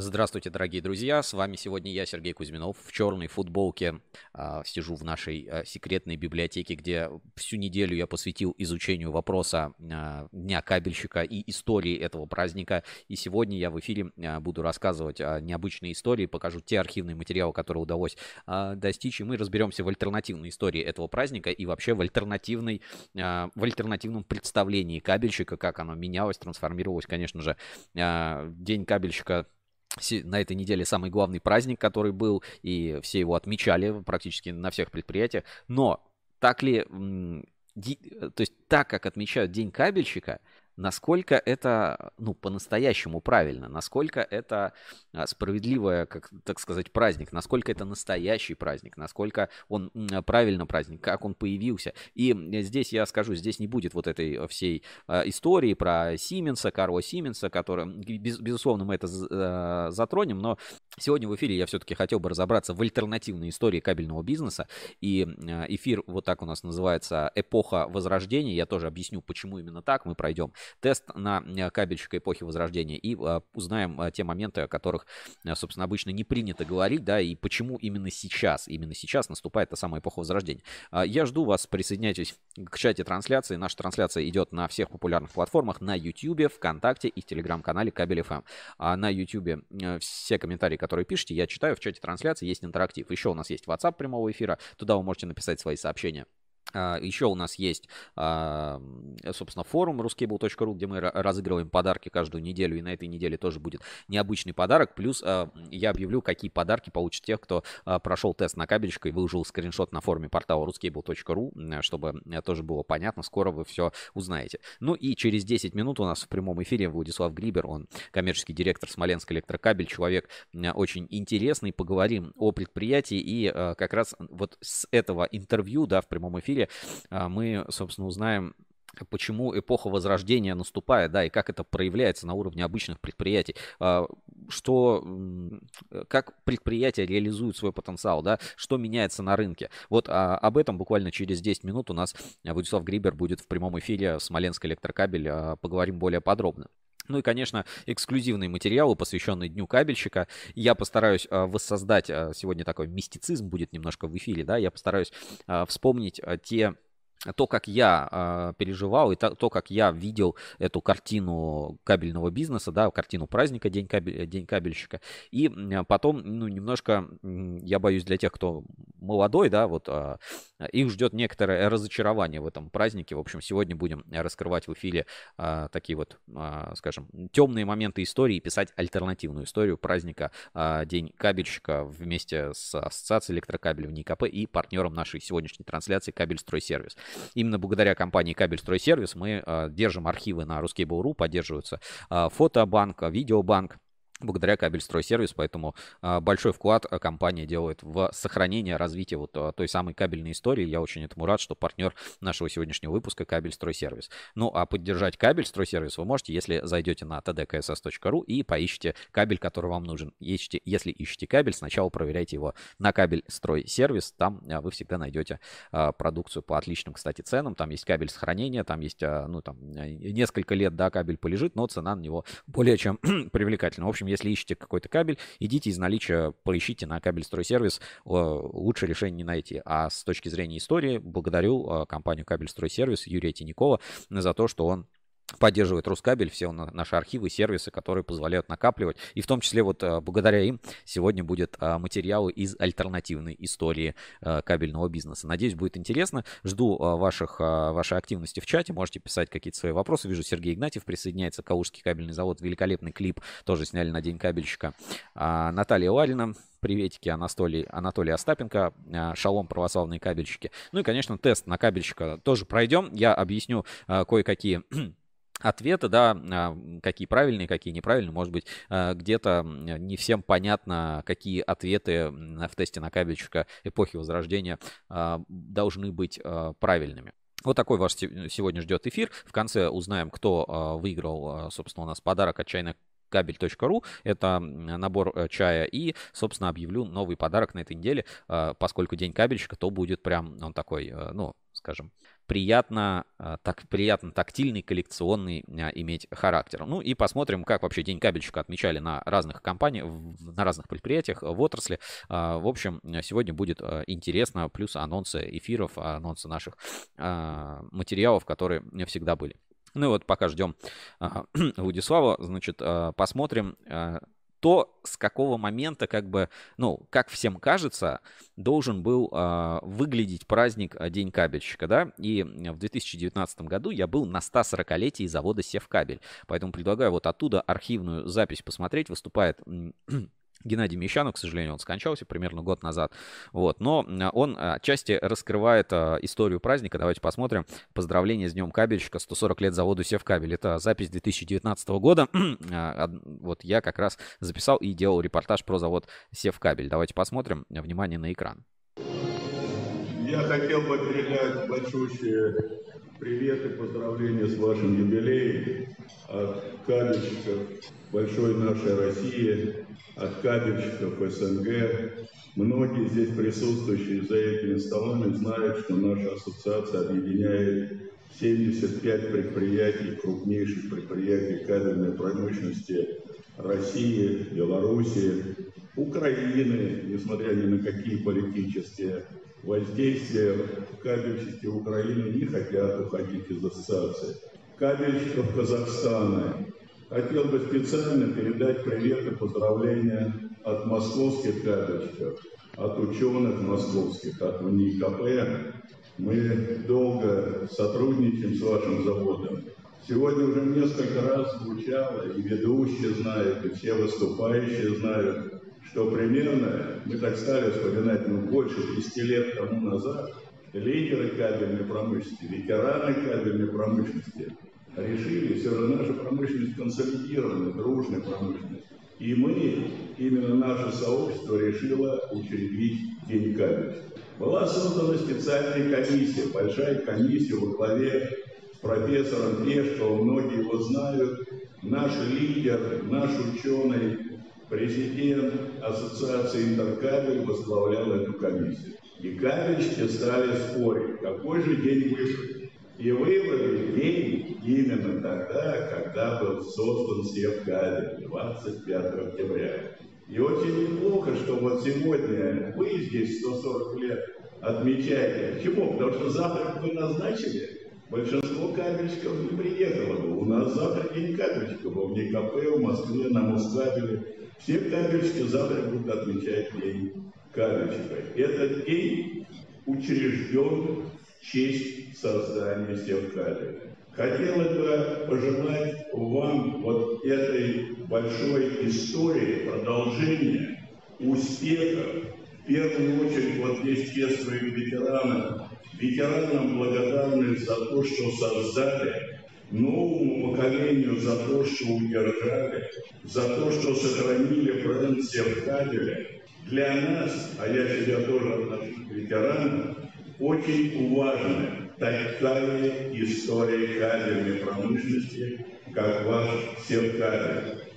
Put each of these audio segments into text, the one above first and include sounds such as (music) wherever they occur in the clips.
Здравствуйте, дорогие друзья! С вами сегодня я, Сергей Кузьминов, в черной футболке. Э, сижу в нашей э, секретной библиотеке, где всю неделю я посвятил изучению вопроса э, Дня кабельщика и истории этого праздника. И сегодня я в эфире буду рассказывать о необычной истории, покажу те архивные материалы, которые удалось достичь, и мы разберемся в альтернативной истории этого праздника и вообще в, альтернативной, в альтернативном представлении кабельщика, как оно менялось, трансформировалось, конечно же. День кабельщика на этой неделе самый главный праздник, который был, и все его отмечали практически на всех предприятиях. Но так ли, то есть так как отмечают День кабельщика, насколько это, ну, по-настоящему правильно, насколько это а, справедливое, как, так сказать, праздник, насколько это настоящий праздник, насколько он правильно праздник, как он появился. И здесь я скажу, здесь не будет вот этой всей а, истории про Сименса, Карла Сименса, который, без, безусловно, мы это а, затронем, но сегодня в эфире я все-таки хотел бы разобраться в альтернативной истории кабельного бизнеса, и эфир вот так у нас называется «Эпоха Возрождения», я тоже объясню, почему именно так, мы пройдем тест на э, кабельщика эпохи Возрождения и а, узнаем а, те моменты, о которых, собственно, обычно не принято говорить, да, и почему именно сейчас, именно сейчас наступает та самая эпоха Возрождения. Я жду вас, присоединяйтесь к чате трансляции. Наша трансляция идет на всех популярных платформах, на YouTube, ВКонтакте и в Телеграм-канале Кабель ФМ. А на YouTube э, все комментарии, которые пишете, я читаю. В чате трансляции есть интерактив. Еще у нас есть WhatsApp прямого эфира. Туда вы можете написать свои сообщения. А, Еще у нас есть, а, собственно, форум ruscable.ru, где мы разыгрываем подарки каждую неделю, и на этой неделе тоже будет необычный подарок. Плюс а, я объявлю, какие подарки получат тех, кто прошел тест на кабельчика и выложил скриншот на форуме портала ruscable.ru, чтобы тоже было понятно, скоро вы все узнаете. Ну и через 10 минут у нас в прямом эфире Владислав Грибер, он коммерческий директор Смоленск Электрокабель, человек очень интересный, поговорим о предприятии и как раз вот с этого интервью, да, в прямом эфире эфире а, мы, собственно, узнаем почему эпоха возрождения наступает, да, и как это проявляется на уровне обычных предприятий, а, что, как предприятия реализуют свой потенциал, да, что меняется на рынке. Вот а, об этом буквально через 10 минут у нас Владислав Грибер будет в прямом эфире Смоленск Электрокабель, поговорим более подробно. Ну и, конечно, эксклюзивные материалы, посвященные Дню кабельщика. Я постараюсь э, воссоздать, э, сегодня такой мистицизм будет немножко в эфире, да, я постараюсь э, вспомнить те то, как я э, переживал и то, то, как я видел эту картину кабельного бизнеса, да, картину праздника День, кабель, День кабельщика. И потом, ну, немножко, я боюсь, для тех, кто молодой, да, вот э, их ждет некоторое разочарование в этом празднике. В общем, сегодня будем раскрывать в эфире э, такие вот, э, скажем, темные моменты истории и писать альтернативную историю праздника э, День кабельщика вместе с Ассоциацией электрокабелей в НИКП и партнером нашей сегодняшней трансляции Кабельстройсервис. Именно благодаря компании Кабельстройсервис мы э, держим архивы на Ruskable.ru, поддерживаются э, фотобанк, видеобанк, благодаря кабельстройсервис, поэтому а, большой вклад а, компания делает в сохранение, развитие вот а, той самой кабельной истории. Я очень этому рад, что партнер нашего сегодняшнего выпуска кабельстройсервис. Ну, а поддержать кабельстройсервис вы можете, если зайдете на tdkss.ru и поищите кабель, который вам нужен. Ищите, если ищете кабель, сначала проверяйте его на кабельстройсервис, там вы всегда найдете продукцию по отличным, кстати, ценам. Там есть кабель сохранения, там есть, ну, там несколько лет, да, кабель полежит, но цена на него более чем (clears throat) привлекательна. В общем, если ищете какой-то кабель, идите из наличия, поищите на кабель стройсервис, лучше решение не найти. А с точки зрения истории, благодарю а, компанию Кабель Стройсервис Юрия Тинякова за то, что он поддерживает Рускабель, все наши архивы, сервисы, которые позволяют накапливать. И в том числе вот э, благодаря им сегодня будет э, материалы из альтернативной истории э, кабельного бизнеса. Надеюсь, будет интересно. Жду ваших, вашей активности в чате. Можете писать какие-то свои вопросы. Вижу, Сергей Игнатьев присоединяется. Калужский кабельный завод. Великолепный клип тоже сняли на День кабельщика. А, Наталья Ларина. Приветики Анатолий, Анатолий Остапенко, шалом православные кабельщики. Ну и, конечно, тест на кабельщика тоже пройдем. Я объясню кое-какие ответы, да, какие правильные, какие неправильные, может быть, а, где-то не всем понятно, какие ответы в тесте на кабельчика эпохи Возрождения а, должны быть правильными. Вот такой ваш сегодня ждет эфир. В конце узнаем, кто выиграл, собственно, у нас подарок от чайной кабель.ру. Это набор э, чая. И, собственно, объявлю новый подарок на этой неделе. Поскольку день кабельщика, то будет прям он такой, э, ну, скажем, приятно, так, приятно тактильный, коллекционный иметь характер. Ну и посмотрим, как вообще День кабельщика отмечали на разных компаниях, на разных предприятиях в отрасли. В общем, сегодня будет интересно, плюс анонсы эфиров, анонсы наших материалов, которые всегда были. Ну и вот пока ждем (clears throat) Владислава, значит, посмотрим, то, с какого момента, как бы, ну, как всем кажется, должен был э, выглядеть праздник а, День кабельщика, да, и в 2019 году я был на 140-летии завода Севкабель, поэтому предлагаю вот оттуда архивную запись посмотреть, выступает (clears throat) Геннадий Мещанов, к сожалению, он скончался примерно год назад. Вот. Но он отчасти раскрывает историю праздника. Давайте посмотрим. Поздравление с Днем кабельщика. 140 лет заводу Севкабель. Это запись 2019 года. (clears throat) вот я как раз записал и делал репортаж про завод Севкабель. Давайте посмотрим. Внимание на экран. Я хотел бы передать большущие привет и поздравления с вашим юбилеем от кабельщиков большой нашей России, от кабельщиков СНГ. Многие здесь присутствующие за этими столами знают, что наша ассоциация объединяет 75 предприятий, крупнейших предприятий кабельной промышленности России, Белоруссии, Украины, несмотря ни на какие политические воздействия, кабельщики Украины не хотят уходить из ассоциации. Кабельщиков Казахстана, Хотел бы специально передать привет и поздравления от московских кабельщиков, от ученых московских, от УНИКП. Мы долго сотрудничаем с вашим заводом. Сегодня уже несколько раз звучало, и ведущие знают, и все выступающие знают, что примерно, мы так стали вспоминать, ну, больше 10 лет тому назад, лидеры кабельной промышленности, ветераны кабельной промышленности решили, все же наша промышленность консолидированная, дружная промышленность. И мы, именно наше сообщество, решило учредить День кабельщика. Была создана специальная комиссия, большая комиссия во главе с профессором Пешковым, многие его знают, наш лидер, наш ученый, президент Ассоциации Интеркабель возглавлял эту комиссию. И кабельщики стали спорить, какой же день выбрать. И выбрали день именно тогда, когда был создан Севкабель, 25 октября. И очень неплохо, что вот сегодня вы здесь 140 лет отмечаете. Почему? Потому что завтра вы назначили, большинство кабельщиков не приехало бы. У нас завтра день кабельщиков в НИКП, в Москве, на Москабеле. Кабельщики завтра будут отмечать день кабельщика. Этот день учрежден в честь создания Севкабеля. Хотелось бы пожелать вам вот этой большой истории продолжения успехов. В первую очередь вот здесь те своим ветеранам, ветеранам благодарны за то, что создали, новому поколению за то, что удержали, за то, что сохранили бренд Севкабеля. Для нас, а я себя тоже отношу к ветеранам, очень важная такая история кабельной промышленности, как ваш Севкабель.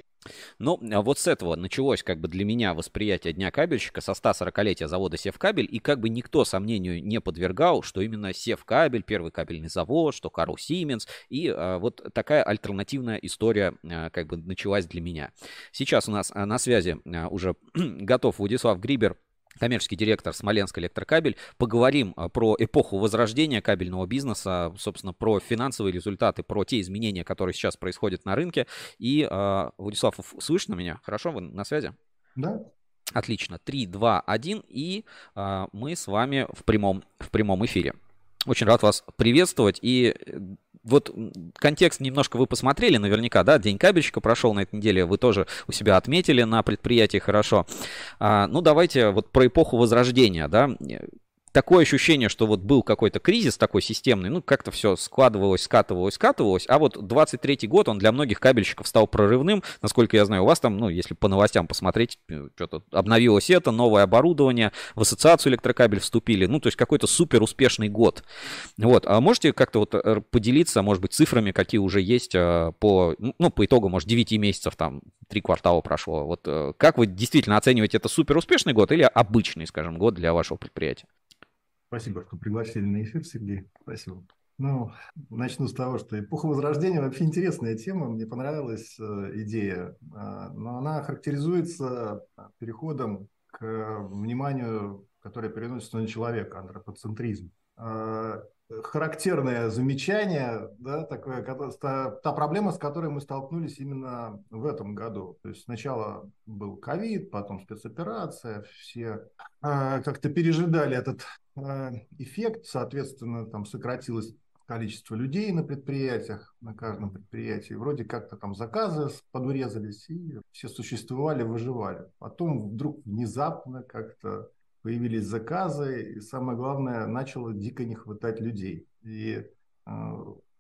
Ну, а вот с этого началось как бы для меня восприятие Дня кабельщика со 140-летия завода Севкабель, и как бы никто сомнению не подвергал, что именно Севкабель, первый кабельный завод, что Карл Сименс, и а, вот такая альтернативная история а, как бы началась для меня. Сейчас у нас а, на связи а, уже (clears throat) готов Владислав Грибер, коммерческий директор Смоленск Электрокабель. Поговорим а, про эпоху возрождения кабельного бизнеса, собственно, про финансовые результаты, про те изменения, которые сейчас происходят на рынке. И, а, Владислав, слышно меня? Хорошо, вы на связи? Да. Отлично. 3, 2, 1, и а, мы с вами в прямом, в прямом эфире. Очень рад вас приветствовать. И э, вот контекст немножко вы посмотрели наверняка, да, День кабельщика прошел на этой неделе, вы тоже у себя отметили на предприятии хорошо. А, ну, давайте вот про эпоху Возрождения, да, такое ощущение, что вот был какой-то кризис такой системный, ну, как-то все складывалось, скатывалось, скатывалось, а вот 23-й год, он для многих кабельщиков стал прорывным, насколько я знаю, у вас там, ну, если по новостям посмотреть, э, что-то обновилось это, новое оборудование, в ассоциацию электрокабель вступили, ну, то есть какой-то супер успешный год. Вот, а можете как-то вот э, поделиться, может быть, цифрами, какие уже есть э, по, ну, по итогу, может, 9 месяцев, там, 3 квартала прошло, вот как вы действительно оцениваете, это супер успешный год или обычный, скажем, год для вашего предприятия? Спасибо, что пригласили на эфир, Сергей. Спасибо. Ну, начну с того, что эпоха Возрождения вообще интересная тема. Мне понравилась э, идея, э, но она характеризуется переходом к вниманию, которое переносится на человека, антропоцентризм. Характерное замечание, да, такое, та, та проблема, с которой мы столкнулись именно в этом году. То есть сначала был ковид, потом спецоперация, все э, как-то пережидали этот э, эффект, соответственно, там сократилось количество людей на предприятиях, на каждом предприятии. Вроде как-то там заказы подурезались, и все существовали, выживали. Потом вдруг внезапно как-то появились заказы, и самое главное, начало дико не хватать людей. И э,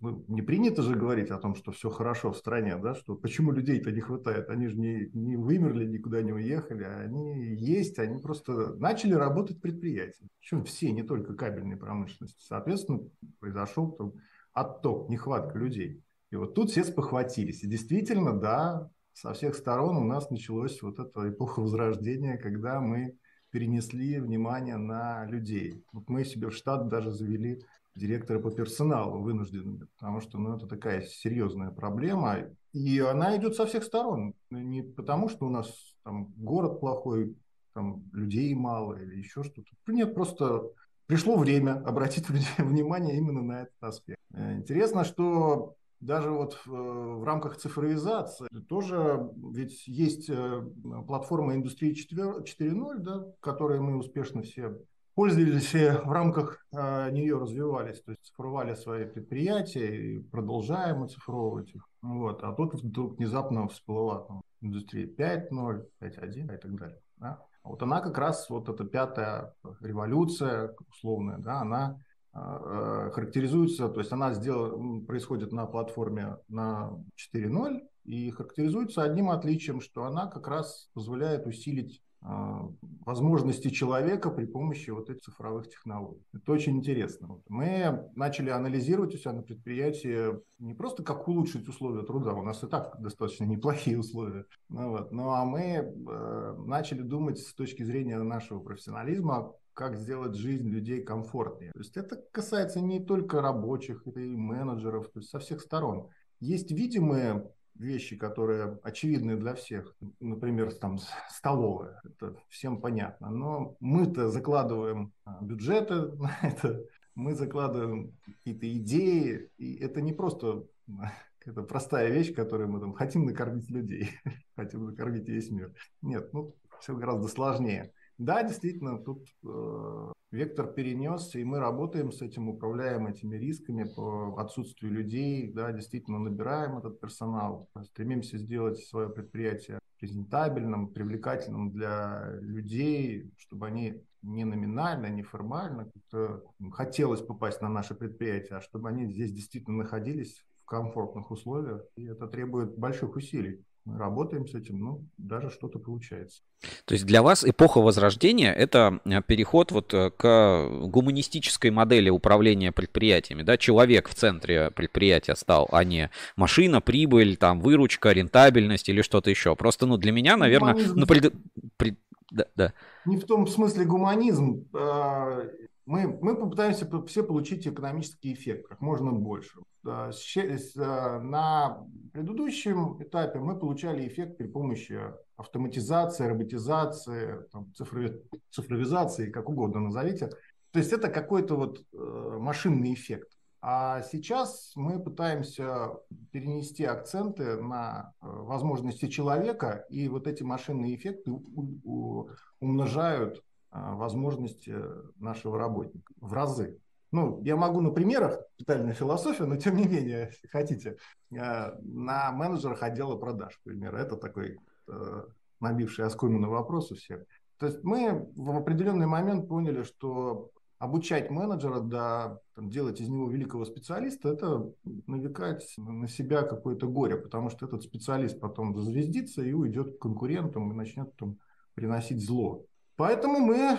ну, не принято же говорить о том, что все хорошо в стране, да, что почему людей-то не хватает, они же не, не вымерли, никуда не уехали, а они есть, они просто начали работать предприятия. Причем все, не только кабельной промышленности. Соответственно, произошел там отток, нехватка людей. И вот тут все спохватились. И действительно, да, со всех сторон у нас началась вот эта эпоха возрождения, когда мы перенесли внимание на людей. Вот мы себе в штат даже завели директора по персоналу вынужденными, потому что ну, это такая серьезная проблема, и она идет со всех сторон. Не потому, что у нас там город плохой, там людей мало или еще что-то. Нет, просто пришло время обратить (laughs) внимание именно на этот аспект. Интересно, что даже вот в, в рамках цифровизации тоже ведь есть э, платформа индустрии 4.0, да, которой мы успешно все пользовались и в рамках э, нее развивались, то есть цифровали свои предприятия и продолжаем оцифровывать их. Вот. А тут вдруг внезапно всплыла там, индустрия 5.0, 5.1 и так далее. Да? А вот она как раз, вот эта пятая революция условная, да, она а, э, характеризуется, то есть она сделала, происходит на платформе на 4.0 и характеризуется одним отличием, что она как раз позволяет усилить а, возможности человека при помощи вот этих цифровых технологий. Это очень интересно. Мы начали анализировать у себя на предприятии не просто как улучшить условия труда, у нас и так достаточно неплохие условия, ну, вот, ну а мы э, начали думать с точки зрения нашего профессионализма, как сделать жизнь людей комфортнее. То есть это касается не только рабочих, это и менеджеров, то есть со всех сторон. Есть видимые вещи, которые очевидны для всех, например, там столовая, это всем понятно, но мы-то закладываем а, бюджеты на (laughs) это, мы закладываем какие-то идеи, и это не просто это простая вещь, которую мы там хотим накормить людей, (laughs) хотим накормить весь мир. Нет, ну все гораздо сложнее. Да, действительно, тут э, вектор перенесся, и мы работаем с этим, управляем этими рисками по отсутствию людей, да, действительно набираем этот персонал, стремимся сделать свое предприятие презентабельным, привлекательным для людей, чтобы они не номинально, не формально, хотелось попасть на наше предприятие, а чтобы они здесь действительно находились в комфортных условиях, и это требует больших усилий. Мы работаем с этим, ну, даже что-то получается. То есть для вас эпоха Возрождения – это э, переход вот э, к гуманистической модели управления предприятиями, да? Человек в центре предприятия стал, а не машина, прибыль, там, выручка, рентабельность или что-то еще. Просто, ну, для меня, наверное, гуманизм... ну, пред... Пред... Да, да. Не в том смысле гуманизм. Мы, мы попытаемся все получить экономический эффект как можно больше. Э, на предыдущем этапе мы получали эффект при помощи автоматизации, роботизации, там, цифровизации, как угодно назовите. То есть это какой-то вот э, машинный эффект. А сейчас мы пытаемся перенести акценты на э, возможности человека, и вот эти машинные эффекты умножают возможности нашего работника в разы. Ну, я могу на примерах, питальная философия, но тем не менее, (laughs) хотите, э, на менеджерах отдела продаж, к примеру. Это такой э, набивший оскомину вопрос у всех. То есть мы в определенный момент поняли, что обучать менеджера, да, там, делать из него великого специалиста, это навекать на себя какое-то горе, потому что этот специалист потом зазвездится и уйдет к конкурентам и начнет там приносить зло. Поэтому мы э,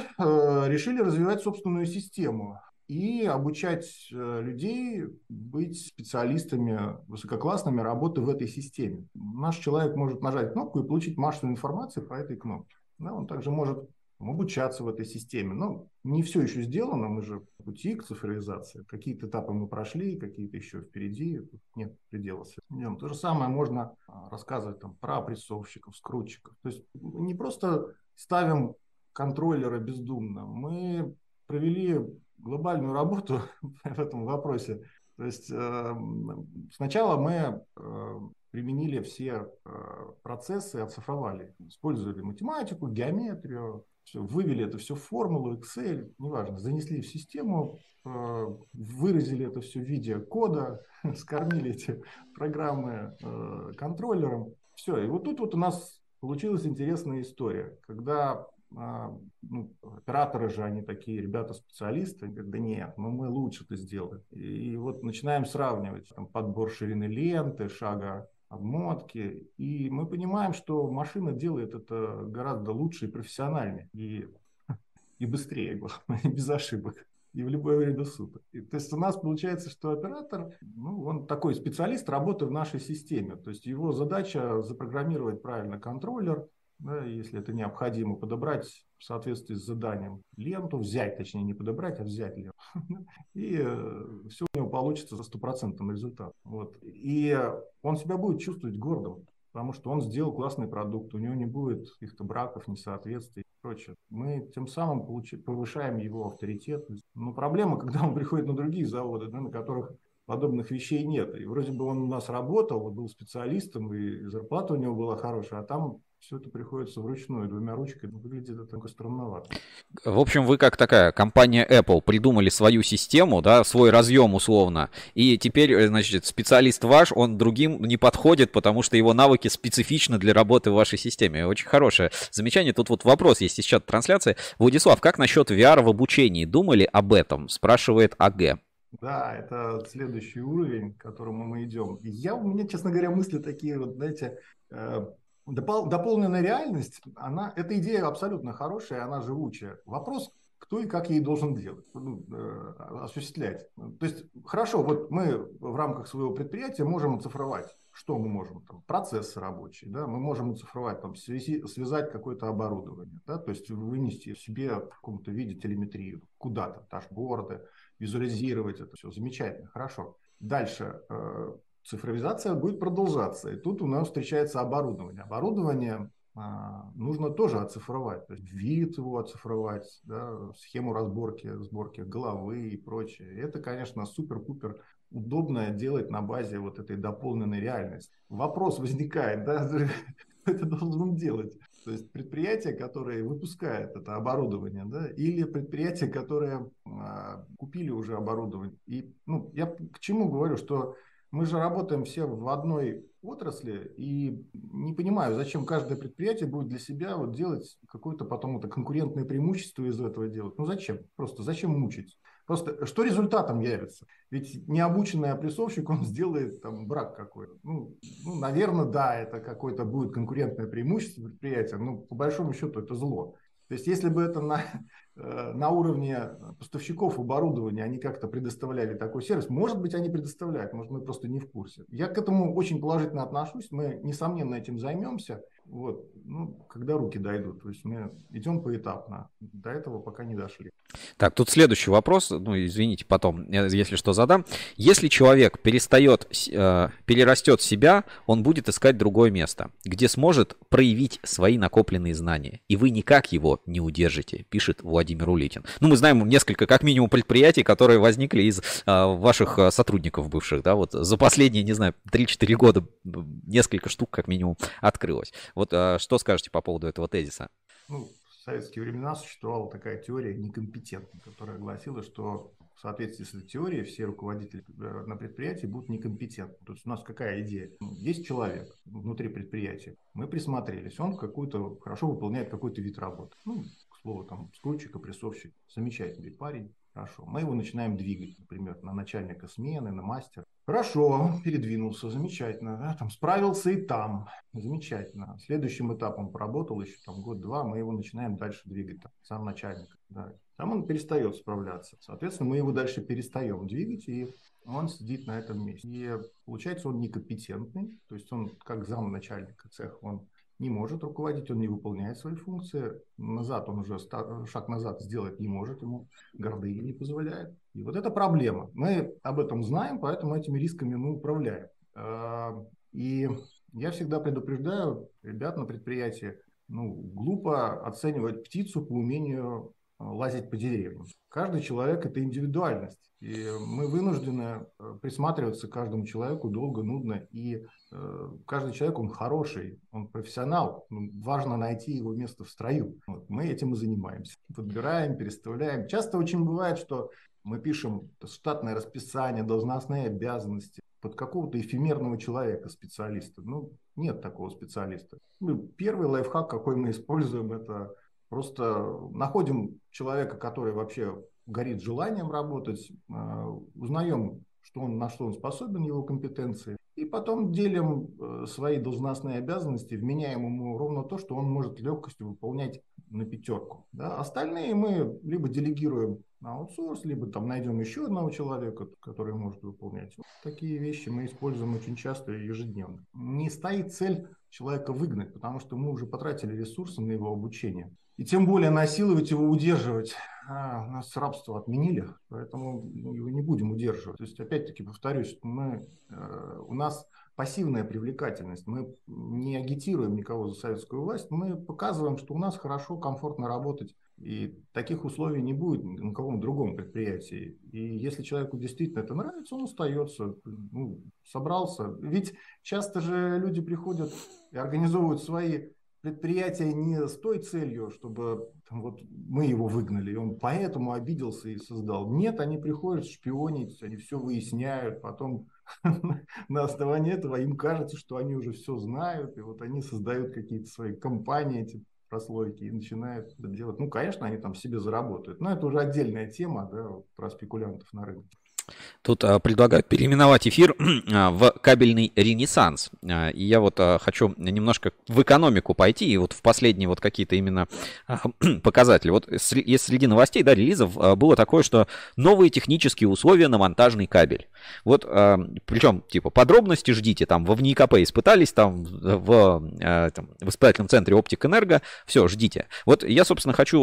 решили развивать собственную систему и обучать э, людей быть специалистами высококлассными работы в этой системе. Наш человек может нажать кнопку и получить массу информации по этой кнопке. Да, он также может обучаться в этой системе. Но не все еще сделано, мы же в пути к цифровизации. Какие-то этапы мы прошли, какие-то еще впереди, нет предела. Идем. То же самое можно а, рассказывать там, про опрессовщиков, скрутчиков. То есть не просто ставим контроллеры бездумно, мы провели глобальную работу (laughs) в этом вопросе. То есть э, сначала мы э, применили все э, процессы, оцифровали, использовали математику, геометрию, все, вывели это все в формулу, Excel, неважно, занесли в систему, выразили это все в виде кода, (laughs) скормили эти программы контроллером. Все, и вот тут вот у нас получилась интересная история, когда ну, операторы же, они такие ребята-специалисты, говорят, да нет, ну мы лучше это сделаем. И вот начинаем сравнивать там, подбор ширины ленты, шага обмотки, и мы понимаем, что машина делает это гораздо лучше и профессиональнее, и, и быстрее, и (laughs) без ошибок и в любое время суток. И, то есть у нас получается, что оператор, ну, он такой специалист, работает в нашей системе. То есть его задача запрограммировать правильно контроллер, да, если это необходимо, подобрать в соответствии с заданием ленту, взять, точнее не подобрать, а взять ленту. (laughs) И э, все у него получится за стопроцентным результатом. Вот. И он себя будет чувствовать гордым, потому что он сделал классный продукт, у него не будет каких-то браков, несоответствий и прочее. Мы тем самым получи, повышаем его авторитет. Но проблема, (laughs) когда он приходит на другие заводы, да, на которых подобных вещей нет. И вроде бы он у нас работал, был специалистом, и зарплата у него была хорошая, а там все это приходится вручную, двумя ручками. Выглядит это только странновато. В общем, вы как такая компания Apple придумали свою систему, да, свой разъем условно, и теперь, э, значит, специалист ваш, он другим не подходит, потому что его навыки специфичны для работы в вашей системе. Очень хорошее замечание. Тут вот вопрос есть из чата трансляции. Владислав, как насчет VR в обучении? Думали об этом? Спрашивает АГ. Да, это следующий уровень, к которому мы идем. Я, у меня, честно говоря, мысли такие, вот, знаете, э, Допол- дополненная реальность, она, эта идея абсолютно хорошая, она живучая. Вопрос, кто и как ей должен делать, ну, э, осуществлять. То есть, хорошо, вот мы в рамках своего предприятия можем оцифровать, что мы можем, там, процессы рабочие, да, мы можем оцифровать, там, связи, связать какое-то оборудование, да, то есть вынести себе в каком-то виде телеметрию куда-то, дашборды, визуализировать это все, замечательно, хорошо. Дальше, э, цифровизация будет продолжаться. И тут у нас встречается оборудование. Оборудование а, нужно тоже оцифровать. То есть вид его оцифровать, да, схему разборки, сборки головы и прочее. И это, конечно, супер-пупер удобно делать на базе вот этой дополненной реальности. Вопрос возникает, да, (laughs) это должен делать? То есть предприятие, которое выпускает это оборудование, да, или предприятие, которое а, купили уже оборудование. И ну, я к чему говорю, что мы же работаем все в одной отрасли, и не понимаю, зачем каждое предприятие будет для себя вот делать какое-то потом это конкурентное преимущество из этого делать. Ну зачем? Просто зачем мучить? Просто что результатом явится? Ведь необученный опрессовщик, он (laughs) сделает там брак какой-то. Ну, ну, наверное, да, это какое-то будет конкурентное преимущество предприятия, но по большому счету это зло. То есть если бы это на, (laughs) э, на уровне поставщиков оборудования они как-то предоставляли такой сервис, может быть, они предоставляют, может, мы просто не в курсе. Я к этому очень положительно отношусь, мы, несомненно, этим займемся, вот, ну, когда руки дойдут. То есть мы идем поэтапно, до этого пока не дошли. Так, тут следующий вопрос, ну, извините, потом, если что, задам. Если человек перестает, э, перерастет себя, он будет искать другое место, где сможет проявить свои накопленные знания, и вы никак его не удержите, пишет Владимир Улитин. Ну, мы знаем несколько, как минимум, предприятий, которые возникли из э, ваших э, сотрудников бывших, да, вот за последние, не знаю, 3-4 года несколько штук, как минимум, открылось. Вот э, что скажете по поводу этого тезиса? Ну, в советские времена существовала такая теория некомпетентна, которая гласила, что в соответствии с этой теорией все руководители э, на предприятии будут некомпетентны. То есть у нас какая идея? Ну, есть человек внутри предприятия, мы присмотрелись, он какую-то хорошо выполняет какой-то вид работы. Ну, к слову, там, скрутчик, опрессовщик, замечательный парень, Хорошо. Мы его начинаем двигать, например, на начальника смены, на мастера. Хорошо, передвинулся, замечательно. Да? Там справился и там, замечательно. Следующим этапом поработал еще там год-два, мы его начинаем дальше двигать, там, сам начальник. Да. Там он перестает справляться. Соответственно, мы его дальше перестаем двигать, и он сидит на этом месте. И получается, он некомпетентный, то есть он как зам начальника цеха, он не может руководить, он не выполняет свои функции. Назад он уже шаг назад сделать не может, ему гордыня не позволяет. И вот это проблема. Мы об этом знаем, поэтому этими рисками мы управляем. А, и я всегда предупреждаю ребят на предприятии, ну, глупо оценивать птицу по умению лазить по деревьям. Каждый человек – это индивидуальность. И мы вынуждены э, присматриваться к каждому человеку долго, нудно. И э, каждый человек, он хороший, он профессионал. Важно найти его место в строю. Вот, мы этим и занимаемся. Подбираем, переставляем. Часто очень бывает, что мы пишем штатное расписание, должностные обязанности под какого-то эфемерного человека, специалиста. Ну, нет такого специалиста. Ну, первый лайфхак, какой мы используем, это Просто находим человека, который вообще горит желанием работать, а, узнаем, что он, на что он способен, его компетенции, и потом делим э, свои должностные обязанности, вменяем ему ровно то, что он может легкостью выполнять на пятерку. Да? Остальные мы либо делегируем на аутсорс, либо там найдем еще одного человека, который может выполнять. Вот такие вещи мы используем очень часто и ежедневно. Не стоит цель человека выгнать, потому что мы уже потратили ресурсы на его обучение. И тем более насиловать его, удерживать. А, у нас рабство отменили, поэтому мы его не будем удерживать. То есть, опять-таки, повторюсь, мы, э, у нас пассивная привлекательность. Мы не агитируем никого за советскую власть, мы показываем, что у нас хорошо, комфортно работать. И таких условий не будет на каком другом предприятии. И если человеку действительно это нравится, он остается, ну, собрался. Ведь часто же люди приходят и организовывают свои предприятие не с той целью, чтобы там, вот мы его выгнали, и он поэтому обиделся и создал. Нет, они приходят шпионить, они все выясняют, потом (laughs) на основании этого им кажется, что они уже все знают, и вот они создают какие-то свои компании, эти прослойки, и начинают это делать. Ну, конечно, они там себе заработают, но это уже отдельная тема да, про спекулянтов на рынке. Тут а, предлагают переименовать эфир (clears throat) а, в кабельный ренессанс. А, и я вот хочу немножко в экономику пойти, и вот в последние вот какие-то именно (clears throat) показатели. Вот среди новостей, да, релизов было такое, что новые технические условия на монтажный кабель. Вот, причем, типа, подробности ждите, там, во ВНИКП испытались, там, в, там, в испытательном центре Оптик Энерго, все, ждите. Вот я, собственно, хочу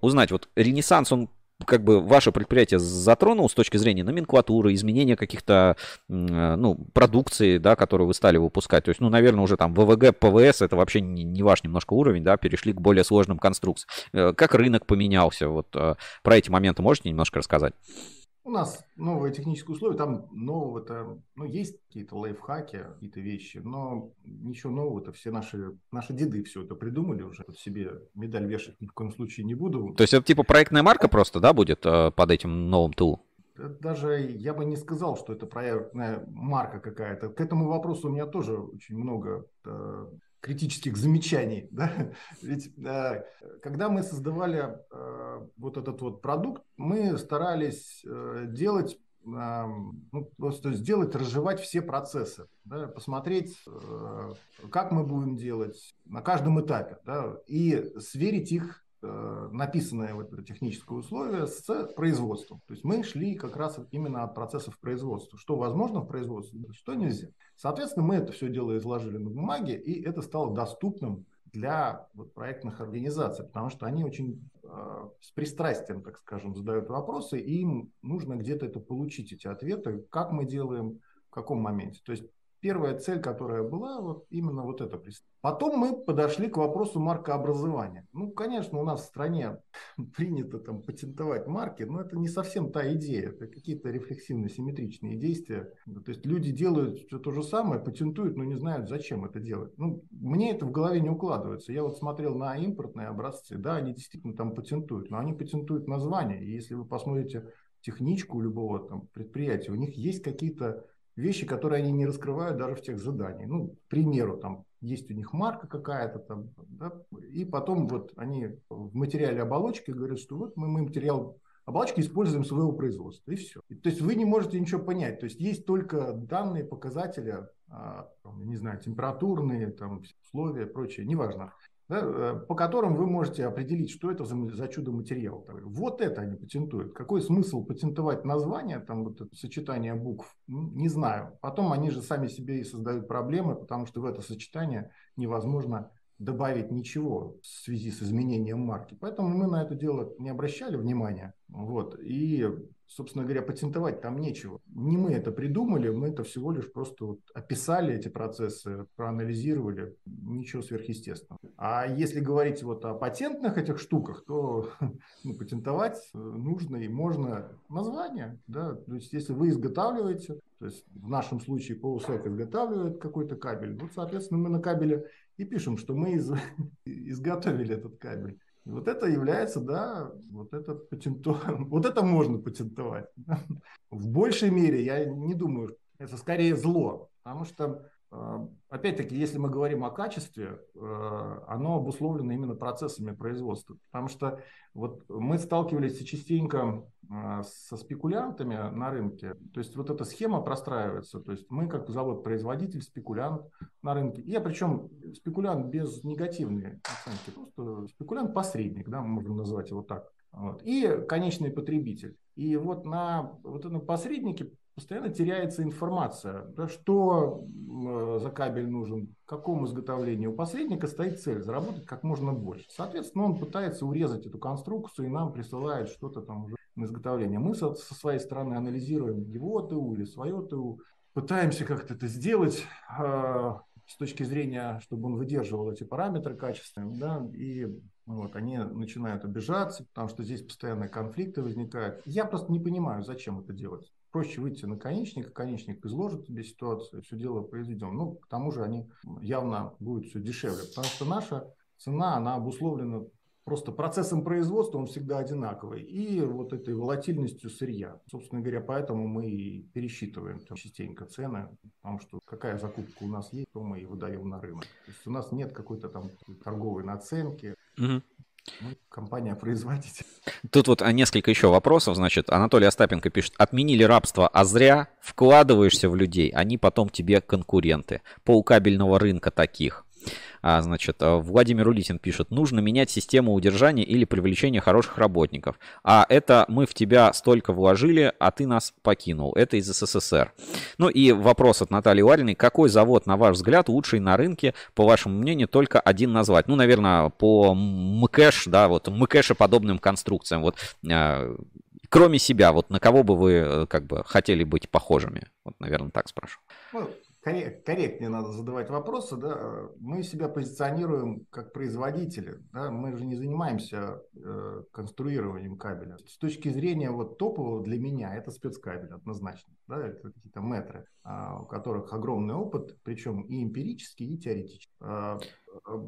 узнать, вот ренессанс, он как бы ваше предприятие затронул с точки зрения номенклатуры, изменения каких-то, э, ну, продукции, да, которую вы стали выпускать? То есть, ну, наверное, уже там ВВГ, ПВС, это вообще не, не ваш немножко уровень, да, перешли к более сложным конструкциям. Э, как рынок поменялся? Вот э, про эти моменты можете немножко рассказать? У нас новые технические условия, там нового-то, ну, есть какие-то лайфхаки, какие-то вещи, но ничего нового-то, все наши, наши деды все это придумали уже, вот себе медаль вешать ни в коем случае не буду. То есть это типа проектная марка просто, да, будет э, под этим новым ТУ? Даже я бы не сказал, что это проектная марка какая-то. К этому вопросу у меня тоже очень много э, критических замечаний. (laughs) Да? Ведь э, когда мы создавали э, вот этот вот продукт, мы старались э, делать ну, просто сделать, разжевать все процессы, да, посмотреть, как мы будем делать на каждом этапе, да, и сверить их написанное вот это техническое условие с производством. То есть мы шли как раз именно от процессов производства. Что возможно в производстве, что нельзя. Соответственно, мы это все дело изложили на бумаге, и это стало доступным для вот, проектных организаций, потому что они очень э, с пристрастием, так скажем, задают вопросы, и им нужно где-то это получить, эти ответы, как мы делаем, в каком моменте. То есть первая цель, которая была, вот именно вот это. Потом мы подошли к вопросу маркообразования. Ну, конечно, у нас в стране (laughs) принято там патентовать марки, но это не совсем та идея. Это какие-то рефлексивно-симметричные действия. То есть люди делают все то же самое, патентуют, но не знают, зачем это делать. Ну, мне это в голове не укладывается. Я вот смотрел на импортные образцы, да, они действительно там патентуют, но они патентуют название. И если вы посмотрите техничку любого там предприятия, у них есть какие-то вещи, которые они не раскрывают даже в тех заданиях. Ну, к примеру, там есть у них марка какая-то там, да, и потом вот они в материале оболочки говорят, что вот мы, мы материал оболочки используем своего производства, и все. то есть вы не можете ничего понять. То есть есть только данные показатели, а, не знаю, температурные, там, условия, прочее, неважно да, э, по которым вы можете определить, что это за, за чудо-материал. Вот это они патентуют. Какой смысл патентовать название, там вот это сочетание букв, не знаю. Потом они же сами себе и создают проблемы, потому что в это сочетание невозможно добавить ничего в связи с изменением марки. Поэтому мы на это дело не обращали внимания. Вот. И собственно говоря, патентовать там нечего. Не мы это придумали, мы это всего лишь просто вот описали эти процессы, проанализировали, ничего сверхъестественного. А если говорить вот о патентных этих штуках, то (laughs) ну, патентовать нужно и можно название, да, то есть если вы изготавливаете, то есть в нашем случае полусек изготавливает какой-то кабель, вот, соответственно, мы на кабеле и пишем, что мы из, (laughs) изготовили этот кабель. Вот это является, да, вот это патенту... (laughs) вот это можно патентовать. (laughs) В большей мере, я не думаю, это скорее зло, потому что опять-таки, если мы говорим о качестве, а, оно обусловлено именно процессами производства. Потому что вот мы сталкивались частенько а, со спекулянтами на рынке. То есть вот эта схема простраивается. То есть мы как завод-производитель, спекулянт на рынке. Я причем спекулянт без негативной оценки. Просто спекулянт-посредник, да, мы можем назвать его так. Вот. И конечный потребитель. И вот на вот этом посреднике постоянно теряется информация, да, что э, за кабель нужен, какому изготовлению. У посредника стоит цель заработать как можно больше. Соответственно, он пытается урезать эту конструкцию и нам присылает что-то там уже на изготовление. Мы со, со своей стороны анализируем его ТУ или свое ТУ, пытаемся как-то это сделать э, с точки зрения, чтобы он выдерживал эти параметры качественные, да, и вот, они начинают обижаться, потому что здесь постоянные конфликты возникают. Я просто не понимаю, зачем это делать проще выйти на конечник, конечник изложит тебе ситуацию, все дело произведем. Ну, к тому же они явно будут все дешевле, потому что наша цена, она обусловлена просто процессом производства, он всегда одинаковый, и вот этой волатильностью сырья. Собственно говоря, поэтому мы и пересчитываем там, частенько цены, потому что какая закупка у нас есть, то мы и выдаем на рынок. То есть у нас нет какой-то там торговой наценки. Угу. Мы компания-производитель. Тут вот а, несколько еще вопросов. Значит, Анатолий Остапенко пишет. Отменили рабство, а зря вкладываешься в людей. Они потом тебе конкуренты. Полкабельного рынка таких. А, значит, э, Владимир Улитин пишет, нужно менять систему удержания или привлечения хороших работников. А это мы в тебя столько вложили, а ты нас покинул. Это из СССР. Ну и вопрос от Натальи Лариной. Какой завод, на ваш взгляд, лучший на рынке, по вашему мнению, только один назвать? Ну, наверное, по МКЭШ, да, вот МКЭШи подобным конструкциям. Вот э, кроме себя, вот на кого бы вы э, как бы хотели быть похожими? Вот, наверное, так спрошу. Ну, корректнее надо задавать вопросы, да, мы себя позиционируем как производители, да, мы же не занимаемся э, конструированием кабеля. С точки зрения вот топового для меня это спецкабель однозначно, да, это какие-то метры, э, у которых огромный опыт, причем и эмпирический, и теоретический. Э,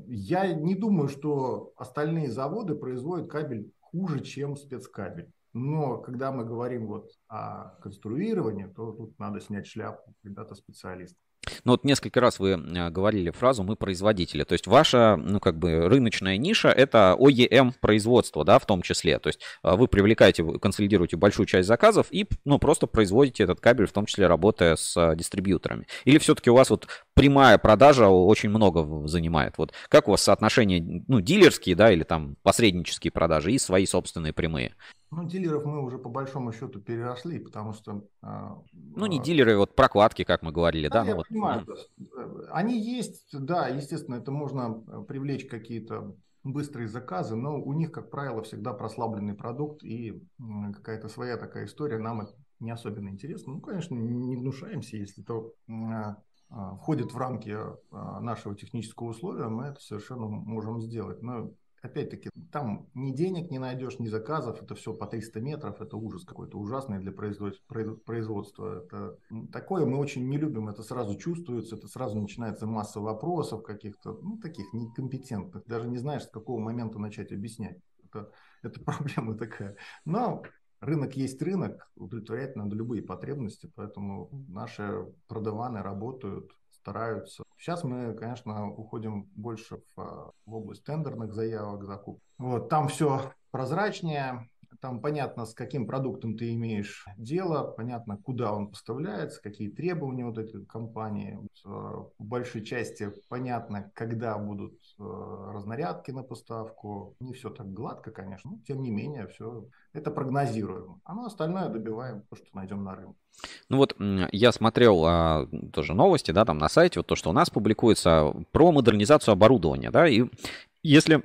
я не думаю, что остальные заводы производят кабель хуже, чем спецкабель. Но когда мы говорим вот о конструировании, то тут надо снять шляпу ребята специалисты. Ну вот несколько раз вы э, говорили фразу «мы производители». То есть ваша, ну как бы рыночная ниша – это OEM производство, да, в том числе. То есть э, вы привлекаете, консолидируете большую часть заказов и, ну, просто производите этот кабель, в том числе работая с э, дистрибьюторами. Или все-таки у вас вот прямая продажа очень много занимает? Вот как у вас соотношение, ну, дилерские, да, или там посреднические продажи и свои собственные прямые? Ну, дилеров мы уже по большому счету переросли, потому что... А, ну, не а, дилеры, вот прокладки, как мы говорили, да? да я ну, понимаю. Вот. Они есть, да, естественно, это можно э, привлечь какие-то быстрые заказы, но у них, как правило, всегда прослабленный продукт и какая-то своя такая история. Нам это не особенно интересно. Ну, конечно, не гнушаемся, если то а, входит в рамки нашего технического условия, мы это совершенно можем сделать. Но опять-таки, там ни денег не найдешь, ни заказов, это все по 300 метров, это ужас какой-то ужасный для производства. Это, такое мы очень не любим, это сразу чувствуется, это сразу начинается масса вопросов каких-то, ну, таких некомпетентных, даже не знаешь, с какого момента начать объяснять. Это, это (laughs) проблема такая. Но рынок есть рынок, удовлетворять надо любые потребности, поэтому наши продаваны работают, стараются. Сейчас мы, конечно, уходим больше в, в область тендерных заявок, закуп. Вот, там все прозрачнее, там понятно, с каким продуктом ты имеешь дело, понятно, куда он поставляется, какие требования вот этой компании. В большей части понятно, когда будут разнарядки на поставку. Не все так гладко, конечно, но тем не менее, все это прогнозируемо. А ну, остальное добиваем то, что найдем на рынке. Ну вот я смотрел а, тоже новости, да, там на сайте, вот то, что у нас публикуется про модернизацию оборудования, да, и если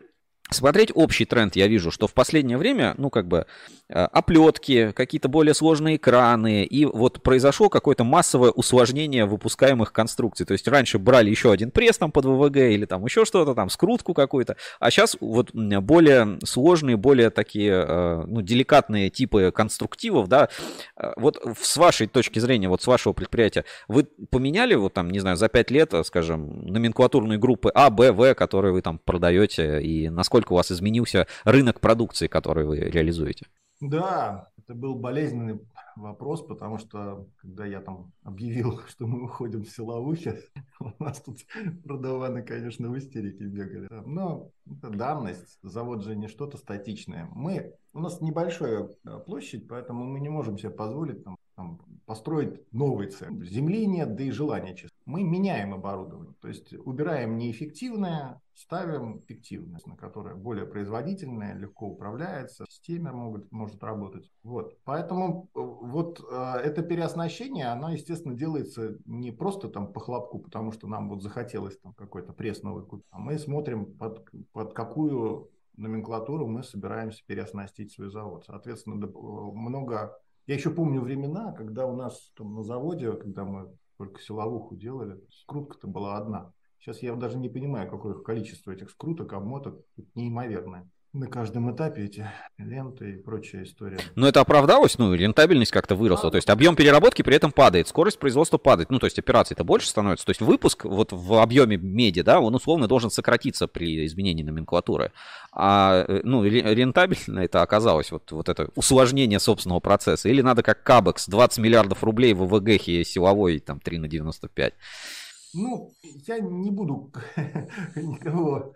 смотреть общий тренд, я вижу, что в последнее время, ну, как бы, э, оплетки, какие-то более сложные экраны, и вот произошло какое-то массовое усложнение выпускаемых конструкций. То есть раньше брали еще один пресс там под ВВГ или там еще что-то, там скрутку какую-то, а сейчас вот более сложные, более такие, э, ну, деликатные типы конструктивов, да. Э, вот с вашей точки зрения, вот с вашего предприятия, вы поменяли вот там, не знаю, за 5 лет, скажем, номенклатурные группы А, Б, В, которые вы там продаете, и насколько насколько у вас изменился рынок продукции, который вы реализуете? Да, это был болезненный вопрос, потому что когда я там объявил, (laughs) что мы уходим в силовухи, (laughs) у нас тут продаваны, конечно, в истерике бегали. Но это данность, завод же не что-то статичное. Мы, у нас небольшая э, площадь, поэтому мы не можем себе позволить там, там, построить новый цех. Земли нет, да и желания честно. Мы меняем оборудование, то есть убираем неэффективное, ставим эффективное, на которое более производительное, легко управляется, в могут, может работать. Вот. Поэтому э, вот э, это переоснащение, оно, естественно, делается не просто там по хлопку, потому что нам вот захотелось там какой-то пресс новый купить, а мы смотрим под, под какую номенклатуру мы собираемся переоснастить свой завод. Соответственно, э, много я еще помню времена, когда у нас там на заводе, когда мы только силовуху делали, скрутка-то была одна. Сейчас я даже не понимаю, какое количество этих скруток, обмоток, неимоверное. На каждом этапе эти ленты и прочая история. Но это оправдалось, ну, рентабельность как-то выросла, а, то есть объем переработки при этом падает, скорость производства падает, ну, то есть операций-то больше становится, то есть выпуск вот в объеме меди, да, он условно должен сократиться при изменении номенклатуры, а, э, ну, рентабельно это оказалось, вот, вот это усложнение собственного процесса, или надо как Кабекс, 20 миллиардов рублей в ВГХе силовой, там, 3 на 95. Ну, я не буду (laughs) никого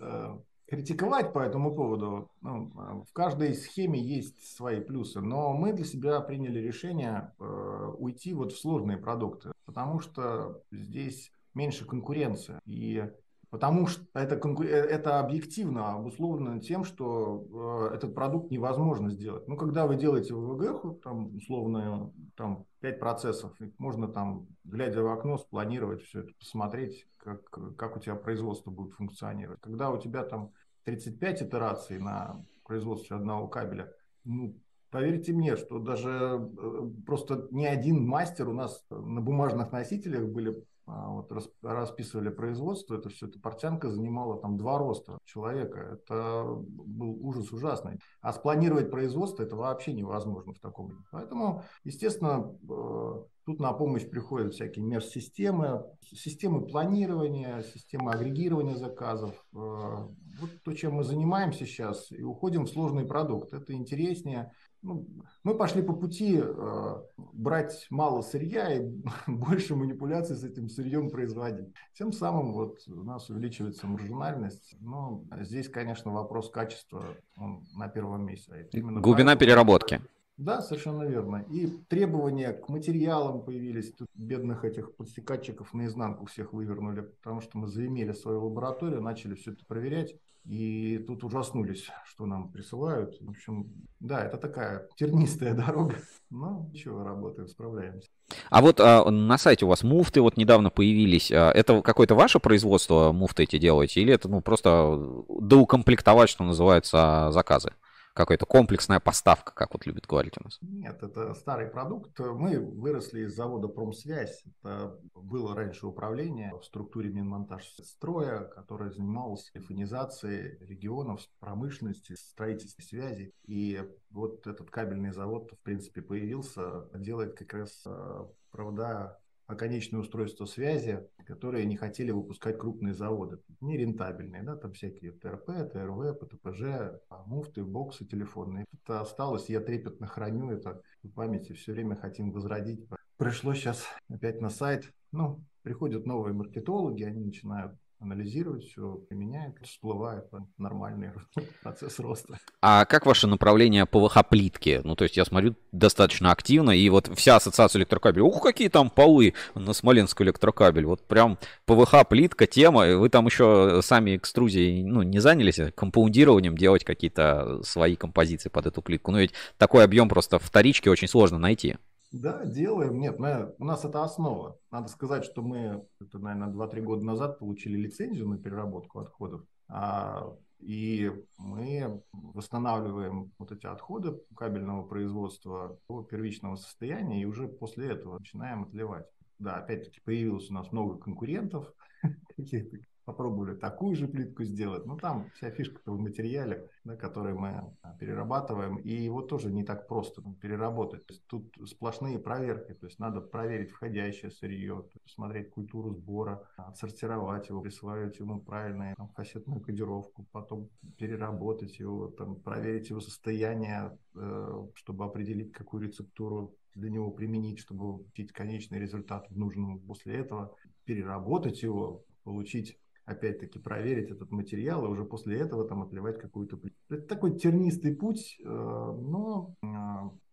э, критиковать по этому поводу. Ну, а, в каждой схеме есть свои плюсы, но мы для себя приняли решение э, уйти вот в сложные продукты, потому что здесь меньше конкуренции. И Потому что это, э, это объективно обусловлено тем, что э, этот продукт невозможно сделать. Ну, когда вы делаете ВВГ, там, условно, там, 5 процессов, можно там, глядя в окно, спланировать все это, посмотреть, как, как у тебя производство будет функционировать. Когда у тебя там 35 итераций на производстве одного кабеля, ну, поверьте мне, что даже э, просто ни один мастер у нас на бумажных носителях были вот расписывали производство, это все, эта портянка занимала там два роста человека. Это был ужас ужасный. А спланировать производство это вообще невозможно в таком. Поэтому, естественно, э, тут на помощь приходят всякие межсистемы, системы планирования, системы агрегирования заказов. Э, вот то, чем мы занимаемся сейчас, и уходим в сложный продукт. Это интереснее, ну, мы пошли по пути э, брать мало сырья и (laughs) больше манипуляций с этим сырьем производить. Тем самым вот у нас увеличивается маржинальность. Но здесь, конечно, вопрос качества он на первом месте. Именно Глубина поэтому... переработки. Да, совершенно верно. И требования к материалам появились. Тут бедных этих подстекатчиков наизнанку всех вывернули, потому что мы заимели свою лабораторию, начали все это проверять. И тут ужаснулись, что нам присылают. В общем, да, это такая тернистая дорога. Но ничего, работаем, справляемся. А вот а, на сайте у вас муфты вот недавно появились. А, это какое-то ваше производство муфты эти делаете? Или это ну, просто доукомплектовать, что называется, заказы? Какая-то комплексная поставка, как вот любят говорить у нас? Нет, это старый продукт. Мы выросли из завода «Промсвязь». Это было раньше управление в структуре Минмонтаж строя, которое занималось телефонизацией регионов, промышленности, строительством связи. И вот этот кабельный завод, в принципе, появился, делает как раз э, провода оконечные устройства связи, которые не хотели выпускать крупные заводы, нерентабельные, да, там всякие ТРП, ТРВ, ПТПЖ, муфты, боксы телефонные. Это осталось, я трепетно храню это в памяти, все время хотим возродить. Пришло сейчас опять на сайт, ну, приходят новые маркетологи, они начинают анализирует все, применяет, всплывает нормальный (laughs) процесс роста. А как ваше направление ПВХ-плитки? Ну, то есть я смотрю достаточно активно, и вот вся ассоциация электрокабелей, ух, какие там полы на Смоленский электрокабель, вот прям ПВХ-плитка, тема, вы там еще сами экструзией, ну, не занялись компаундированием, делать какие-то свои композиции под эту плитку? Ну, ведь такой объем просто вторички очень сложно найти. Да, делаем. Нет, мы, у нас это основа. Надо сказать, что мы, это, наверное, 2-3 года назад получили лицензию на переработку отходов. А, и мы восстанавливаем вот эти отходы кабельного производства до первичного состояния и уже после этого начинаем отливать. Да, опять-таки появилось у нас много конкурентов, (laughs) каких-то попробовали такую же плитку сделать. Ну, там вся фишка в материале, да, который мы а, перерабатываем. И его тоже не так просто там, переработать. Тут сплошные проверки. То есть надо проверить входящее сырье, посмотреть культуру сбора, отсортировать его, присваивать ему правильную там, кассетную кодировку, потом переработать его, там, проверить его состояние, э, чтобы определить, какую рецептуру для него применить, чтобы получить конечный результат в нужном после этого, переработать его, получить опять-таки проверить этот материал и уже после этого там отливать какую-то. Это такой тернистый путь, э, но э,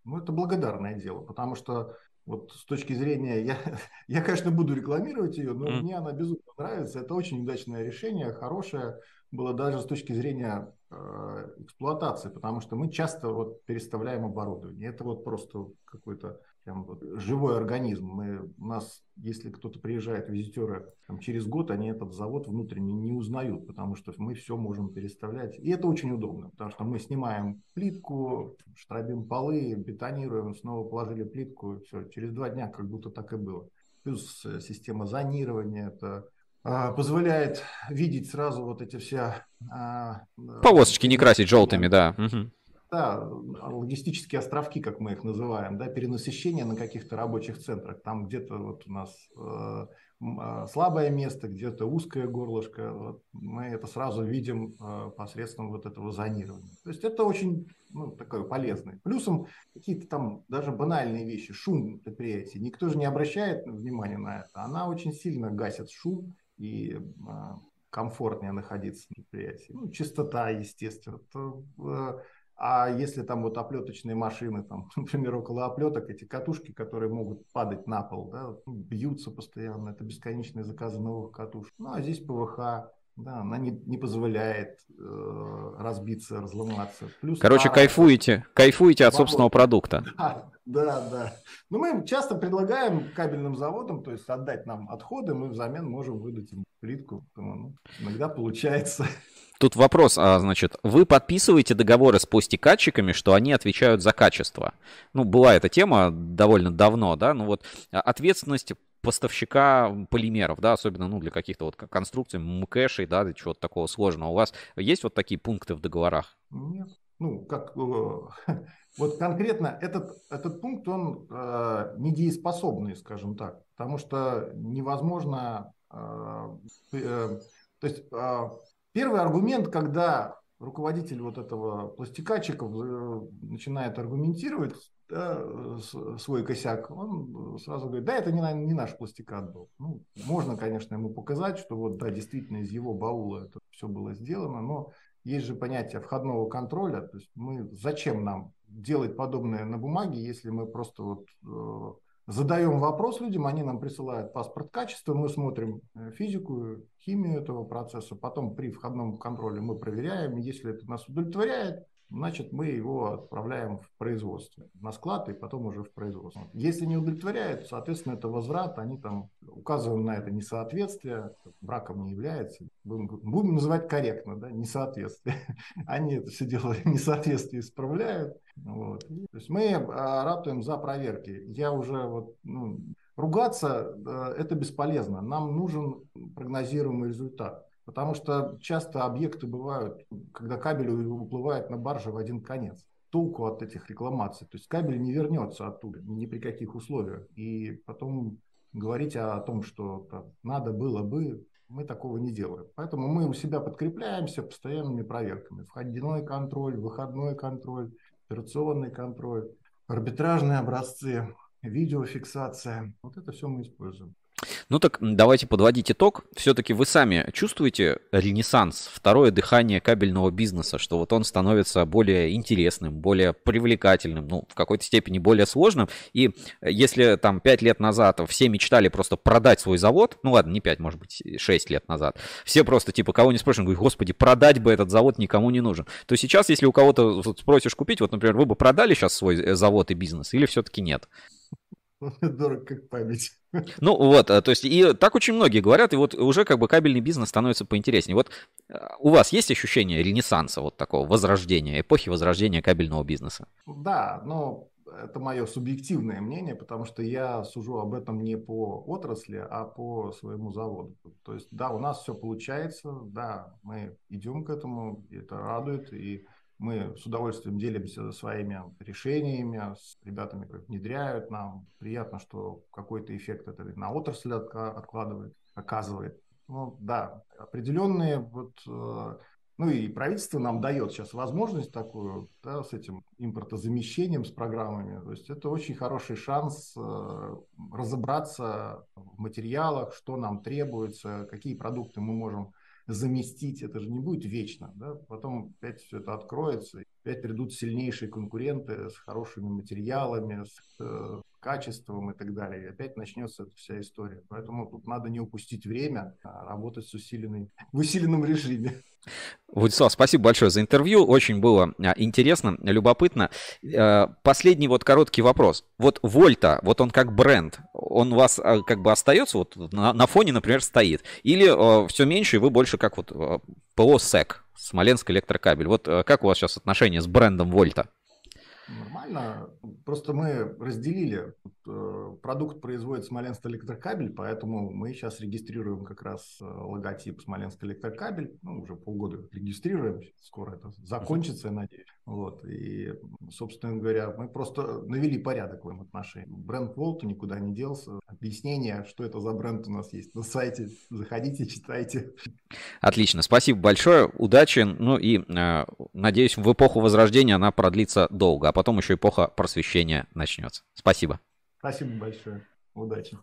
ну, это благодарное дело, потому что вот с точки зрения, я, (laughs) я конечно, буду рекламировать ее, но mm. мне она безумно нравится. Это очень удачное решение, хорошее было даже с точки зрения э, эксплуатации, потому что мы часто вот переставляем оборудование. Это вот просто какой-то прям вот живой организм. Мы, у нас, если кто-то приезжает, визитеры, там, через год они этот завод внутренне не узнают, потому что мы все можем переставлять. И это очень удобно, потому что мы снимаем плитку, штробим полы, бетонируем, снова положили плитку, все, через два дня как будто так и было. Плюс э, система зонирования, это а, позволяет видеть сразу вот эти все... А, Полосочки не красить желтыми, да. Угу да, логистические островки, как мы их называем, да, перенасыщение на каких-то рабочих центрах. Там где-то вот у нас э, э, слабое место, где-то узкое горлышко. Вот мы это сразу видим э, посредством вот этого зонирования. То есть это очень ну, такое полезное. Плюсом какие-то там даже банальные вещи, шум предприятий. Никто же не обращает внимания на это. Она очень сильно гасит шум и э, комфортнее находиться на предприятии. Ну, чистота, естественно. Это, э, а если там вот оплеточные машины, там, (laughs) например, около оплеток, эти катушки, которые могут падать на пол, да, бьются постоянно, это бесконечные заказы новых катушек. Ну, а здесь ПВХ, да, она не, не позволяет э, разбиться, разломаться. Плюс Короче, пара... кайфуете, кайфуете от Свобод... собственного продукта. (laughs) Да, да, да. Но мы часто предлагаем кабельным заводам, то есть отдать нам отходы, мы взамен можем выдать им плитку. Ну, иногда получается. (laughs) Тут вопрос, а, значит, вы подписываете договоры с постикатчиками, что они отвечают за качество? Ну, была эта тема довольно давно, да, ну вот а, ответственность поставщика полимеров, да, особенно, ну, для каких-то вот конструкций, МКЭшей, да, чего-то такого сложного. У вас есть вот такие пункты в договорах? Нет. Ну, как, э, (laughs) вот конкретно этот, этот пункт, он э, недееспособный, скажем так, потому что невозможно, э, э, то есть э, Первый аргумент, когда руководитель вот этого пластикатчика э, начинает аргументировать да, свой косяк, он сразу говорит, да, это не, не наш пластикат был. Ну, можно, конечно, ему показать, что вот, да, действительно из его баула это все было сделано, но есть же понятие входного контроля, то есть мы, зачем нам делать подобное на бумаге, если мы просто вот э, задаем вопрос людям, они нам присылают паспорт качества, мы смотрим э, физику, химию этого процесса, потом при входном контроле мы проверяем, если это нас удовлетворяет, значит, мы его отправляем в производство, на склад и потом уже в производство. Если не удовлетворяет, соответственно, это возврат, они там указываем на это несоответствие, браком не является, будем, будем называть корректно, да, несоответствие. (laughs) Они это все дело (laughs) несоответствие исправляют. Вот. То есть мы а, ратуем за проверки. Я уже вот, ну, ругаться э, это бесполезно. Нам нужен прогнозируемый результат. Потому что часто объекты бывают, когда кабель уплывает на барже в один конец. Толку от этих рекламаций. То есть кабель не вернется оттуда ни при каких условиях. И потом говорить о том, что там, надо было бы, мы такого не делаем. Поэтому мы у себя подкрепляемся постоянными проверками. Входной контроль, выходной контроль, операционный контроль, арбитражные образцы, видеофиксация. Вот это все мы используем. Ну так давайте подводить итог. Все-таки вы сами чувствуете ренессанс, второе дыхание кабельного бизнеса, что вот он становится более интересным, более привлекательным, ну, в какой-то степени более сложным. И если там 5 лет назад все мечтали просто продать свой завод, ну ладно, не 5, может быть, 6 лет назад, все просто типа кого не спрашивают, говорят, господи, продать бы этот завод никому не нужен. То сейчас, если у кого-то вот, спросишь купить, вот, например, вы бы продали сейчас свой э, завод и бизнес или все-таки нет? (laughs) Дорог как память. Ну вот, э, то есть и так очень многие говорят, и вот уже как бы кабельный бизнес становится поинтереснее. Вот э, у вас есть ощущение ренессанса, вот такого возрождения, эпохи возрождения кабельного бизнеса? Да, но это мое субъективное мнение, потому что я сужу об этом не по отрасли, а по своему заводу. То есть, да, у нас все получается, да, мы идем к этому, и это радует, и мы с удовольствием делимся своими решениями с ребятами, как внедряют. Нам приятно, что какой-то эффект это на отрасль откладывает, оказывает. Ну да, определенные вот э, ну и правительство нам дает сейчас возможность такую, да, с этим импортозамещением, с программами. То есть это очень хороший шанс э, разобраться в материалах, что нам требуется, какие продукты мы можем заместить, это же не будет вечно. Да? Потом опять все это откроется, опять придут сильнейшие конкуренты с хорошими материалами, с э, качеством и так далее. И опять начнется эта вся история. Поэтому тут надо не упустить время, а работать с усиленной, в усиленном режиме. Владислав, спасибо большое за интервью. Очень было а, интересно, любопытно. Э, последний вот короткий вопрос. Вот Вольта, вот он как бренд, он у вас а, как бы остается вот на, фоне, например, стоит? Или э, все меньше, и вы больше как вот э, ПО СЭК, Смоленск электрокабель? Вот как у вас сейчас отношения с брендом Вольта? Нормально. Просто мы разделили. Э, продукт производит Смоленск электрокабель, поэтому мы сейчас регистрируем как раз э, логотип Смоленск электрокабель. Ну, уже полгода регистрируем. Скоро это закончится, я надеюсь. Вот. И, собственно говоря, мы просто навели порядок в этом отношении. Бренд Волту никуда не делся. Объяснение, что это за бренд у нас есть на сайте. Заходите, читайте. Отлично. Спасибо большое. Удачи. Ну и э, надеюсь, в эпоху Возрождения она продлится долго потом еще эпоха просвещения начнется. Спасибо. Спасибо большое. Удачи.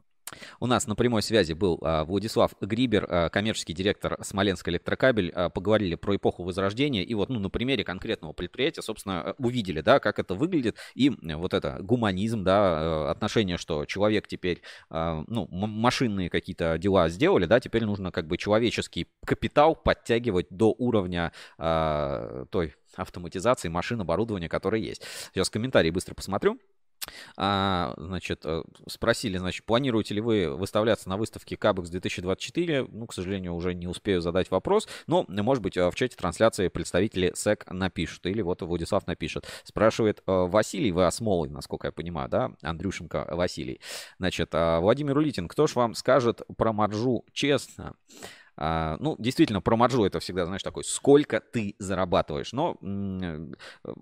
У нас на прямой связи был а, Владислав Грибер, а, коммерческий директор Смоленск электрокабель. А, поговорили про эпоху Возрождения. И вот ну, на примере конкретного предприятия, собственно, увидели, да, как это выглядит. И вот это гуманизм, да, отношение, что человек теперь, ну, машинные какие-то дела сделали, да, теперь нужно как бы человеческий капитал подтягивать до уровня той автоматизации машин, оборудования, которое есть. Сейчас комментарии быстро посмотрю. А, значит, э, спросили, значит, планируете ли вы выставляться на выставке Кабекс 2024? Ну, к сожалению, уже не успею задать вопрос, но, может быть, э, в чате трансляции представители СЭК напишут, или вот Владислав напишет. Спрашивает э, Василий, вы осмолый, насколько я понимаю, да? Андрюшенко Василий. Значит, Владимир Улитин, кто ж вам скажет про маржу честно? А, ну, действительно, про маржу это всегда, знаешь, такой, сколько ты зарабатываешь. Но э,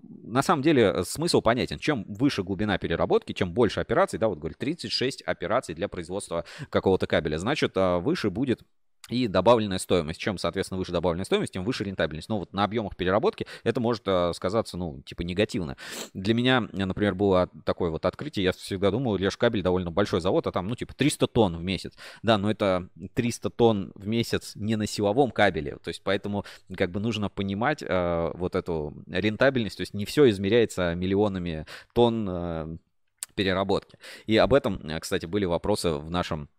на самом деле смысл понятен. Чем выше глубина переработки, чем больше операций, да, вот говорит, 36 операций для производства какого-то кабеля, значит, а, выше будет и добавленная стоимость. Чем, соответственно, выше добавленная стоимость, тем выше рентабельность. Но вот на объемах переработки это может э, сказаться, ну, типа негативно. Для меня, например, было такое вот открытие. Я всегда думал, Лешкабель довольно большой завод, а там, ну, типа 300 тонн в месяц. Да, но это 300 тонн в месяц не на силовом кабеле. То есть поэтому как бы нужно понимать э, вот эту рентабельность. То есть не все измеряется миллионами тонн э, переработки. И об этом, э, кстати, были вопросы в нашем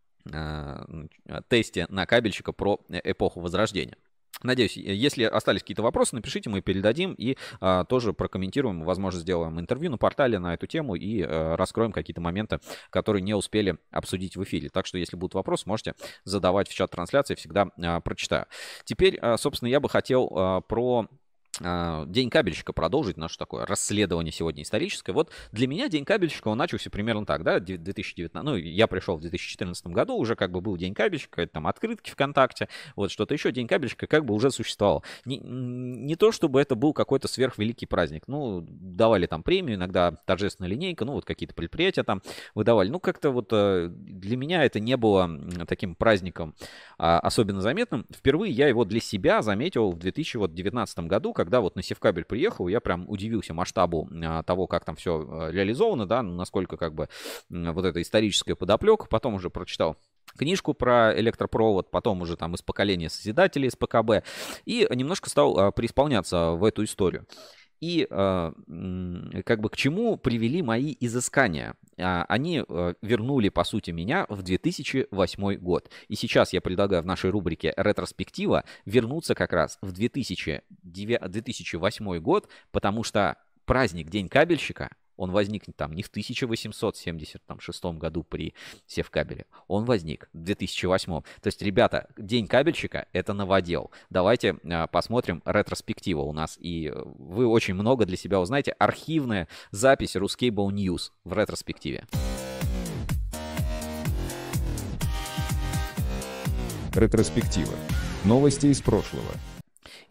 тесте на кабельщика про эпоху Возрождения. Надеюсь, если остались какие-то вопросы, напишите, мы передадим и а, тоже прокомментируем, возможно, сделаем интервью на портале на эту тему и а, раскроем какие-то моменты, которые не успели обсудить в эфире. Так что, если будут вопросы, можете задавать в чат трансляции, всегда а, прочитаю. Теперь, а, собственно, я бы хотел а, про День кабельщика продолжить наше такое расследование сегодня историческое. Вот для меня День кабельщика, он начался примерно так, да, 2019, ну, я пришел в 2014 году, уже как бы был День кабельщика, там открытки ВКонтакте, вот что-то еще, День кабельщика как бы уже существовал. Не, не то, чтобы это был какой-то сверхвеликий праздник, ну, давали там премию, иногда торжественная линейка, ну, вот какие-то предприятия там выдавали, ну, как-то вот э, для меня это не было таким праздником а, особенно заметным. Впервые я его для себя заметил в 2019 году, когда вот на Севкабель приехал, я прям удивился масштабу а, того, как там все э, реализовано, да, насколько как бы вот эта историческая подоплека. Потом уже прочитал книжку про электропровод, потом уже там из поколения Созидателей, из ПКБ, и немножко стал а, преисполняться в эту историю. И э, как бы к чему привели мои изыскания? А, они э, вернули, по сути, меня в 2008 год. И сейчас я предлагаю в нашей рубрике «Ретроспектива» вернуться как раз в 2009, 2008 год, потому что праздник День кабельщика – он возник там не в 1876 году при Севкабеле, он возник в 2008. То есть, ребята, День кабельщика — это новодел. Давайте э, посмотрим ретроспективу у нас, и вы очень много для себя узнаете. Архивная запись Ruscable News в ретроспективе. Ретроспектива. Новости из прошлого.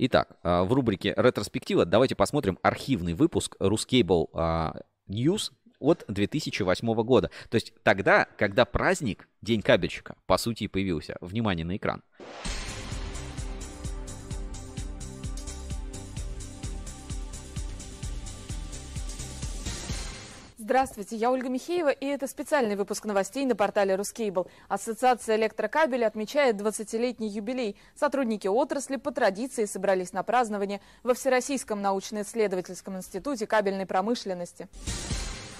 Итак, а, в рубрике «Ретроспектива» давайте посмотрим архивный выпуск Ruscable а, News от 2008 года. То есть тогда, когда праздник, День кабельщика, по сути, появился. Внимание на экран. Здравствуйте, я Ольга Михеева, и это специальный выпуск новостей на портале Рускейбл. Ассоциация электрокабеля отмечает 20-летний юбилей. Сотрудники отрасли по традиции собрались на празднование во Всероссийском научно-исследовательском институте кабельной промышленности.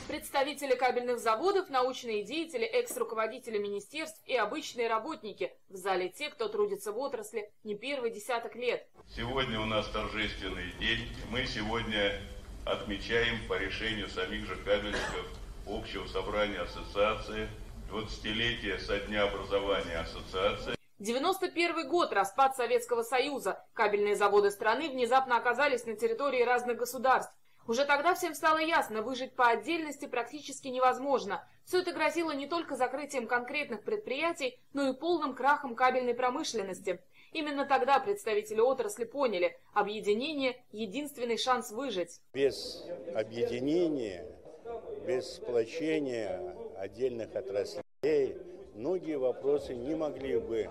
Представители кабельных заводов, научные деятели, экс-руководители министерств и обычные работники. В зале те, кто трудится в отрасли не первый десяток лет. Сегодня у нас торжественный день. Мы сегодня отмечаем по решению самих же кабельщиков общего собрания ассоциации 20-летие со дня образования ассоциации. 91 год, распад Советского Союза. Кабельные заводы страны внезапно оказались на территории разных государств. Уже тогда всем стало ясно, выжить по отдельности практически невозможно. Все это грозило не только закрытием конкретных предприятий, но и полным крахом кабельной промышленности. Именно тогда представители отрасли поняли, объединение – единственный шанс выжить. Без объединения, без сплочения отдельных отраслей многие вопросы не могли бы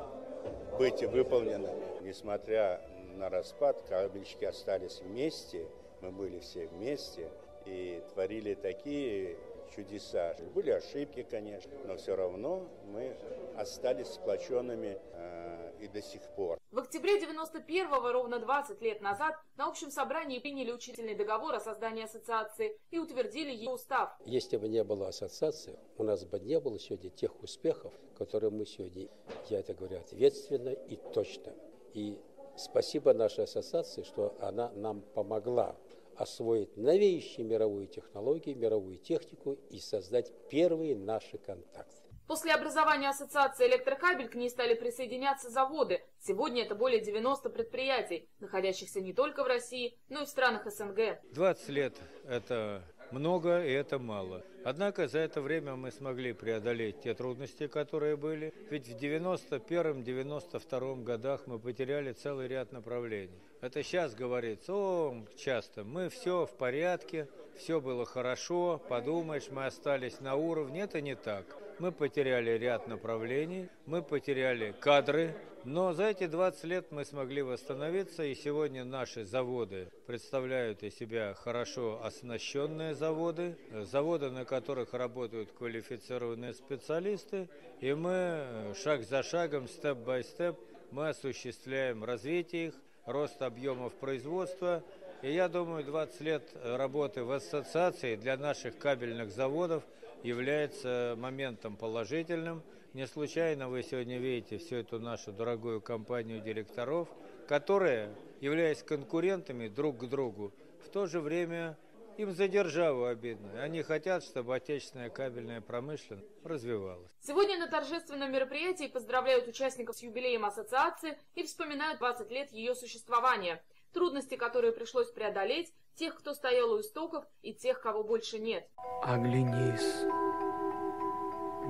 быть выполнены. Несмотря на распад, кабельщики остались вместе, мы были все вместе и творили такие чудеса. Были ошибки, конечно, но все равно мы остались сплоченными э, и до сих пор. В октябре 91-го, ровно 20 лет назад, на общем собрании приняли учительный договор о создании ассоциации и утвердили ее устав. Если бы не было ассоциации, у нас бы не было сегодня тех успехов, которые мы сегодня, я это говорю ответственно и точно. И спасибо нашей ассоциации, что она нам помогла освоить новейшие мировые технологии, мировую технику и создать первые наши контакты. После образования Ассоциации «Электрокабель» к ней стали присоединяться заводы. Сегодня это более 90 предприятий, находящихся не только в России, но и в странах СНГ. 20 лет – это много и это мало. Однако за это время мы смогли преодолеть те трудности, которые были. Ведь в 91-92 годах мы потеряли целый ряд направлений. Это сейчас говорится, о, часто, мы все в порядке, все было хорошо, подумаешь, мы остались на уровне. Это не так. Мы потеряли ряд направлений, мы потеряли кадры, но за эти 20 лет мы смогли восстановиться, и сегодня наши заводы представляют из себя хорошо оснащенные заводы, заводы, на которых работают квалифицированные специалисты, и мы шаг за шагом, степ-бай-степ, мы осуществляем развитие их, рост объемов производства, и я думаю, 20 лет работы в ассоциации для наших кабельных заводов является моментом положительным – не случайно вы сегодня видите всю эту нашу дорогую компанию директоров, которые, являясь конкурентами друг к другу, в то же время им за державу обидно. Они хотят, чтобы отечественная кабельная промышленность развивалась. Сегодня на торжественном мероприятии поздравляют участников с юбилеем ассоциации и вспоминают 20 лет ее существования. Трудности, которые пришлось преодолеть, тех, кто стоял у истоков, и тех, кого больше нет. Оглянись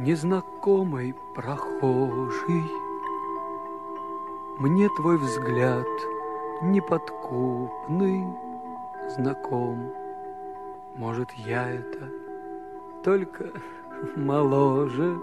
незнакомый прохожий. Мне твой взгляд неподкупный знаком. Может, я это только моложе.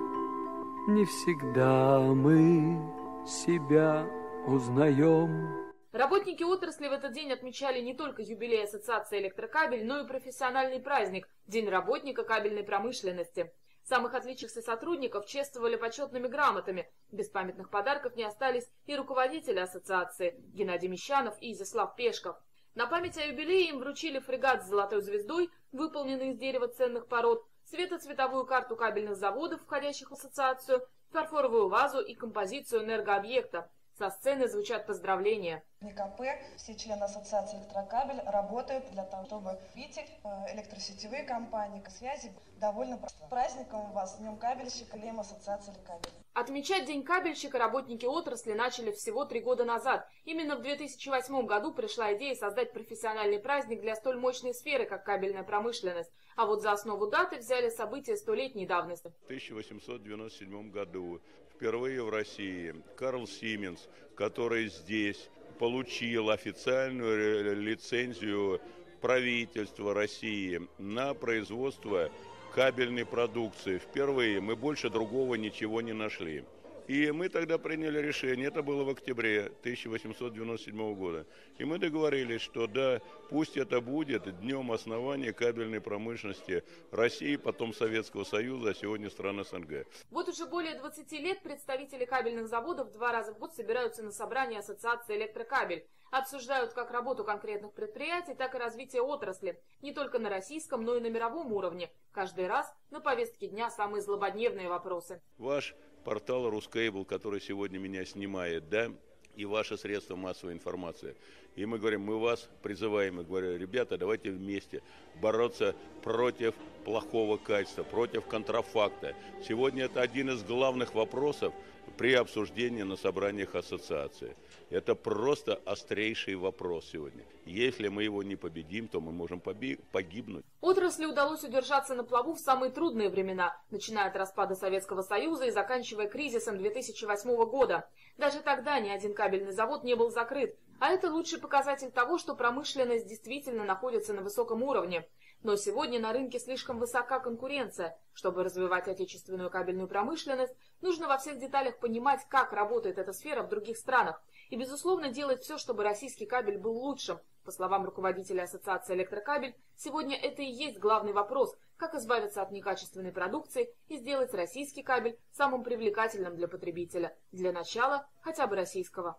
Не всегда мы себя узнаем. Работники отрасли в этот день отмечали не только юбилей Ассоциации электрокабель, но и профессиональный праздник – День работника кабельной промышленности – Самых отличившихся сотрудников чествовали почетными грамотами. Без памятных подарков не остались и руководители ассоциации Геннадий Мещанов и Изяслав Пешков. На память о юбилее им вручили фрегат с золотой звездой, выполненный из дерева ценных пород, светоцветовую карту кабельных заводов, входящих в ассоциацию, фарфоровую вазу и композицию энергообъекта. Со сцены звучат поздравления. НКП, все члены ассоциации электрокабель работают для того, чтобы видеть э, электросетевые компании, связи довольно просто. Праздником вас, Днем кабельщика, Лем ассоциации электрокабель. Отмечать День кабельщика работники отрасли начали всего три года назад. Именно в 2008 году пришла идея создать профессиональный праздник для столь мощной сферы, как кабельная промышленность. А вот за основу даты взяли события столетней давности. В 1897 году впервые в России Карл Сименс, который здесь получил официальную лицензию правительства России на производство кабельной продукции. Впервые мы больше другого ничего не нашли. И мы тогда приняли решение, это было в октябре 1897 года. И мы договорились, что да, пусть это будет днем основания кабельной промышленности России, потом Советского Союза, а сегодня стран СНГ. Вот уже более 20 лет представители кабельных заводов два раза в год собираются на собрание Ассоциации «Электрокабель». Обсуждают как работу конкретных предприятий, так и развитие отрасли. Не только на российском, но и на мировом уровне. Каждый раз на повестке дня самые злободневные вопросы. Ваш портал Рускейбл, который сегодня меня снимает, да, и ваши средства массовой информации. И мы говорим, мы вас призываем, мы говорим, ребята, давайте вместе бороться против плохого качества, против контрафакта. Сегодня это один из главных вопросов при обсуждении на собраниях ассоциации. Это просто острейший вопрос сегодня. Если мы его не победим, то мы можем погибнуть. Отрасли удалось удержаться на плаву в самые трудные времена, начиная от распада Советского Союза и заканчивая кризисом 2008 года. Даже тогда ни один кабельный завод не был закрыт, а это лучший показатель того, что промышленность действительно находится на высоком уровне. Но сегодня на рынке слишком высока конкуренция. Чтобы развивать отечественную кабельную промышленность, нужно во всех деталях понимать, как работает эта сфера в других странах. И, безусловно, делать все, чтобы российский кабель был лучшим. По словам руководителя Ассоциации «Электрокабель», сегодня это и есть главный вопрос, как избавиться от некачественной продукции и сделать российский кабель самым привлекательным для потребителя. Для начала хотя бы российского.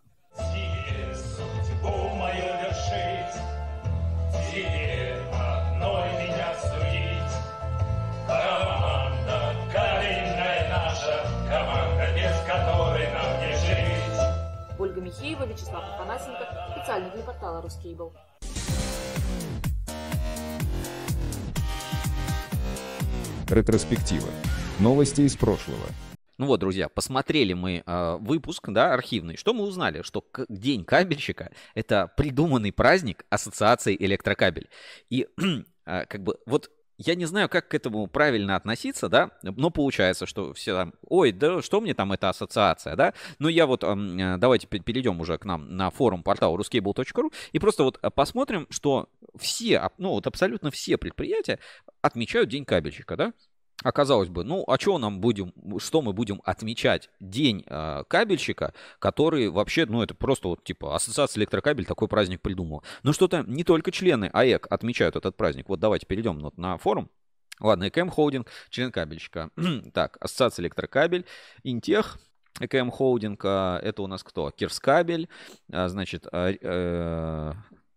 Судьбу мою вершить, Ольга Михеева, Вячеслав Афанасенко. Специально для портала Рускейбл. Ретроспектива. Новости из прошлого. Ну вот, друзья, посмотрели мы э, выпуск, да, архивный. Что мы узнали? Что День кабельщика – это придуманный праздник Ассоциации Электрокабель. И э, (clears throat) как бы вот я не знаю, как к этому правильно относиться, да, но получается, что все там, ой, да что мне там эта ассоциация, да, но я вот, э, давайте перейдем уже к нам на форум портала ruscable.ru и просто вот э, посмотрим, что все, ну вот абсолютно все предприятия отмечают День кабельщика, да, Оказалось бы, ну, а что нам будем, что мы будем отмечать день э, кабельщика, который вообще, ну, это просто вот типа Ассоциация электрокабель такой праздник придумала. Но что-то не только члены АЭК отмечают этот праздник. Вот давайте перейдем вот на форум. Ладно, ЭКМ Холдинг, член кабельщика. (clears throat) так, Ассоциация электрокабель, Интех, ЭКМ Холдинг, а, это у нас кто? Кирскабель, а, значит, а, э,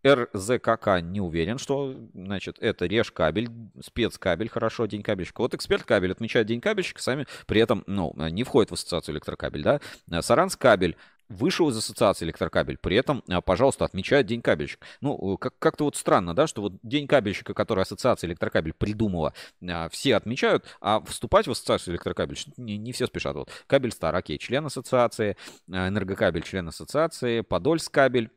РЗКК не уверен, что, значит, это реж кабель, спецкабель, хорошо, день кабельщика. Вот эксперт кабель отмечает день кабельщика, сами при этом, ну, не входит в ассоциацию электрокабель, да. Саранс кабель вышел из ассоциации электрокабель, при этом, а, пожалуйста, отмечает День кабельщика. Ну, как- как-то вот странно, да, что вот День кабельщика, который ассоциация электрокабель придумала, а, все отмечают, а вступать в ассоциацию электрокабель не, не все спешат. Вот Кабель Стар, окей, член ассоциации, а, Энергокабель, член ассоциации, Подольскабель,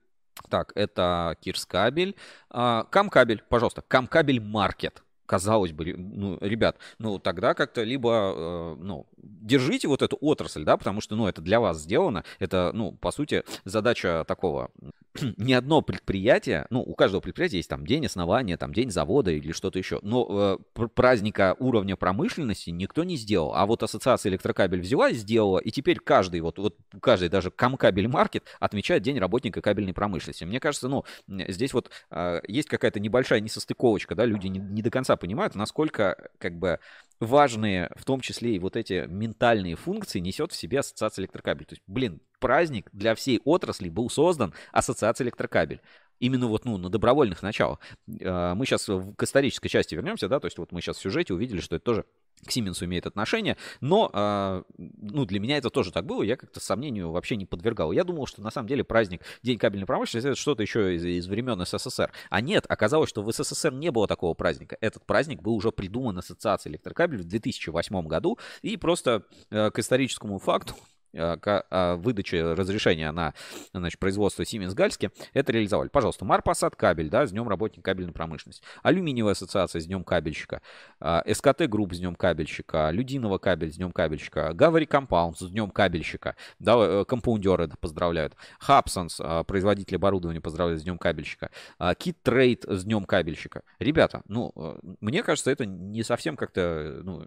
так, это Кирскабель. А, Камкабель, пожалуйста, Камкабель Маркет. Казалось бы, ну, ребят, ну, тогда как-то либо, э, ну, держите вот эту отрасль, да, потому что, ну, это для вас сделано, это, ну, по сути, задача такого (clears throat) ни одно предприятие, ну, у каждого предприятия есть там день основания, там день завода или что-то еще, но э, праздника уровня промышленности никто не сделал. А вот ассоциация электрокабель взяла и сделала, и теперь каждый, вот, вот каждый даже Камкабель Маркет отмечает день работника кабельной промышленности. Мне кажется, ну, здесь вот э, есть какая-то небольшая несостыковочка, да, люди не, не до конца понимают, насколько, как бы, важные, в том числе и вот эти ментальные функции несет в себе ассоциация электрокабель. То есть, блин, праздник для всей отрасли был создан ассоциацией электрокабель. Именно вот ну, на добровольных началах. А, мы сейчас к исторической части вернемся, да, то есть вот мы сейчас в сюжете увидели, что это тоже к Сименсу имеет отношение, но э, ну, для меня это тоже так было, я как-то сомнению вообще не подвергал. Я думал, что на самом деле праздник День кабельной промышленности это что-то еще из, из времен СССР. А нет, оказалось, что в СССР не было такого праздника. Этот праздник был уже придуман Ассоциацией электрокабелей в 2008 году, и просто э, к историческому факту Э, а, выдачи разрешения на значит, производство Siemens Гальске, это реализовали. Пожалуйста, Марпосадкабель, да, с днем работника кабельной промышленности. Алюминиевая ассоциация с днем кабельщика. А, СКТ Групп с днем кабельщика. Людиновокабель с днем кабельщика. Гавари Компаунд с днем кабельщика. Да, э, компаундеры поздравляют. Хабсонс, а, производитель оборудования, поздравляют с днем кабельщика. Кит Трейд с днем кабельщика. Ребята, ну, э, мне кажется, это не совсем как-то ну,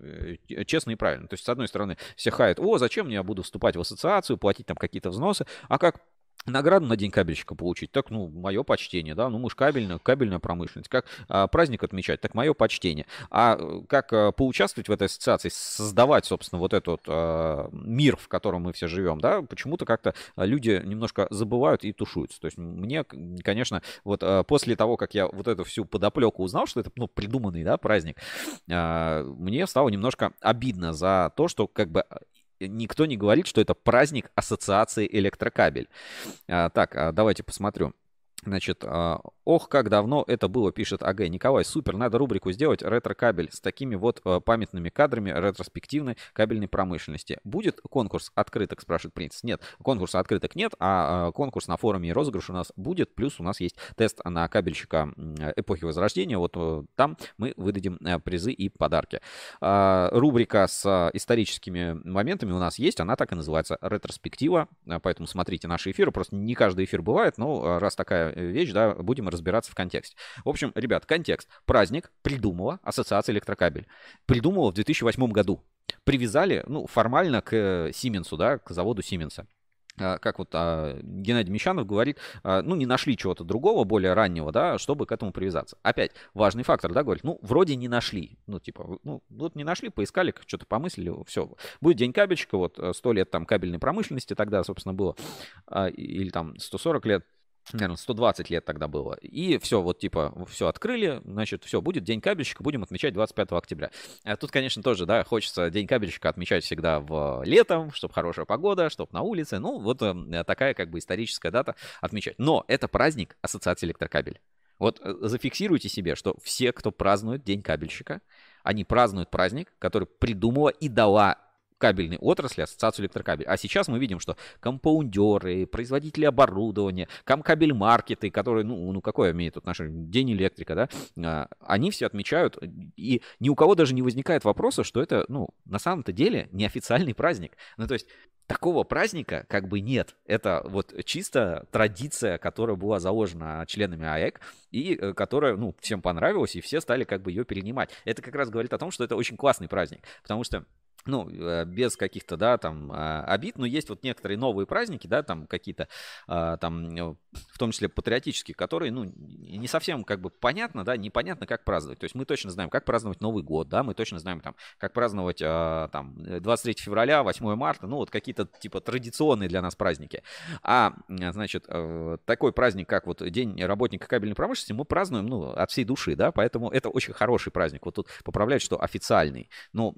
честно и правильно. То есть, с одной стороны, все хают, о, зачем я буду вступать в ассоциацию, платить там какие-то взносы, а как награду на день кабельщика получить, так, ну, мое почтение, да, ну, мы же кабельная, кабельная промышленность, как а, праздник отмечать, так мое почтение. А э, как а, поучаствовать в этой ассоциации, создавать, собственно, вот этот а, мир, в котором мы все живем, да, почему-то как-то люди немножко забывают и тушуются. То есть мне, конечно, вот а, после того, как я вот эту всю подоплеку узнал, что это, ну, придуманный, да, праздник, а, мне стало немножко обидно за то, что как бы никто не говорит, что это праздник ассоциации электрокабель. А, так, а, давайте посмотрю. Значит, а, ох, как давно это было, пишет АГ. Николай, супер, надо рубрику сделать ретро-кабель с такими вот а, памятными кадрами ретроспективной кабельной промышленности. Будет конкурс открыток, спрашивает принц. Нет, конкурса открыток нет, а, а конкурс на форуме и розыгрыш у нас будет. Плюс у нас есть тест на кабельщика эпохи Возрождения. Вот э, там мы выдадим э, призы и подарки. Рубрика с историческими моментами у нас есть, она так и называется ретроспектива. Поэтому смотрите наши эфиры. Просто не каждый эфир бывает, но раз такая вещь, да, будем разбираться в контексте. В общем, ребят, контекст. Праздник придумала Ассоциация Электрокабель. Придумала в 2008 году. Привязали, ну, формально к Сименсу, да, к заводу Сименса а, как вот а, Геннадий Мещанов говорит, а, ну, не нашли чего-то другого, более раннего, да, чтобы к этому привязаться. Опять, важный фактор, да, говорит, ну, вроде не нашли, ну, типа, ну, вот не нашли, поискали, что-то помыслили, все. Будет день кабельчика, вот, 100 лет там кабельной промышленности тогда, собственно, было, или там 140 лет, наверное, 120 лет тогда было. И все, вот типа, все открыли, значит, все, будет День кабельщика, будем отмечать 25 октября. А тут, конечно, тоже, да, хочется День кабельщика отмечать всегда в летом, чтобы хорошая погода, чтобы на улице. Ну, вот э, такая как бы историческая дата отмечать. Но это праздник Ассоциации электрокабель. Вот э, зафиксируйте себе, что все, кто празднует День кабельщика, они празднуют праздник, который придумала и дала кабельной отрасли, ассоциацию электрокабель. А сейчас мы видим, что компаундеры, производители оборудования, камкабель маркеты, которые, ну, ну какое имеет отношение, День электрика, да, а, они все отмечают, и ни у кого даже не возникает вопроса, что это, ну, на самом-то деле неофициальный праздник. Ну, то есть такого праздника как бы нет. Это вот чисто традиция, которая была заложена членами АЭК и э, которая, ну, всем понравилась, и все стали как бы ее перенимать. Это как раз говорит о том, что это очень классный праздник, потому что ну, э, без каких-то, да, там, а, обид, но есть вот некоторые новые праздники, да, там, какие-то, а, там, э, в том числе патриотические, которые, ну, не совсем, как бы, понятно, да, непонятно, как праздновать. То есть мы точно знаем, как праздновать Новый год, да, мы точно знаем, там, как праздновать, а, там, 23 февраля, 8 марта, ну, вот какие-то, типа, традиционные для нас праздники. А, значит, э, такой праздник, как вот День работника кабельной промышленности, мы празднуем, ну, от всей души, да, поэтому это очень хороший праздник. Вот тут поправляют, что официальный. Ну,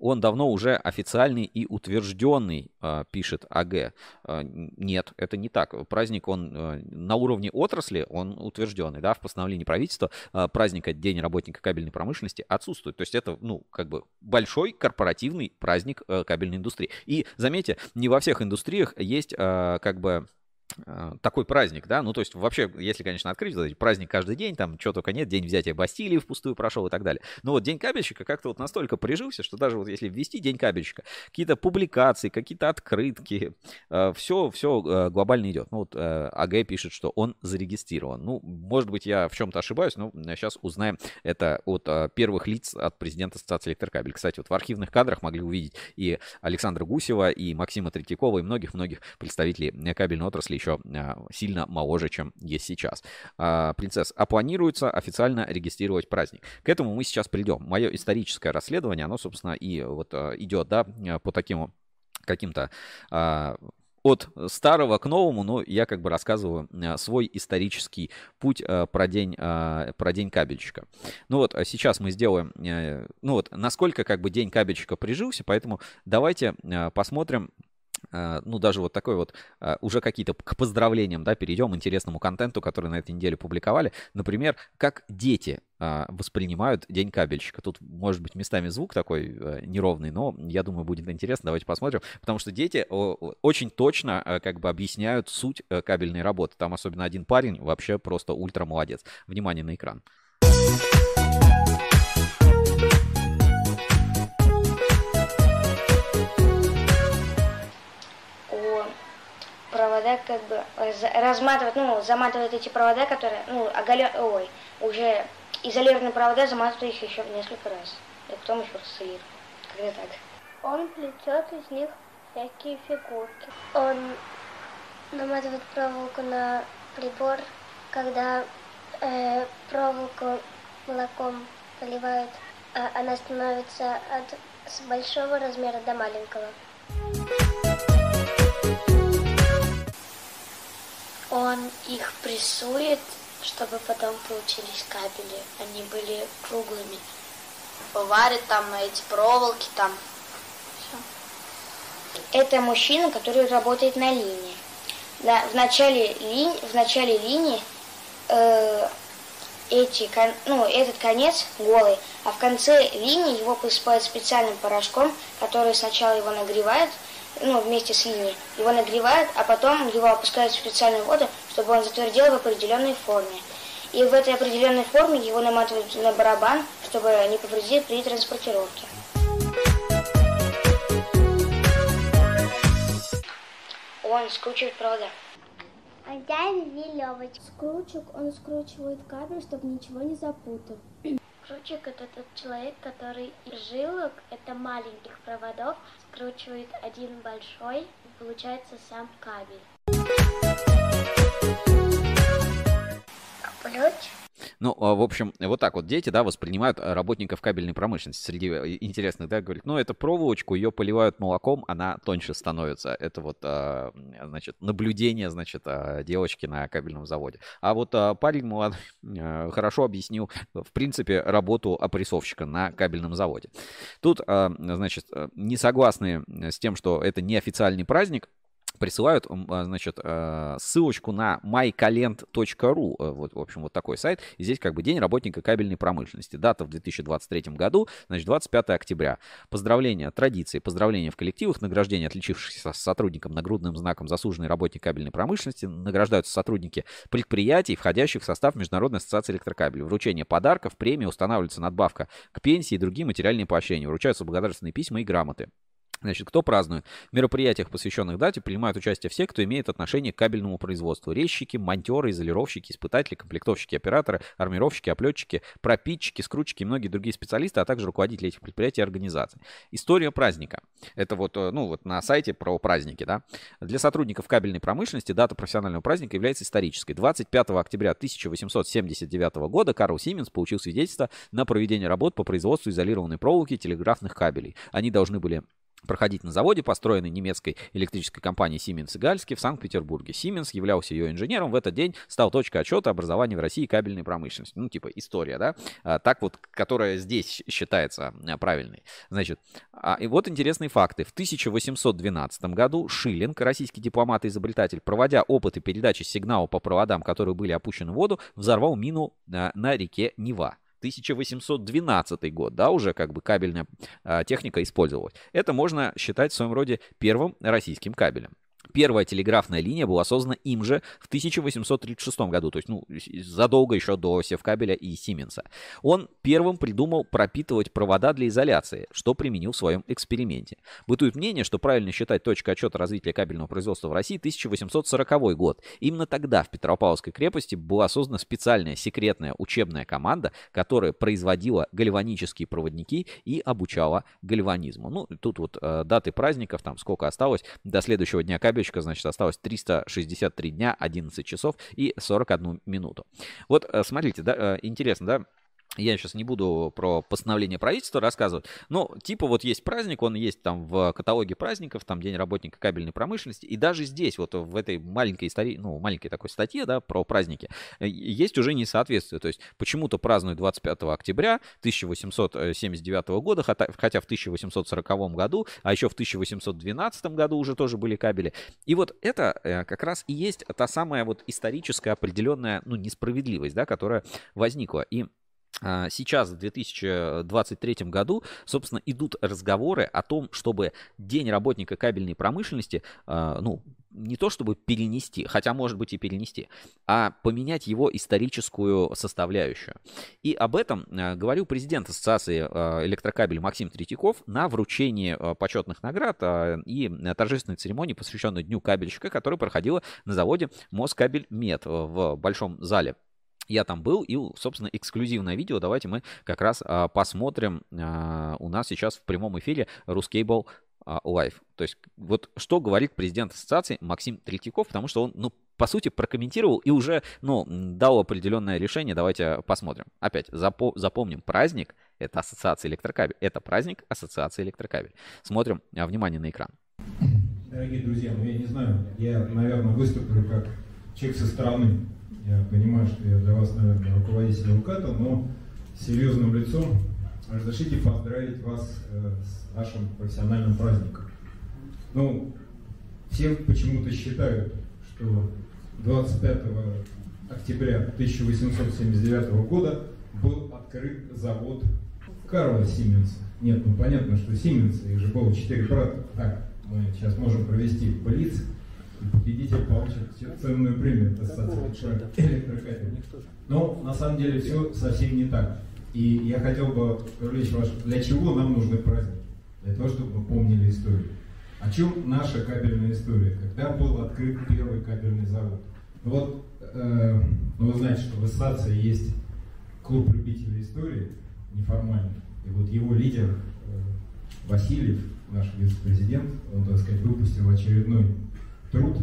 он давно уже официальный и утвержденный, а, пишет АГ. А, нет, это не так. Праздник, он а, на уровне отрасли, он утвержденный. Да? В постановлении правительства праздника День работника кабельной промышленности отсутствует. То есть это, ну, как бы большой корпоративный праздник кабельной индустрии. И, заметьте, не во всех индустриях есть как бы Э, такой праздник, да, ну то есть вообще, если, конечно, открыть, то праздник каждый день, там что только нет, день взятия Бастилии впустую прошел и так далее. Но вот День кабельщика как-то вот настолько прижился, что даже вот если ввести День кабельщика, какие-то публикации, какие-то открытки, все, э, все э, глобально идет. Ну вот АГ пишет, что он зарегистрирован. Ну, может быть, я в чем-то ошибаюсь, но сейчас узнаем это от первых лиц от президента Ассоциации электрокабель. Кстати, вот в архивных кадрах могли увидеть и Александра Гусева, и Максима Третьякова, и многих-многих представителей кабельной отрасли еще а, сильно моложе, чем есть сейчас. А, принцесс, а планируется официально регистрировать праздник. К этому мы сейчас придем. Мое историческое расследование, оно, собственно, и вот а, идет, да, по таким каким-то от старого к новому, но я как бы рассказываю свой исторический путь про день, про день кабельщика. Ну вот сейчас мы сделаем, ну вот насколько как бы день кабельщика прижился, поэтому давайте посмотрим, ну, даже вот такой вот, а, уже какие-то к поздравлениям, да, перейдем, интересному контенту, который на этой неделе публиковали. Например, как дети а, воспринимают День кабельщика. Тут, может быть, местами звук такой неровный, но я думаю, будет интересно. Давайте посмотрим. Потому что дети очень точно как бы объясняют суть э, кабельной работы. Там особенно один парень вообще просто ультра молодец. Внимание на экран. Провода как бы разматывать, ну, заматывать эти провода, которые, ну, оголе... ой, уже изолированные провода, заматывать их еще несколько раз. И потом еще расцелируют. Когда так. Он плетет из них всякие фигурки. Он наматывает проволоку на прибор, когда э, проволоку молоком поливают, э, она становится от с большого размера до маленького. Он их прессует, чтобы потом получились кабели. Они были круглыми. Варит там эти проволоки там. Все. Это мужчина, который работает на линии. Да, в начале, линии, в начале линии э, эти, ну, этот конец голый, а в конце линии его посыпают специальным порошком, который сначала его нагревает, ну, вместе с линией. Его нагревают, а потом его опускают в специальную воду, чтобы он затвердел в определенной форме. И в этой определенной форме его наматывают на барабан, чтобы не повредить при транспортировке. Он скручивает провода. Хозяин веревочку. Скручек, он скручивает кабель, чтобы ничего не запутал. Крючек это тот человек, который из жилок, это маленьких проводов, скручивает один большой, получается сам кабель. Ключ ну, а, в общем, вот так вот дети, да, воспринимают э, работников кабельной промышленности. Среди э, интересных, да, говорят, ну, это проволочку, ее поливают молоком, она тоньше становится. Это вот, а, значит, наблюдение, значит, а, девочки на кабельном заводе. А вот парень молодой (laughs) хорошо объяснил, в принципе, работу опрессовщика на кабельном заводе. Тут, значит, э, не согласны с тем, что это неофициальный праздник, присылают, а, значит, а, ссылочку на mycalent.ru, э, вот, в общем, вот такой сайт, и здесь как бы День работника кабельной промышленности, дата в 2023 году, значит, 25 октября. Поздравления, традиции, поздравления в коллективах, награждение отличившихся сотрудникам нагрудным знаком заслуженный работник кабельной промышленности, награждаются сотрудники предприятий, входящих в состав Международной ассоциации электрокабелей. Вручение подарков, премии, устанавливается надбавка к пенсии и другие материальные поощрения. Вручаются благодарственные письма и грамоты. Значит, кто празднует? В мероприятиях, посвященных дате, принимают участие все, кто имеет отношение к кабельному производству. Резчики, монтеры, изолировщики, испытатели, комплектовщики, операторы, армировщики, оплетчики, пропитчики, скрутчики и многие другие специалисты, а также руководители этих предприятий и организаций. История праздника. Это вот, э, ну, вот на сайте про праздники, да. Для сотрудников кабельной промышленности дата профессионального праздника является исторической. 25 октября 1879 года Карл Сименс получил свидетельство на проведение работ по производству изолированной проволоки телеграфных кабелей. Они должны были проходить на заводе, построенной немецкой электрической компанией Siemens Гальски в Санкт-Петербурге. Siemens являлся ее инженером. В этот день стал точкой отчета образования в России кабельной промышленности. Ну, типа история, да? А, так вот, которая здесь считается а, правильной. Значит, а, и вот интересные факты. В 1812 году Шиллинг, российский дипломат и изобретатель, проводя опыты передачи сигнала по проводам, которые были опущены в воду, взорвал мину а, на реке Нева. 1812 год, да, уже как бы кабельная а, техника использовалась. Это можно считать в своем роде первым российским кабелем. Первая телеграфная линия была создана им же в 1836 году, то есть ну, задолго еще до Севкабеля и Сименса. Он первым придумал пропитывать провода для изоляции, что применил в своем эксперименте. Бытует мнение, что правильно считать точкой отчета развития кабельного производства в России 1840 год. Именно тогда в Петропавловской крепости была создана специальная секретная учебная команда, которая производила гальванические проводники и обучала гальванизму. Ну, тут вот э, даты праздников, там сколько осталось до следующего дня кабеля кабельщика, значит, осталось 363 дня, 11 часов и 41 минуту. Вот, э, смотрите, да, э, интересно, да, я сейчас не буду про постановление правительства рассказывать, но типа вот есть праздник, он есть там в каталоге праздников, там День работника кабельной промышленности, и даже здесь вот в этой маленькой истории, ну, маленькой такой статье, да, про праздники, э, есть уже несоответствие, то есть почему-то празднуют 25 октября 1879 года, хотя в 1840 году, а еще в 1812 году уже тоже были кабели, и вот это э, как раз и есть та самая вот историческая определенная, ну, несправедливость, да, которая возникла, и сейчас, в 2023 году, собственно, идут разговоры о том, чтобы День работника кабельной промышленности, а, ну, не то чтобы перенести, хотя может быть и перенести, а поменять его историческую составляющую. И об этом а, говорил президент Ассоциации электрокабель Максим Третьяков на вручении почетных наград и торжественной церемонии, посвященной Дню кабельщика, которая проходила на заводе Москабель Мед в Большом зале я там был, и, собственно, эксклюзивное видео давайте мы как раз а, посмотрим. А, у нас сейчас в прямом эфире а, Live. То есть вот что говорит президент ассоциации Максим Третьяков, потому что он, ну, по сути, прокомментировал и уже, ну, дал определенное решение. Давайте посмотрим. Опять, запо- запомним, праздник — это ассоциация электрокабель. Это праздник ассоциации электрокабель. Смотрим, а, внимание на экран. Дорогие друзья, ну я не знаю, я, наверное, выступлю как человек со стороны я понимаю, что я для вас, наверное, руководитель УКАТа, но серьезным лицом разрешите поздравить вас э, с вашим профессиональным праздником. Ну, все почему-то считают, что 25 октября 1879 года был открыт завод Карла Сименса. Нет, ну понятно, что Сименса, их же было четыре брата. Так, мы сейчас можем провести блиц победитель получит ценную премию Ассоциации электрокабель. Но на самом деле все совсем не так. И я хотел бы привлечь вас, для чего нам нужны праздники? Для того, чтобы мы помнили историю. О чем наша кабельная история? Когда был открыт первый кабельный завод? Ну вот, э, ну вы знаете, что в ассоциации есть клуб любителей истории, неформальный. И вот его лидер э, Васильев, наш вице-президент, он, так сказать, выпустил очередной труд,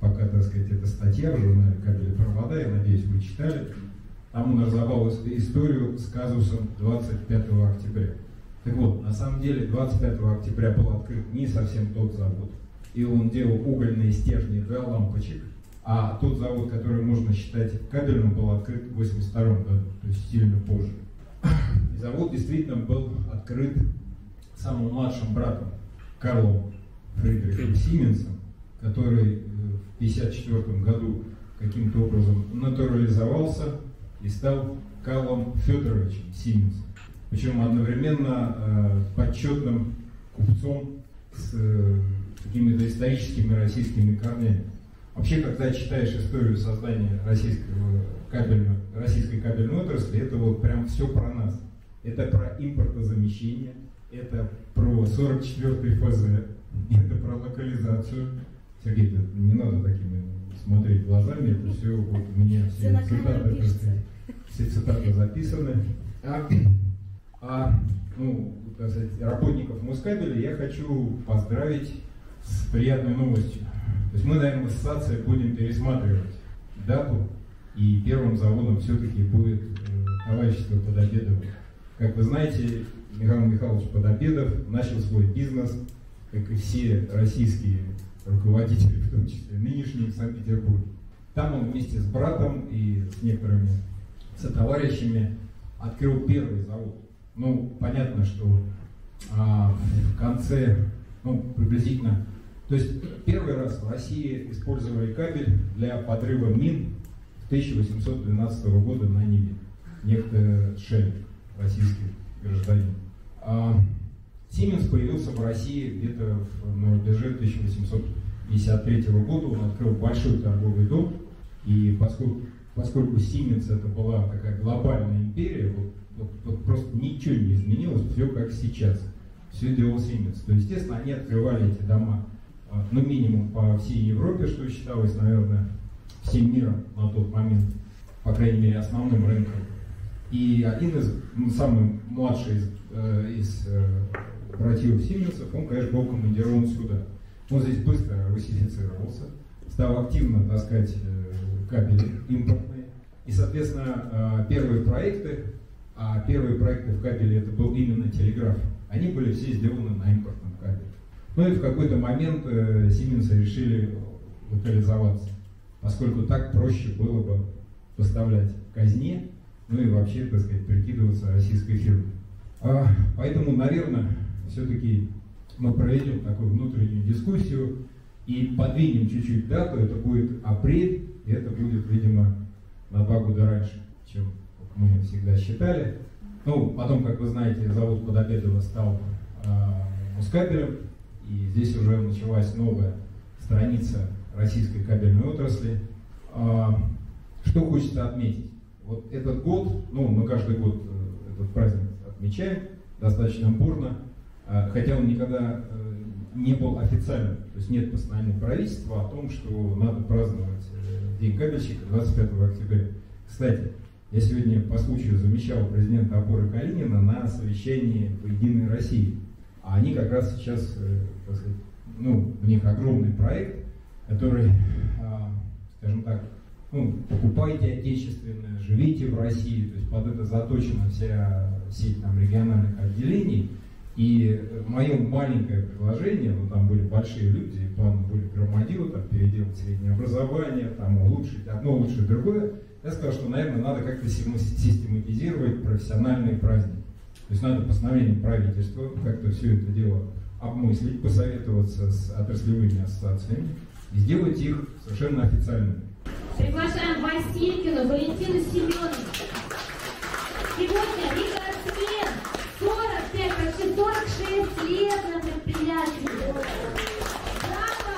пока, так сказать, эта статья в журнале «Кабели провода», я надеюсь, вы читали, там он разобрал историю с казусом 25 октября. Так вот, на самом деле 25 октября был открыт не совсем тот завод, и он делал угольные стержни для лампочек, а тот завод, который можно считать кабельным, был открыт в 82 году, то есть сильно позже. И завод действительно был открыт самым младшим братом Карлом Фридрихом Сименсом, который э, в 1954 году каким-то образом натурализовался и стал Карлом Федоровичем Сименсом. Причем одновременно э, почетным купцом с э, какими-то историческими российскими корнями. Вообще, когда читаешь историю создания российского кабельного, российской кабельной отрасли, это вот прям все про нас. Это про импортозамещение, это про 44-й ФЗ, это про локализацию, Сергей, не надо такими смотреть глазами, это все вот у меня все, все цитаты, все цитаты записаны. А, а ну, так сказать, работников Мускабеля я хочу поздравить с приятной новостью. То есть мы, наверное, в ассоциации будем пересматривать дату, и первым заводом все-таки будет э, товарищество Подобедов. Как вы знаете, Михаил Михайлович Подобедов начал свой бизнес, как и все российские руководителей, в том числе нынешний в Санкт-Петербурге. Там он вместе с братом и с некоторыми сотоварищами открыл первый завод. Ну, понятно, что а, в конце, ну, приблизительно, то есть первый раз в России использовали кабель для подрыва мин в 1812 года на Ниве. Некто Шель, российский гражданин. А, Сименс появился в России где-то на рубеже 1953 года он открыл большой торговый дом, и поскольку, поскольку Siemens это была такая глобальная империя, вот, вот, вот просто ничего не изменилось, все как сейчас. Все делал Siemens. То, естественно, они открывали эти дома, а, ну, минимум по всей Европе, что считалось, наверное, всем миром на тот момент, по крайней мере, основным рынком. И один из, ну, самый младший из, э, из э, братьев Сименсов, он, конечно, был командирован сюда. Он здесь быстро русифицировался, стал активно таскать э, кабели импортные. И, соответственно, э, первые проекты, а первые проекты в кабеле это был именно телеграф, они были все сделаны на импортном кабеле. Ну и в какой-то момент э, Сименсы решили локализоваться, поскольку так проще было бы поставлять казне, ну и вообще, так сказать, прикидываться российской фирмой. А, поэтому, наверное, все-таки мы проведем такую внутреннюю дискуссию и подвинем чуть-чуть дату, это будет апрель, и это будет, видимо, на два года раньше, чем мы всегда считали. Ну, потом, как вы знаете, завод Подобедова стал э, Мускабелем, и здесь уже началась новая страница российской кабельной отрасли. Э, что хочется отметить? Вот этот год, ну, мы каждый год э, этот праздник отмечаем достаточно бурно, хотя он никогда э, не был официальным, то есть нет постановления правительства о том, что надо праздновать День кабельщика 25 октября. Кстати, я сегодня по случаю замещал президента опоры Калинина на совещании в Единой России. А они как раз сейчас, сказать, ну, у них огромный проект, который, скажем так, ну, покупайте отечественное, живите в России, то есть под это заточена вся сеть там, региональных отделений. И мое маленькое предложение, ну там были большие люди, планы были громадилы, там переделать среднее образование, там улучшить одно, улучшить другое. Я сказал, что, наверное, надо как-то систематизировать профессиональные праздники. То есть надо постановлением правительства как-то все это дело обмыслить, посоветоваться с отраслевыми ассоциациями и сделать их совершенно официальными. Приглашаем Василькину Валентину Семеновну. Сегодня рекордсмен 45, почти 46 лет на предприятии. Браво!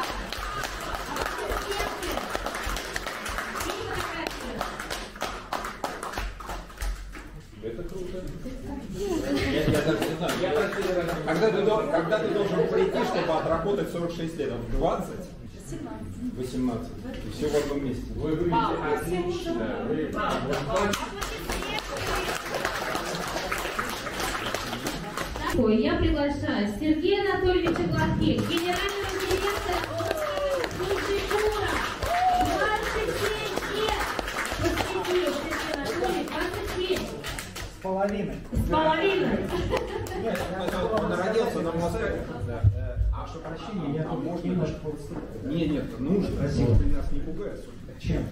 Это круто. Я, я даже не знаю. Я, когда, ты, когда ты должен прийти, чтобы отработать 46 лет? 20? 18. И все в одном месте. Вы выглядите отлично. Вы... Я приглашаю Сергея Анатольевича Гладких, генерального директора Культура. 27 лет. Посвятил Сергей Анатольевич 27. С половиной. С половиной. Нет, он родился на Москве. Прошу прощения, я тут можно немножко Нет, нет, нужно. Спасибо. Ты нас не пугаешь. Чем?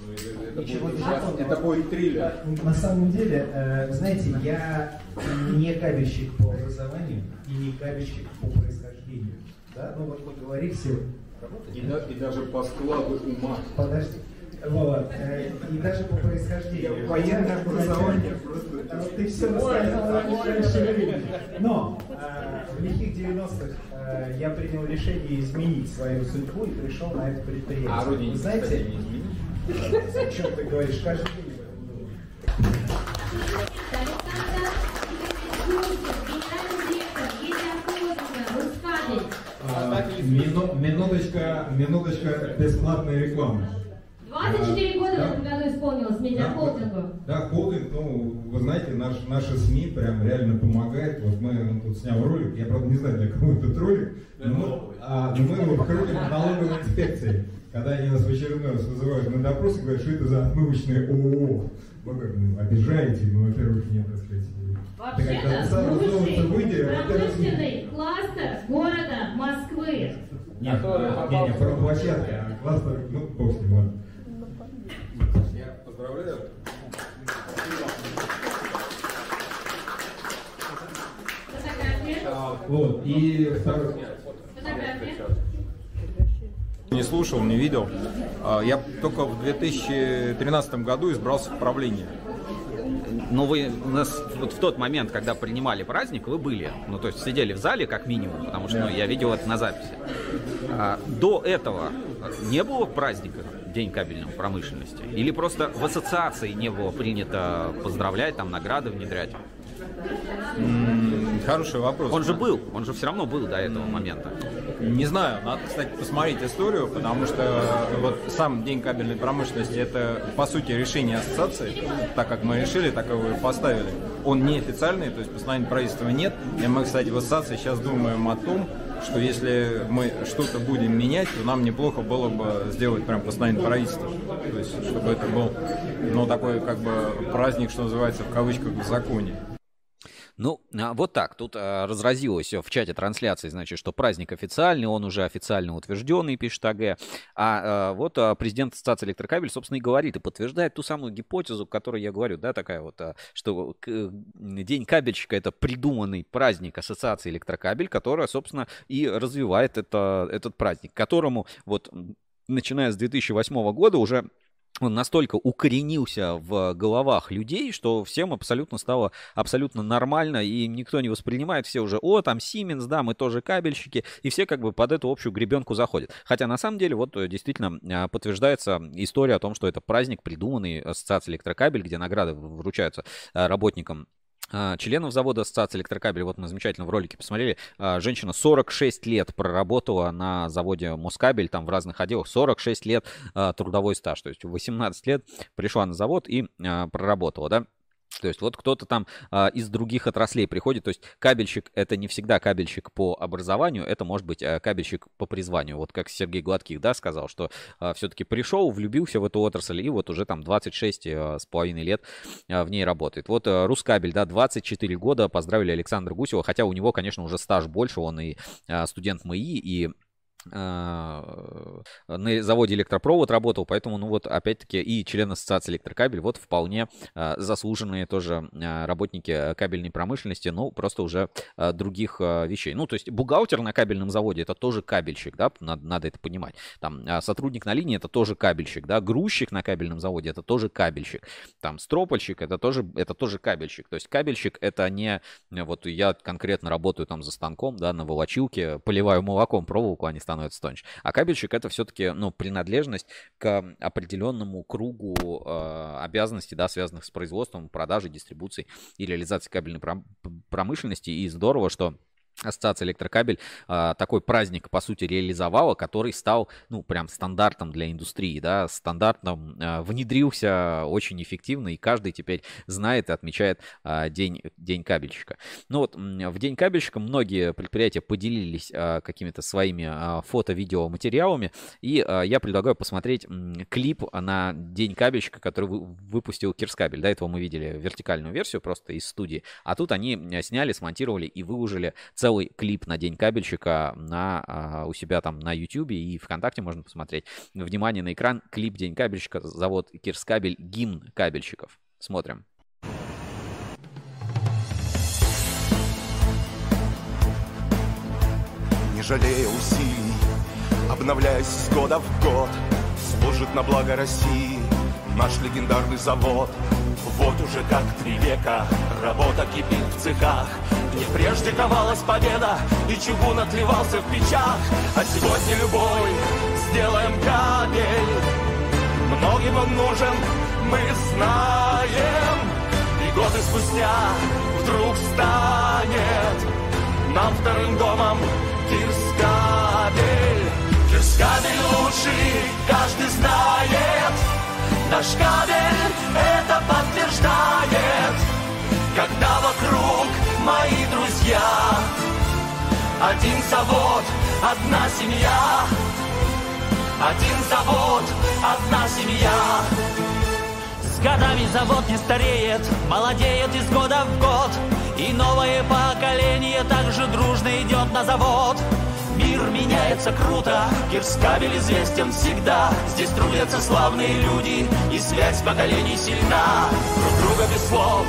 Ну, это, Ничего будет, сейчас, это будет триллер. На самом деле, э, знаете, я не кабельщик по образованию и не кабельщик по происхождению. Да? Ну вот мы говорили все. И, да, и даже по складу ума. Подожди. Вот. Э, и даже по происхождению. Военное образование просто... А ты все рассказал. Но э, в лихих 90-х э, я принял решение изменить свою судьбу и пришел на это предприятие. А родине, Вы знаете, кстати, не изменить? о чем ты говоришь? Каждый день. А, мину- минуточка, минуточка бесплатной рекламы. 24 года в Да. этом году исполнилось медиахолдингу. Да, холдинг, ну, вы знаете, наш, наши СМИ прям реально помогают. Вот мы он тут снял ролик, я правда не знаю, для кого этот ролик, но мы, а, но мы его крутим в налоговой инспекции. Когда они нас в очередной раз вызывают на допрос и говорят, что это за отмывочное ООО. Мы говорим, ну, обижаете, ну, во-первых, нет, так сказать. Вообще-то лучший промышленный кластер города Москвы. Нет, не, не, про площадки, а кластер, ну, бог с ним, ладно. Поздравляю. Вот, и второй... Не слушал, не видел. А, Я только в 2013 году избрался в правление. Но вы у нас вот в тот момент, когда принимали праздник, вы были. Ну, то есть сидели в зале, как минимум, потому что ну, я видел это на записи. А, до этого не было праздника День кабельной промышленности? Или просто в ассоциации не было принято поздравлять, там награды внедрять? Хороший вопрос. Он же был, он же все равно был до этого момента. Не знаю, надо, кстати, посмотреть историю, потому что вот сам День кабельной промышленности это, по сути, решение ассоциации. Так как мы решили, так его и поставили. Он неофициальный, то есть постановления правительства нет. И мы, кстати, в ассоциации сейчас думаем о том, что если мы что-то будем менять, то нам неплохо было бы сделать прям постановление правительства. То есть, чтобы это был, ну, такой как бы праздник, что называется, в кавычках, в законе. Ну, а, вот так. Тут а, разразилось в чате трансляции, значит, что праздник официальный, он уже официально утвержденный, пишет АГ. А, а вот президент Ассоциации Электрокабель, собственно, и говорит, и подтверждает ту самую гипотезу, о которой я говорю, да, такая вот, что к, День кабельщика это придуманный праздник Ассоциации Электрокабель, которая, собственно, и развивает это, этот праздник, которому вот начиная с 2008 года уже он настолько укоренился в головах людей, что всем абсолютно стало абсолютно нормально, и никто не воспринимает, все уже, о, там Siemens, да, мы тоже кабельщики, и все как бы под эту общую гребенку заходят. Хотя на самом деле вот э, действительно а, подтверждается история о том, что это праздник, придуманный Ассоциацией электрокабель, где награды вручаются а, работникам членов завода Ассоциации электрокабель, вот мы замечательно в ролике посмотрели, а, женщина 46 лет проработала на заводе Москабель, там в разных отделах, 46 лет а, трудовой стаж, то есть 18 лет пришла на завод и проработала, да. То есть вот кто-то там а, из других отраслей приходит, то есть кабельщик это не всегда кабельщик по образованию, это может быть а, кабельщик по призванию. Вот как Сергей Гладких, да, сказал, что а, все-таки пришел, влюбился в эту отрасль и вот уже там 26 а, с половиной лет а, в ней работает. Вот а, Рускабель, да, 24 года, поздравили Александра Гусева, хотя у него, конечно, уже стаж больше, он и а, студент МАИ, и на заводе электропровод работал, поэтому, ну вот, опять-таки, и член ассоциации электрокабель, вот вполне а, заслуженные тоже а, работники кабельной промышленности, ну, просто уже других вещей. Ну, то есть бухгалтер на кабельном заводе это тоже кабельщик, да, надо, надо это понимать. Там сотрудник на линии это тоже кабельщик, да, грузчик на кабельном заводе это тоже кабельщик. Там стропольщик это тоже, это тоже кабельщик. То есть кабельщик это не, вот я конкретно работаю там за станком, да, на волочилке, поливаю молоком проволоку, они становится тоньше. А кабельщик это все-таки ну, принадлежность к определенному кругу э, обязанностей, да, связанных с производством, продажей, дистрибуцией и реализацией кабельной промышленности. И здорово, что Ассоциация электрокабель а, такой праздник, по сути, реализовала, который стал, ну, прям стандартом для индустрии, да, стандартом а, внедрился очень эффективно, и каждый теперь знает и отмечает а, день, день кабельщика. Ну вот, в день кабельщика многие предприятия поделились а, какими-то своими а, фото-видео материалами, и а, я предлагаю посмотреть м, клип на день кабельщика, который вы, выпустил Кирскабель. До этого мы видели вертикальную версию просто из студии, а тут они сняли, смонтировали и выложили целый целый клип на День кабельщика на, а, у себя там на YouTube и ВКонтакте можно посмотреть. Внимание на экран, клип День кабельщика, завод Кирскабель, гимн кабельщиков. Смотрим. Не жалея усилий, обновляясь с года в год, служит на благо России наш легендарный завод. Вот уже как три века работа кипит в цехах, не прежде ковалась победа, и чугун отливался в печах. А сегодня любой сделаем кабель. Многим он нужен, мы знаем. И годы спустя вдруг станет нам вторым домом Кирскабель. Кирскабель лучший, каждый знает. Наш кабель это подтверждает, когда вокруг мои друзья. Один завод, одна семья. Один завод, одна семья. С годами завод не стареет, молодеет из года в год. И новое поколение также дружно идет на завод. Мир меняется круто, Кирскабель известен всегда. Здесь трудятся славные люди, и связь поколений сильна. Друг друга без слов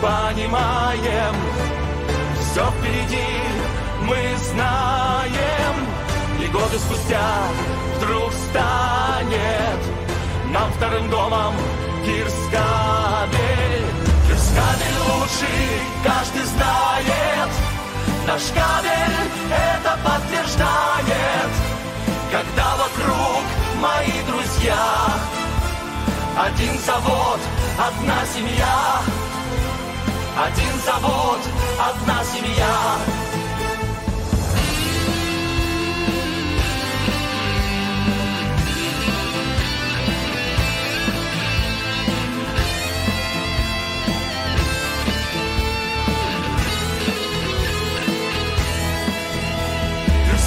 понимаем, все впереди мы знаем, и годы спустя вдруг станет нам вторым домом Кирскабель. Кирскабель каждый знает, наш кабель когда вокруг мои друзья, один завод, одна семья, один завод, одна семья.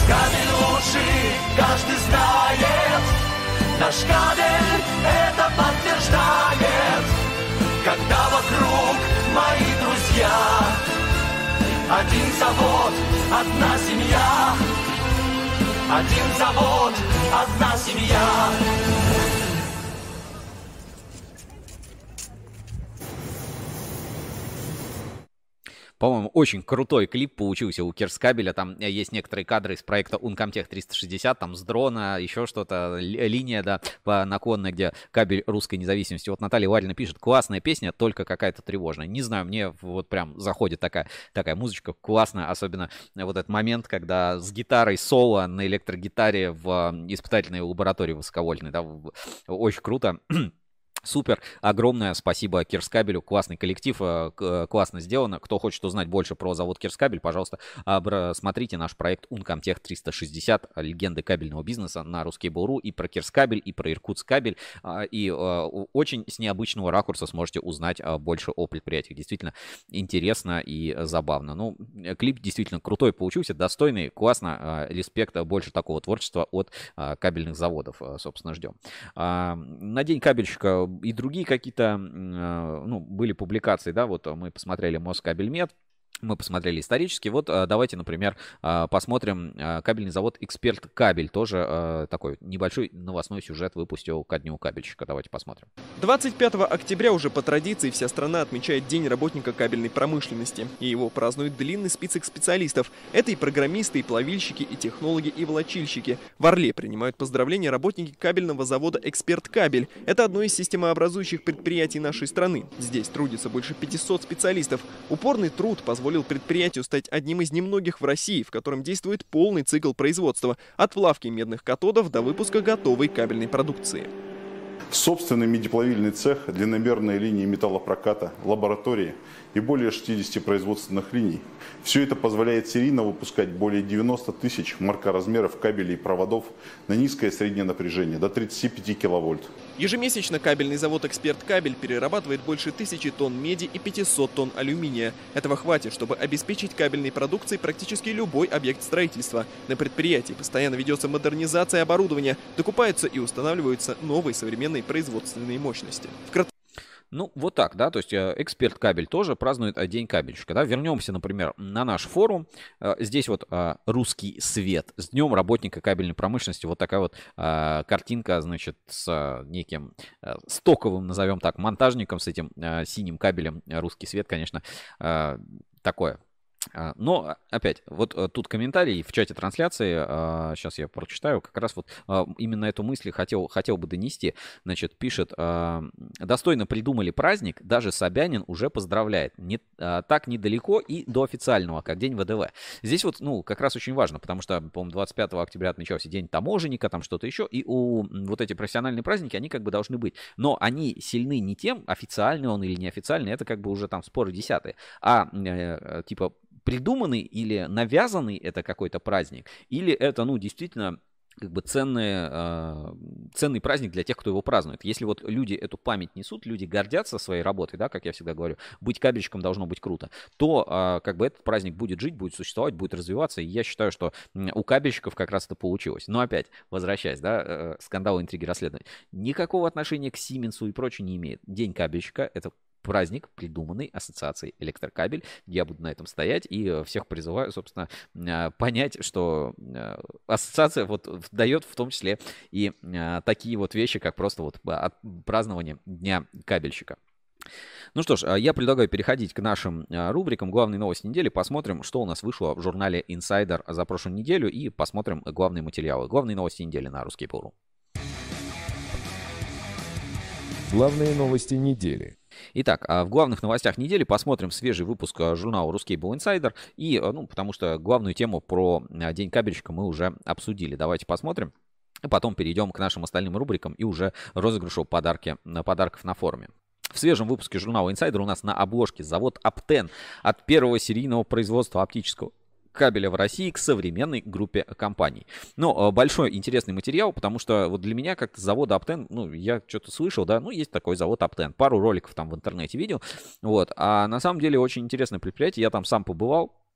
Кабель лучший, каждый знает, наш кабель это подтверждает, когда вокруг мои друзья, один завод, одна семья, один завод, одна семья. По-моему, очень крутой клип получился у Кирскабеля. Там э, есть некоторые кадры из проекта Uncomtech 360, там с дрона, еще что-то, линия, да, по наклонной, где кабель русской независимости. Вот Наталья Варина пишет, классная песня, только какая-то тревожная. Не знаю, мне вот прям заходит такая, такая музычка классная, особенно вот этот момент, когда с гитарой соло на электрогитаре в испытательной лаборатории высоковольтной, да, очень круто. (clears throat) Супер, огромное спасибо Кирскабелю, классный коллектив, э, э, классно сделано. Кто хочет узнать больше про завод Кирскабель, пожалуйста, смотрите наш проект Uncomtech 360, легенды кабельного бизнеса на русский Буру и про Кирскабель, и про Иркутскабель, а, и э, очень с необычного ракурса сможете узнать больше о предприятиях. Действительно интересно и забавно. Ну, клип действительно крутой получился, достойный, классно, респект, больше такого творчества от кабельных заводов, собственно, ждем. А, на день кабельщика и другие какие-то, а, ну, были публикации, да, вот мы посмотрели Москабельмет, мы посмотрели исторически. Вот а, давайте, например, а, посмотрим кабельный завод «Эксперт Кабель». Тоже такой небольшой новостной сюжет выпустил ко дню кабельщика. Давайте посмотрим. 25 октября уже по традиции вся страна отмечает День работника кабельной промышленности. И его празднует длинный список специалистов. Это и программисты, и плавильщики, и технологи, и волочильщики. В Орле принимают поздравления работники кабельного завода «Эксперт Кабель». Это одно из системообразующих предприятий нашей страны. Здесь трудится больше 500 специалистов. Упорный труд позволит позволил предприятию стать одним из немногих в России, в котором действует полный цикл производства, от плавки медных катодов до выпуска готовой кабельной продукции. Собственный медиплавильный цех, длинномерные линии металлопроката, лаборатории и более 60 производственных линий. Все это позволяет серийно выпускать более 90 тысяч маркоразмеров кабелей и проводов на низкое и среднее напряжение до 35 киловольт. Ежемесячно кабельный завод «Эксперт Кабель» перерабатывает больше тысячи тонн меди и 500 тонн алюминия. Этого хватит, чтобы обеспечить кабельной продукцией практически любой объект строительства. На предприятии постоянно ведется модернизация оборудования, докупаются и устанавливаются новые современные производственные мощности. Ну, вот так, да, то есть э, эксперт кабель тоже празднует э, День кабельщика, да. Вернемся, например, на наш форум. Э, здесь вот русский свет. С днем работника кабельной промышленности. Вот такая вот картинка, значит, с неким стоковым, назовем так, монтажником, с этим синим кабелем. Русский свет, конечно, такое но, опять, вот э, тут комментарий в чате трансляции, сейчас а, я прочитаю, как раз вот а, именно эту мысль хотел, хотел бы донести. Значит, пишет, достойно придумали праздник, даже Собянин уже поздравляет. Не, так недалеко и до официального, как День ВДВ. Здесь вот, ну, как раз очень важно, потому что, по-моему, 25 октября отмечался День таможенника, там что-то еще, и у вот эти профессиональные праздники, они как бы должны быть. Но они сильны не тем, официальный он или неофициальный, это как бы уже там споры десятые, а э, типа придуманный или навязанный это какой-то праздник, или это, ну, действительно как бы ценный, э, ценный праздник для тех, кто его празднует. Если вот люди эту память несут, люди гордятся своей работой, да, как я всегда говорю, быть кабельщиком должно быть круто, то э, как бы этот праздник будет жить, будет существовать, будет развиваться, и я считаю, что у кабельщиков как раз это получилось. Но опять, возвращаясь, да, э, скандалы, интриги, расследования, никакого отношения к Сименсу и прочее не имеет. День кабельщика — это праздник, придуманный Ассоциацией Электрокабель. Я буду на этом стоять и э, всех призываю, собственно, э, понять, что э, ассоциация вот дает в том числе и такие вот вещи, как просто вот празднование Дня кабельщика. Ну что ж, я предлагаю переходить к нашим рубрикам «Главные новости недели». Посмотрим, что у нас вышло в журнале Insider за прошлую неделю и посмотрим главные материалы. Главные новости недели на Русский Пору. Главные новости недели. Итак, а в главных новостях недели посмотрим свежий выпуск а, журнала Ruscable Insider. И, а, ну, потому что главную тему про День кабельщика мы уже обсудили. Давайте посмотрим. И потом перейдем к нашим остальным рубрикам и уже розыгрышу подарки, подарков на форуме. В свежем выпуске журнала Insider у нас на обложке завод Аптен от первого серийного производства оптического кабеля в России к современной группе компаний. Но э, большой интересный материал, потому что вот для меня как завода Аптен, ну, я что-то слышал, да, ну, есть такой завод Аптен, пару роликов там в интернете видел, вот, а на самом деле очень интересное предприятие, я там сам побывал, а,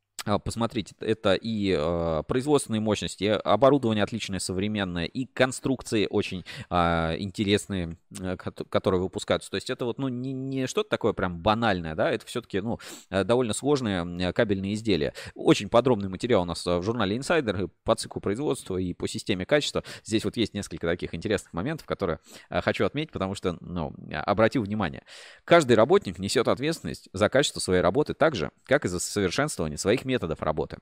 посмотрите, это и э, производственные мощности, оборудование отличное, современное, и конструкции очень э, интересные, э, которые выпускаются. То есть это вот, ну, не, не что-то такое прям банальное, да, это все-таки, ну, э, довольно сложные кабельные изделия. Очень подробный материал у нас в журнале Insider по циклу производства и по системе качества. Здесь вот есть несколько таких интересных моментов, которые э, хочу отметить, потому что, ну, обратил внимание. Каждый работник несет ответственность за качество своей работы так же, как и за совершенствование своих методов работы.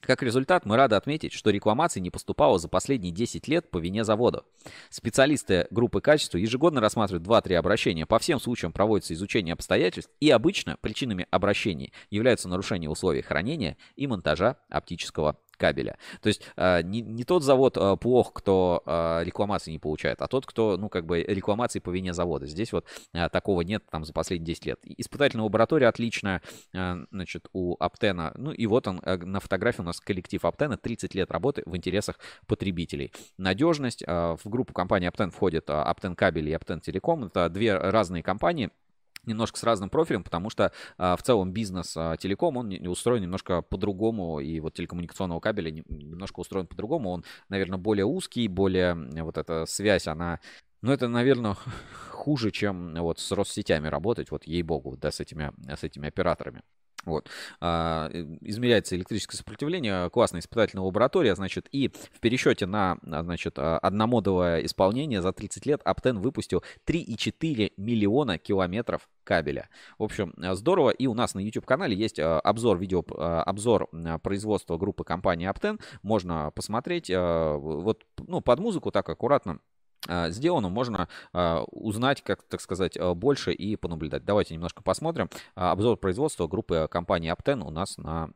Как результат, мы рады отметить, что рекламаций не поступало за последние 10 лет по вине завода. Специалисты группы качества ежегодно рассматривают 2-3 обращения. По всем случаям проводится изучение обстоятельств, и обычно причинами обращений являются нарушение условий хранения и монтажа оптического кабеля. То есть э, не, не тот завод э, плох, кто э, рекламации не получает, а тот, кто, ну, как бы рекламации по вине завода. Здесь вот такого нет там за последние 10 лет. Испытательная лаборатория отличная, значит, у Аптена. Ну, и вот он, на фотографии у нас коллектив Аптена, 30 лет работы в интересах потребителей. Надежность. В группу компании Аптен входит Аптен Кабель и Аптен Телеком. Это две разные компании, немножко с разным профилем, потому что а, в целом бизнес а, телеком, он устроен немножко по-другому, и вот телекоммуникационного кабеля не, немножко устроен по-другому, он, наверное, более узкий, более вот эта связь, она, ну, это, наверное, (laughs) хуже, чем вот с Россетями работать, вот ей-богу, да, с этими, с этими операторами. Вот. А, измеряется электрическое сопротивление, классная испытательная лаборатория, значит, и в пересчете на, значит, а, одномодовое исполнение за 30 лет Аптен выпустил 3,4 миллиона километров кабеля. В общем, здорово. И у нас на YouTube-канале есть а, обзор, видео, обзор производства группы компании Аптен. Можно посмотреть вот, ну, под музыку так аккуратно а, сделано, можно а, узнать, как, так сказать, а, больше и понаблюдать. Давайте немножко посмотрим. Обзор производства группы компании Apten у нас на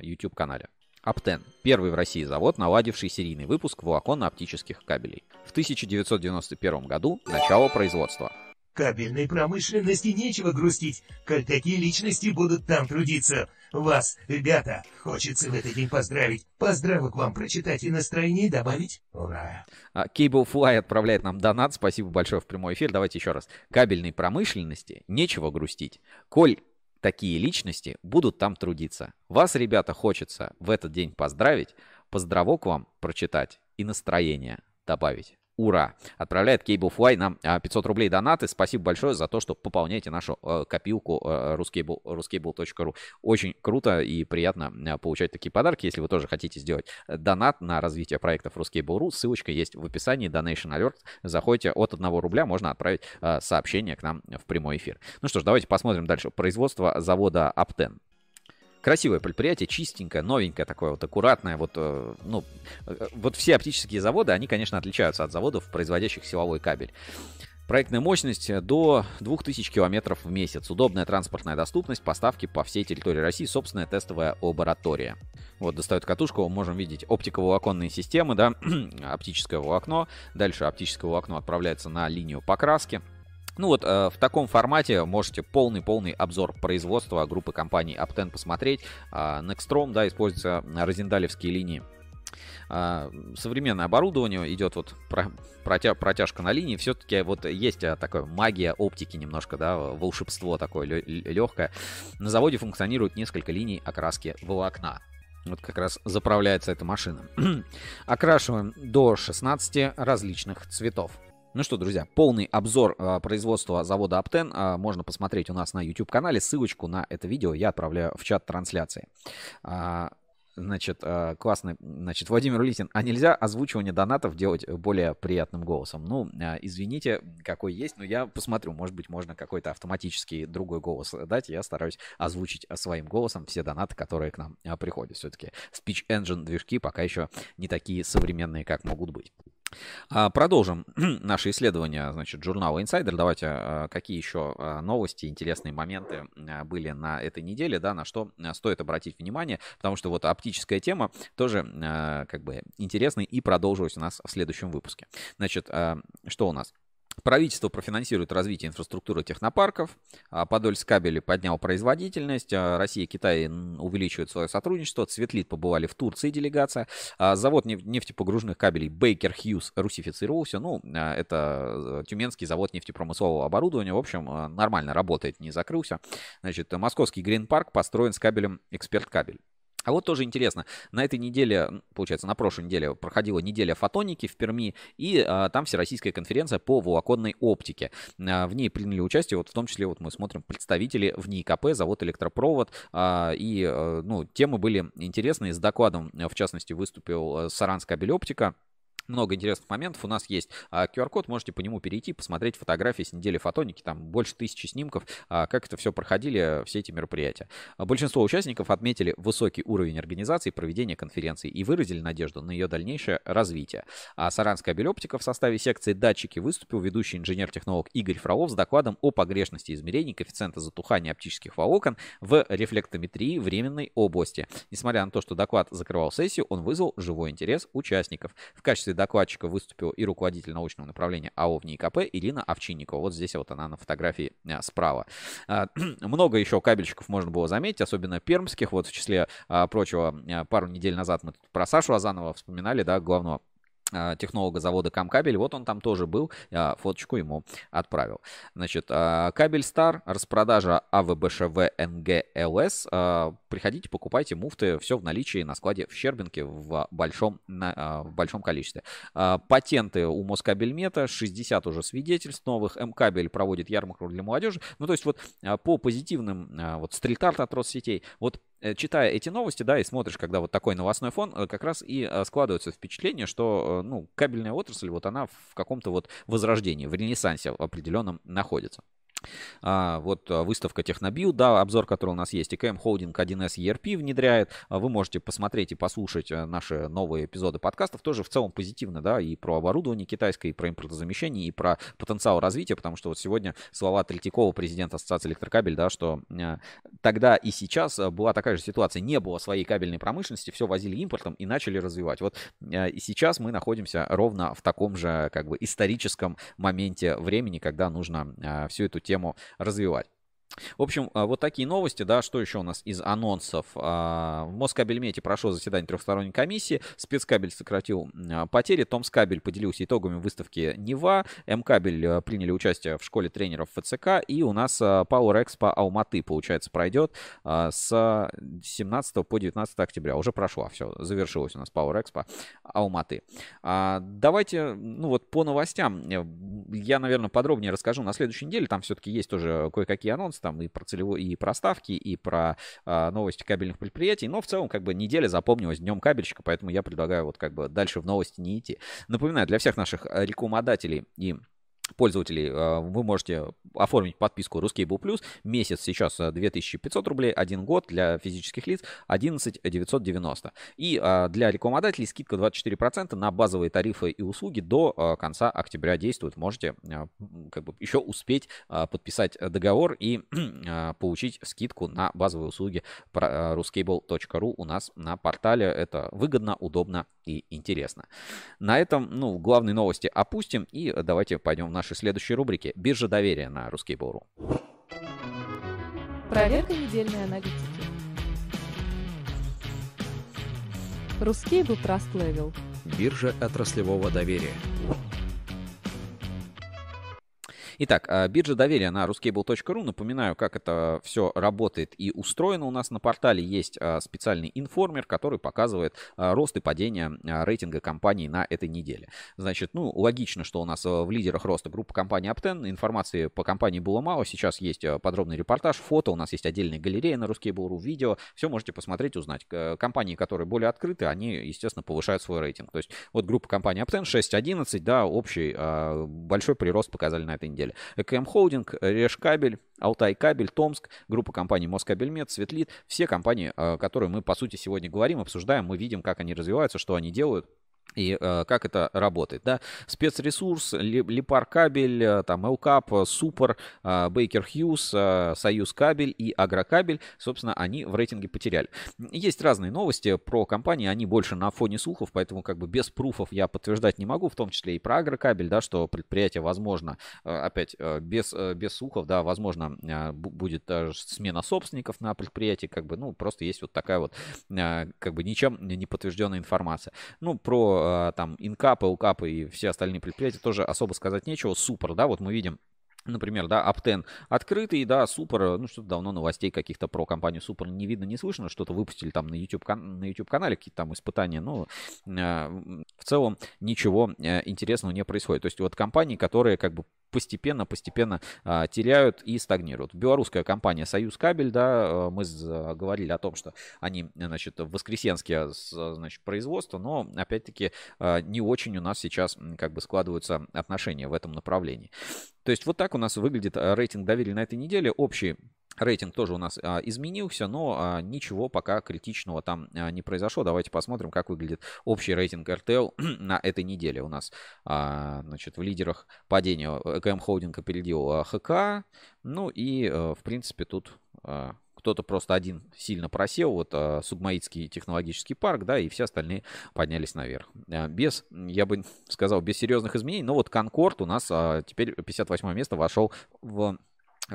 YouTube-канале. Аптен – первый в России завод, наладивший серийный выпуск волоконно-оптических кабелей. В 1991 году начало производства – Кабельной промышленности нечего грустить, коль такие личности будут там трудиться. Вас, ребята, хочется в этот день поздравить. Поздравок вам прочитать и настроение добавить. Ура! А, Cablefly отправляет нам донат. Спасибо большое в прямой эфир. Давайте еще раз. Кабельной промышленности нечего грустить. Коль такие личности будут там трудиться. Вас, ребята, хочется в этот день поздравить, поздравок вам прочитать и настроение добавить. Ура! Отправляет Cablefly нам 500 а, рублей донаты. Спасибо большое за то, что пополняете нашу э, копилку э, ruscable, ruscable.ru. Очень круто и приятно э, получать такие подарки. Если вы тоже хотите сделать донат на развитие проектов Ruscable.ru, ссылочка есть в описании. Donation Alert. Заходите от 1 рубля, можно отправить сообщение к нам в прямой эфир. Ну что ж, давайте посмотрим дальше. Производство завода Аптен. Красивое предприятие, чистенькое, новенькое такое, вот аккуратное. Вот, э, ну, э, вот все оптические заводы, они, конечно, отличаются от заводов, производящих силовой кабель. Проектная мощность до 2000 км в месяц. Удобная транспортная доступность, поставки по всей территории России, собственная тестовая лаборатория. Вот достает катушку, можем видеть оптиковолоконные системы, да, (clears throat) оптическое волокно. Дальше оптическое волокно отправляется на линию покраски. Ну вот э, в таком формате можете полный-полный обзор производства группы компаний Apten посмотреть. Э, Nextrom, да, используются розендалевские линии. Uh, современное оборудование, идет вот про, протя, протяжка на линии, все-таки вот есть uh, такая магия оптики немножко, да, волшебство такое легкое. На заводе функционирует несколько линий окраски волокна. Вот как раз заправляется эта машина. (clears throat) Окрашиваем до 16 различных цветов. Ну что, друзья, полный обзор э, производства завода Аптен э, можно посмотреть у нас на YouTube-канале. Ссылочку на это видео я отправляю в чат трансляции. А, значит, э, классно. Значит, Владимир Улитин, а нельзя озвучивание донатов делать более приятным голосом? Ну, э, извините, какой есть, но я посмотрю. Может быть, можно какой-то автоматический другой голос дать. Я стараюсь озвучить своим голосом все донаты, которые к нам приходят. Все-таки Speech Engine движки пока еще не такие современные, как могут быть. А, продолжим (clears throat) наше исследование, значит, журнала Insider. Давайте, а, какие еще а, новости, интересные моменты были на этой неделе, да, на что стоит обратить внимание, потому что вот оптическая тема тоже как бы интересная и продолжилась у нас в следующем выпуске. Значит, что у нас? Правительство профинансирует развитие инфраструктуры технопарков. А Подольск кабели поднял производительность. А Россия и Китай увеличивают свое сотрудничество. Цветлит побывали в Турции делегация. А завод нефтепогружных кабелей Baker Hughes русифицировался. Ну, это э, Тюменский завод нефтепромыслового оборудования. В общем, э, нормально работает, не закрылся. Значит, московский Грин Парк построен с кабелем Эксперт Кабель. А вот тоже интересно, на этой неделе, получается, на прошлой неделе проходила неделя фотоники в Перми, и а, там всероссийская конференция по волоконной оптике. А, в ней приняли участие, вот в том числе вот мы смотрим представители в НИИКП, завод электропровод, а, и а, ну, темы были интересные. С докладом, в частности, выступил э, Саранская кабель оптика много интересных моментов. У нас есть QR-код, можете по нему перейти, посмотреть фотографии с недели фотоники, там больше тысячи снимков, а, как это все проходили, все эти мероприятия. Большинство участников отметили высокий уровень организации проведения конференции и выразили надежду на ее дальнейшее развитие. А Саранская белеоптика в составе секции «Датчики» выступил ведущий инженер-технолог Игорь Фролов с докладом о погрешности измерений коэффициента затухания оптических волокон в рефлектометрии временной области. Несмотря на то, что доклад закрывал сессию, он вызвал живой интерес участников. В качестве докладчика выступил и руководитель научного направления АО в НИКП Ирина Овчинникова. Вот здесь вот она на фотографии а, справа. А, (clears throat) много еще кабельщиков можно было заметить, особенно пермских. Вот в числе а, прочего, пару недель назад мы про Сашу Азанова вспоминали, да, главного технолога завода Камкабель. Вот он там тоже был, фоточку ему отправил. Значит, а, кабель Стар, распродажа АВБШВ НГЛС. А, приходите, покупайте муфты, все в наличии на складе в Щербинке в большом, в большом количестве. Патенты у Москабельмета, 60 уже свидетельств новых. МКабель проводит ярмарку для молодежи. Ну, то есть вот по позитивным, вот стрит-арт от Россетей, вот читая эти новости, да, и смотришь, когда вот такой новостной фон, э, как раз и э, складывается впечатление, что, ну, кабельная отрасль, вот она в каком-то вот возрождении, в ренессансе определенном находится. А, вот а, выставка Технобил, да, обзор, который у нас есть. ИКМ Холдинг 1С ERP внедряет. А, вы можете посмотреть и послушать э, наши новые эпизоды подкастов. Тоже в целом позитивно, да, и про оборудование китайское, и про импортозамещение, и про потенциал развития, потому что вот сегодня слова Третьякова, президента Ассоциации электрокабель, да, что э, тогда и сейчас э, была такая же ситуация. Не было своей кабельной промышленности, все возили импортом и начали развивать. Вот и сейчас мы находимся ровно в таком же как бы историческом моменте времени, когда нужно всю эту тему развивать. В общем, а, вот такие новости, да, что еще у нас из анонсов. А, в Москабельмете прошло заседание трехсторонней комиссии, спецкабель сократил а, потери, Томскабель поделился итогами выставки Нева, Мкабель приняли участие в школе тренеров ФЦК, и у нас Power Expo Алматы, получается, пройдет с 17 по 19 октября. Уже прошло, все, завершилось у нас Power Expo Алматы. Давайте, ну вот по новостям, я, наверное, подробнее расскажу на следующей неделе, там все-таки есть тоже кое-какие анонсы, там и про целевой, и про ставки, и про а, новости кабельных предприятий. Но в целом, как бы, неделя запомнилась днем кабельщика, поэтому я предлагаю вот как бы дальше в новости не идти. Напоминаю, для всех наших э, рекламодателей и пользователей э, вы можете оформить подписку Ruscable Plus. Месяц сейчас 2500 э, рублей, один год для физических лиц 11 990. И э, для рекламодателей скидка 24% на базовые тарифы и услуги до конца октября действует. Можете как бы еще успеть подписать договор и (clears throat) получить скидку на базовые услуги ruscable.ru у нас на портале. Это выгодно, удобно и интересно. На этом, ну, главные новости опустим и давайте пойдем в нашей следующей рубрике «Биржа доверия» на Русский Бору. Проверка недельной аналитики. Русский был Trust Level. Биржа отраслевого доверия. Итак, а, биржа доверия на ruscable.ru. Напоминаю, как это все работает и устроено. У нас на портале есть а, специальный информер, который показывает а, рост и падение рейтинга компаний на этой неделе. Значит, ну, логично, что у нас в лидерах роста группа компании Apten. Информации по компании было мало. Сейчас есть подробный репортаж, фото. У нас есть отдельная галерея на Ruscable.ru, видео. Все можете посмотреть, узнать. Компании, которые более открыты, они, естественно, повышают свой рейтинг. То есть вот группа компании Apten 6.11, да, общий большой прирост показали на этой неделе неделе. ЭКМ Холдинг, Решкабель, Алтай Кабель, Томск, группа компаний Москабельмет, Светлит. Все компании, э, которые мы, по сути, сегодня говорим, обсуждаем, мы видим, как они развиваются, что они делают. И э, как это работает, да? Спецресурс, Липар кабель, э, там Элкап, Супер, э, Бейкер Хьюз, э, Союз кабель и Агрокабель, собственно, они в рейтинге потеряли. Есть разные новости про компании, они больше на фоне слухов, поэтому как бы без пруфов я подтверждать не могу, в том числе и про Агрокабель, да, что предприятие, возможно, э, опять э, без, э, без слухов, да, возможно, э, будет э, смена собственников на предприятии, как бы, ну, просто есть вот такая вот, э, как бы ничем не подтвержденная информация. Ну, про а, там инкапы, укапы и все остальные предприятия тоже особо сказать нечего. Супер, да, вот мы видим Например, да, Аптен открытый, да, Супер, ну что-то давно новостей каких-то про компанию Супер не видно, не слышно, что-то выпустили там на YouTube, на YouTube канале, какие-то там испытания, но э, в целом ничего э, интересного не происходит. То есть вот компании, которые как бы постепенно-постепенно а, теряют и стагнируют. Белорусская компания «Союз Кабель», да, э, мы говорили о том, что они, значит, в Воскресенске, значит, производство, но, опять-таки, а, не очень у нас сейчас как бы складываются отношения в этом направлении. То есть вот так у нас выглядит рейтинг доверия на этой неделе. Общий Рейтинг тоже у нас а, изменился, но а, ничего пока критичного там а, не произошло. Давайте посмотрим, как выглядит общий рейтинг RTL (clears throat) на этой неделе. У нас а, значит, в лидерах падения ЭКМ Холдинг опередил а, ХК. Ну и, а, в принципе, тут а, кто-то просто один сильно просел, вот а, Сугмаитский технологический парк, да, и все остальные поднялись наверх. А, без, я бы сказал, без серьезных изменений, но вот Конкорд у нас а, теперь 58 место вошел в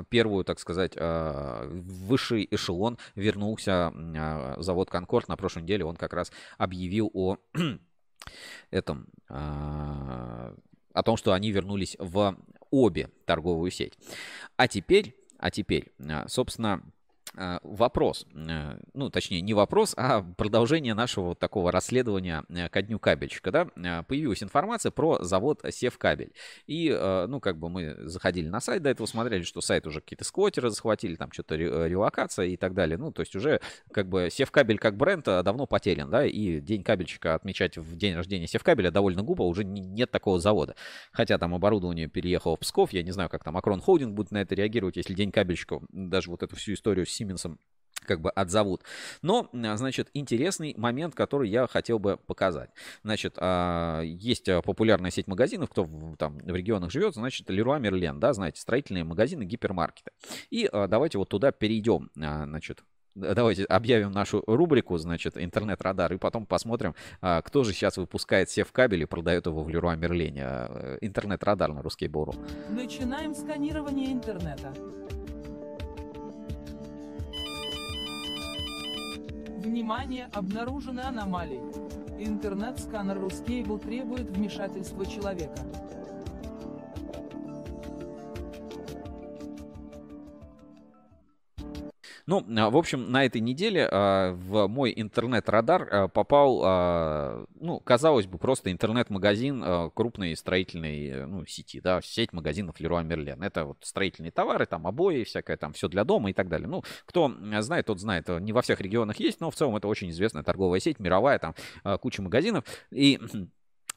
первую, так сказать, а, высший эшелон вернулся а, завод Конкорд. На прошлой неделе он как раз объявил о (clears throat) этом, а, о том, что они вернулись в обе торговую сеть. А теперь, а теперь, собственно, вопрос, э, ну, точнее, не вопрос, а продолжение нашего вот такого расследования э, ко дню кабельщика, да, э, появилась информация про завод Севкабель. И, ну, как бы мы заходили на сайт до этого, смотрели, что сайт уже какие-то сквотеры захватили, там что-то релокация и так далее. Ну, то есть уже как бы Севкабель как бренд давно потерян, да, и день кабельщика отмечать в день рождения Севкабеля довольно глупо, уже нет такого завода. Хотя там оборудование переехало в Псков, я не знаю, как там Акрон Холдинг будет на это реагировать, если день кабельщика, даже вот эту всю историю Сименсом как бы отзовут. Но, а, значит, интересный момент, который я хотел бы показать. Значит, а, есть а, популярная сеть магазинов, кто там в регионах живет, значит, Леруа Мерлен, да, знаете, строительные магазины, гипермаркеты. И давайте вот туда перейдем, значит, Давайте объявим нашу рубрику, значит, интернет-радар, и потом посмотрим, кто же сейчас выпускает сев кабель и продает его в Леруа Мерлене. Интернет-радар на русский бору. Начинаем сканирование интернета. Внимание, обнаружены аномалии. Интернет-сканер Ruscable требует вмешательства человека. Ну, а, в общем, на этой неделе а, в мой интернет-радар а, попал, ну, казалось бы, просто интернет-магазин крупной строительной э, ну, сети, да, сеть магазинов Leroy Merlin. Это вот строительные товары, там обои, всякое там, все для дома и так далее. Ну, кто знает, тот знает, не во всех регионах есть, но в целом это очень известная торговая сеть, мировая, там куча магазинов. И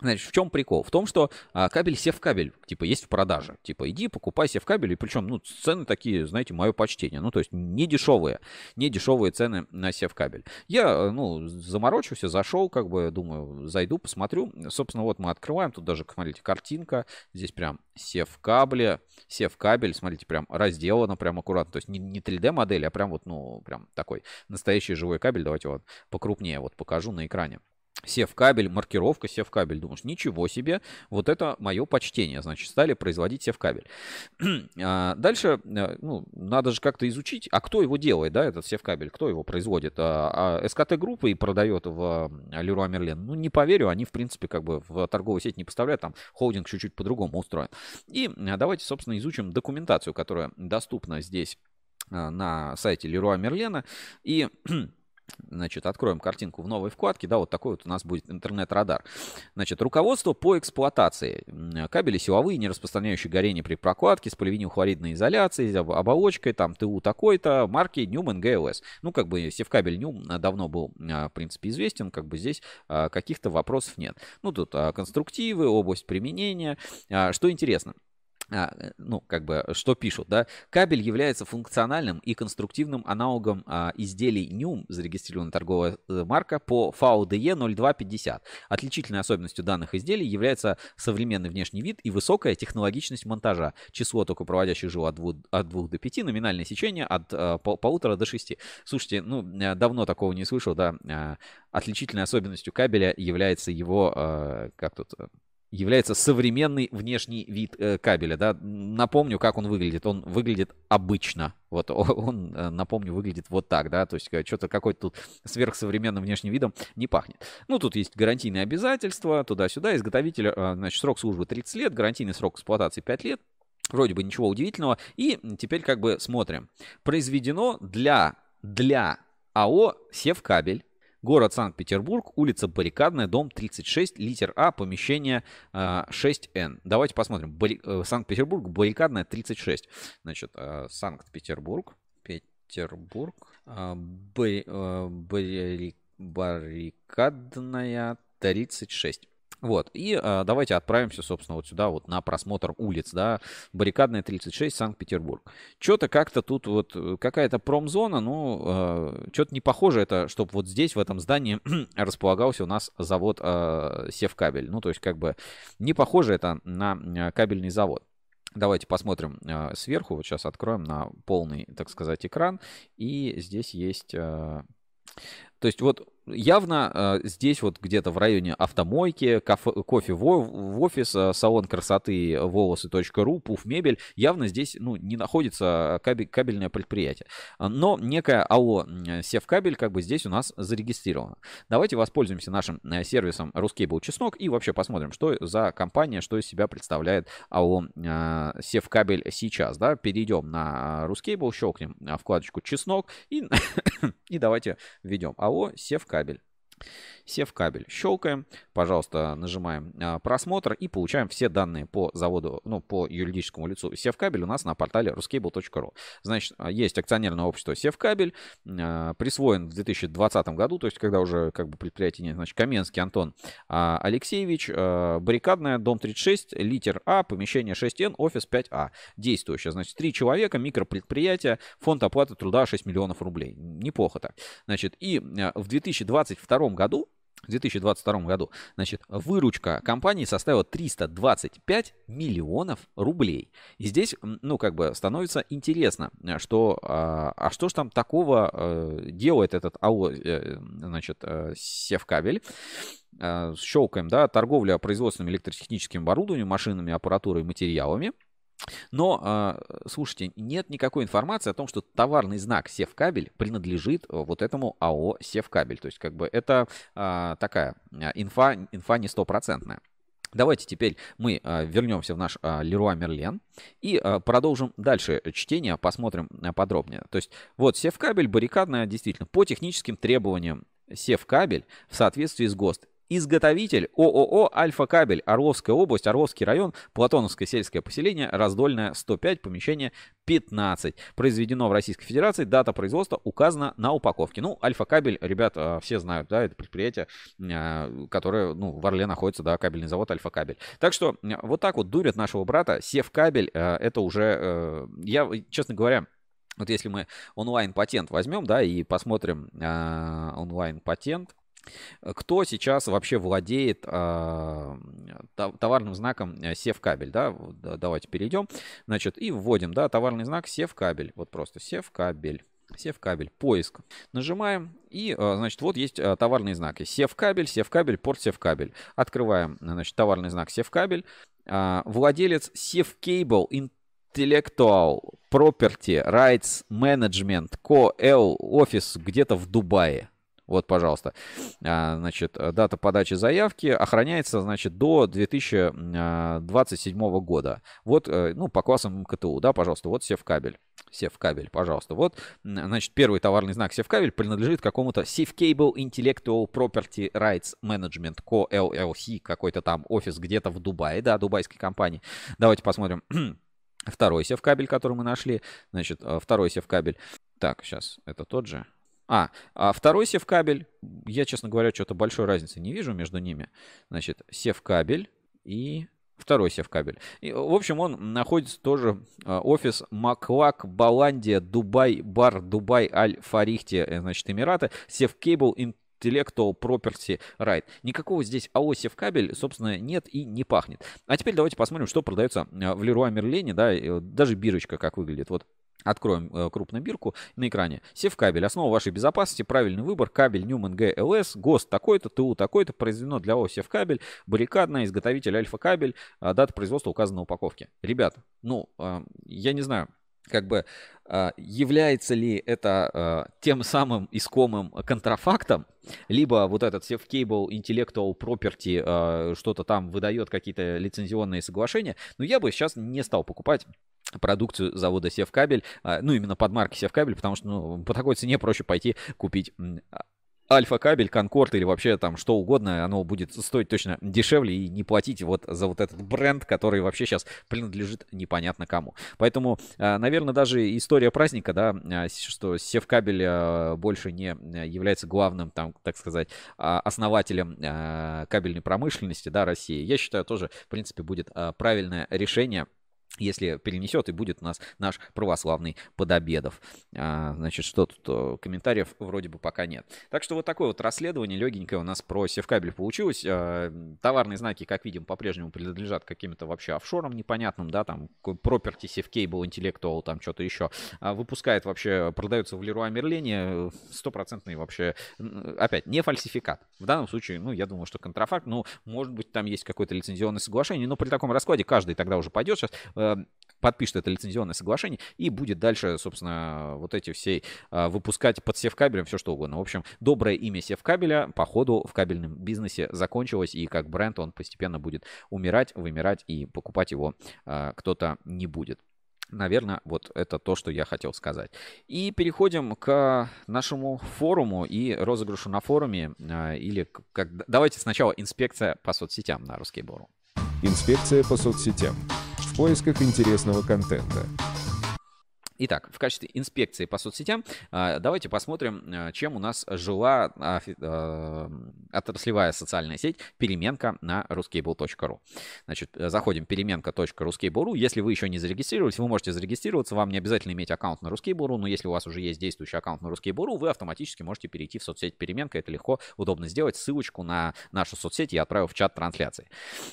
Значит, в чем прикол? В том, что а, кабель сев-кабель, типа, есть в продаже. Типа, иди, покупай сев-кабель, и причем, ну, цены такие, знаете, мое почтение. Ну, то есть, не дешевые, не дешевые цены на сев-кабель. Я, ну, заморочился, зашел, как бы, думаю, зайду, посмотрю. Собственно, вот мы открываем, тут даже, смотрите, картинка. Здесь прям сев-кабели, сев-кабель, смотрите, прям разделано, прям аккуратно. То есть, не, не 3D-модель, а прям вот, ну, прям такой настоящий живой кабель. Давайте вот покрупнее вот покажу на экране. Сев-кабель, маркировка сев-кабель. Думаешь, ничего себе, вот это мое почтение. Значит, стали производить сев-кабель. (clears throat) А, дальше, э, ну, надо же как-то изучить, а кто его делает, да, этот сев-кабель, кто его производит. А, а СКТ группы и продает в Леруа Мерлен. Ну, не поверю, они, в принципе, как бы в торговую сеть не поставляют, там холдинг чуть-чуть по-другому устроен. И э, давайте, собственно, изучим документацию, которая доступна здесь э, на сайте Леруа Мерлена. И (clears throat) Значит, откроем картинку в новой вкладке. Да, вот такой вот у нас будет интернет-радар. Значит, руководство по эксплуатации. Кабели силовые, не распространяющие горение при прокладке с поливинилхлоридной изоляцией, оболочкой, там, ТУ такой-то, марки Newman GLS. Ну, как бы севкабель Newman давно был, а, в принципе, известен, как бы здесь а, каких-то вопросов нет. Ну, тут конструктивы, область применения. Что интересно, а, э, ну, как бы, что пишут, да, кабель является функциональным и конструктивным аналогом а, изделий NUM, зарегистрированная торговая э, марка, по VDE 0250. Отличительной особенностью данных изделий является современный внешний вид и высокая технологичность монтажа. Число токопроводящих жил от 2, от 2 до 5, номинальное сечение от а, пол, полутора до 6. Слушайте, ну, давно такого не слышал, да, а, отличительной особенностью кабеля является его, а, как тут, является современный внешний вид э, кабеля. Да? Напомню, как он выглядит. Он выглядит обычно. Вот (laughs) он, э, напомню, выглядит вот так, да, то есть э, что-то какой-то тут сверхсовременным внешним видом не пахнет. Ну, тут есть гарантийные обязательства, туда-сюда, изготовитель, значит, срок службы 30 лет, гарантийный срок эксплуатации 5 лет. Вроде бы ничего удивительного. И теперь как бы смотрим. Произведено для, для АО «Севкабель» Город Санкт-Петербург, улица Баррикадная, дом 36, литер А, помещение э, 6Н. Давайте посмотрим. Э, Санкт-Петербург, Баррикадная, 36. Значит, э, Санкт-Петербург, Петербург, э, э, Барри... Баррикадная, 36. Вот, и э, давайте отправимся, собственно, вот сюда, вот на просмотр улиц, да, Баррикадная 36, Санкт-Петербург. Что-то как-то тут вот э, какая-то промзона, ну, э, что-то не похоже это, чтобы вот здесь, в этом здании, (clears throat) располагался у нас завод э, Севкабель. Ну, то есть, как бы, не похоже это на кабельный завод. Давайте посмотрим э, сверху, вот сейчас откроем на полный, так сказать, экран, и здесь есть... Э, то есть вот явно э, здесь вот где-то в районе автомойки, кафе, кофе в, в офис, э, салон красоты волосы.ру, пуф мебель, явно здесь ну, не находится кабель, кабельное предприятие. Но некая АО Севкабель как бы здесь у нас зарегистрирована. Давайте воспользуемся нашим э, сервисом Ruscable Чеснок и вообще посмотрим, что за компания, что из себя представляет АО э, Севкабель сейчас. Да? Перейдем на Ruscable, щелкнем вкладочку Чеснок и, (coughs) и давайте введем АО Севкабель кабель. Сев кабель. Щелкаем, пожалуйста, нажимаем а, просмотр и получаем все данные по заводу, ну, по юридическому лицу. Сев кабель у нас на портале ruscable.ru. Значит, а, есть акционерное общество Сев кабель, а, присвоен в 2020 году, то есть когда уже как бы предприятие нет, значит, Каменский Антон а, Алексеевич, баррикадная, дом 36, литер А, помещение 6Н, офис 5А. Действующее, значит, три человека, микропредприятие, фонд оплаты труда 6 миллионов рублей. Неплохо так. Значит, и в 2022 году в 2022 году, значит, выручка компании составила 325 миллионов рублей. И здесь, ну, как бы становится интересно, что, а, а что же там такого э, делает этот АО, э, значит, э, Севкабель. Щелкаем, да, торговля производственным электротехническим оборудованием, машинами, аппаратурой, материалами. Но, а, слушайте, нет никакой информации о том, что товарный знак Севкабель принадлежит э, вот этому АО Севкабель. То есть, как бы это а, такая а, инфа, инфа не стопроцентная. Давайте теперь мы вернемся в наш Леруа Мерлен и продолжим дальше чтение, посмотрим подробнее. То есть вот севкабель баррикадная действительно по техническим требованиям севкабель в соответствии с ГОСТ Изготовитель ООО «Альфа-кабель», Орловская область, Орловский район, Платоновское сельское поселение, Раздольное, 105, помещение 15. Произведено в Российской Федерации, дата производства указана на упаковке. Ну, Альфа-кабель, ребят, все знают, да, это предприятие, а, которое, ну, в Орле находится, да, кабельный завод Альфа-кабель. Так что вот так вот дурят нашего брата. Сев-кабель, а, это уже, э, я, честно говоря, вот если мы онлайн-патент возьмем, да, и посмотрим э, онлайн-патент, кто сейчас вообще владеет э, товарным знаком э, Севкабель, да? Давайте перейдем, значит, и вводим, да, товарный знак Севкабель, вот просто Севкабель. Севкабель, поиск. Нажимаем, и, э, значит, вот есть э, товарные знаки. Севкабель, Севкабель, порт Севкабель. Открываем, значит, товарный знак Севкабель. Владелец Севкейбл Intellectual Property Rights Management Co. L офис где-то в Дубае. Вот, пожалуйста. А, значит, дата подачи заявки охраняется, значит, до 2027 а, года. Вот, э, ну, по классам МКТУ, да, пожалуйста, вот Севкабель. Севкабель, пожалуйста. Вот, значит, первый товарный знак Севкабель принадлежит какому-то Safecable Intellectual Property Rights Management Co. LLC, какой-то там офис где-то в Дубае, да, дубайской компании. Давайте посмотрим. (clears throat) Второй севкабель, который мы нашли. Значит, э, второй севкабель. Так, сейчас, это тот же. А, а второй сев-кабель, я, честно говоря, что-то большой разницы не вижу между ними. Значит, сев-кабель и Второй севкабель. И, в общем, он находится тоже э, офис Маклак, Баландия, Дубай, Бар, Дубай, Аль-Фарихте, э, значит, Эмираты, Севкейбл, Intellectual Property Right. Никакого здесь АО Севкабель, собственно, нет и не пахнет. А теперь давайте посмотрим, что продается в Леруа Мерлене, да, даже бирочка как выглядит. Вот Откроем э, крупную бирку на экране. Севкабель. Основа вашей безопасности. Правильный выбор. Кабель Newman GLS. ГОСТ такой-то. ТУ такой-то. Произведено для ОС Севкабель. Баррикадная. Изготовитель Альфа Кабель. А, дата производства указана на упаковке. Ребят, ну, э, я не знаю как бы э, является ли это тем самым искомым контрафактом, либо вот этот Safe Cable Intellectual Property что-то там выдает какие-то лицензионные соглашения, но я бы сейчас не стал покупать продукцию завода Севкабель, а, ну, именно под марки Севкабель, потому что ну, по такой цене проще пойти купить а, Альфа-кабель, Конкорд или вообще там что угодно, оно будет стоить точно дешевле и не платить вот за вот этот бренд, который вообще сейчас принадлежит непонятно кому. Поэтому, а, наверное, даже история праздника, да, что Севкабель больше не является главным, там, так сказать, основателем кабельной промышленности, да, России, я считаю, тоже, в принципе, будет правильное решение если перенесет, и будет у нас наш православный подобедов. А, значит, что тут? Комментариев вроде бы пока нет. Так что вот такое вот расследование легенькое у нас про севкабель получилось. А, товарные знаки, как видим, по-прежнему принадлежат каким-то вообще офшорам непонятным, да, там property, safecable, intellectual, там что-то еще. А, выпускает вообще, продается в Леруа Мерлене стопроцентный вообще, опять, не фальсификат. В данном случае, ну, я думаю, что контрафакт, ну, может быть, там есть какое-то лицензионное соглашение, но при таком раскладе каждый тогда уже пойдет сейчас Э, подпишет это лицензионное соглашение и будет дальше, собственно, вот эти все э, выпускать под севкабелем все что угодно. В общем, доброе имя севкабеля по ходу в кабельном бизнесе закончилось, и как бренд он постепенно будет умирать, вымирать, и покупать его э, кто-то не будет. Наверное, вот это то, что я хотел сказать. И переходим к нашему форуму и розыгрышу на форуме. Или как... давайте сначала инспекция по соцсетям на Русский Бору. Инспекция по соцсетям в поисках интересного контента. Итак, в качестве инспекции по соцсетям а, давайте посмотрим, а, чем у нас жила а, отраслевая социальная сеть переменка на ruscable.ru. Значит, заходим переменка.ruscable.ru. Если вы еще не зарегистрировались, вы можете зарегистрироваться. Вам не обязательно иметь аккаунт на ruscable.ru, но если у вас уже есть действующий аккаунт на ruscable.ru, вы автоматически можете перейти в соцсеть переменка. Это легко, удобно сделать. Ссылочку на нашу соцсеть я отправил в чат трансляции.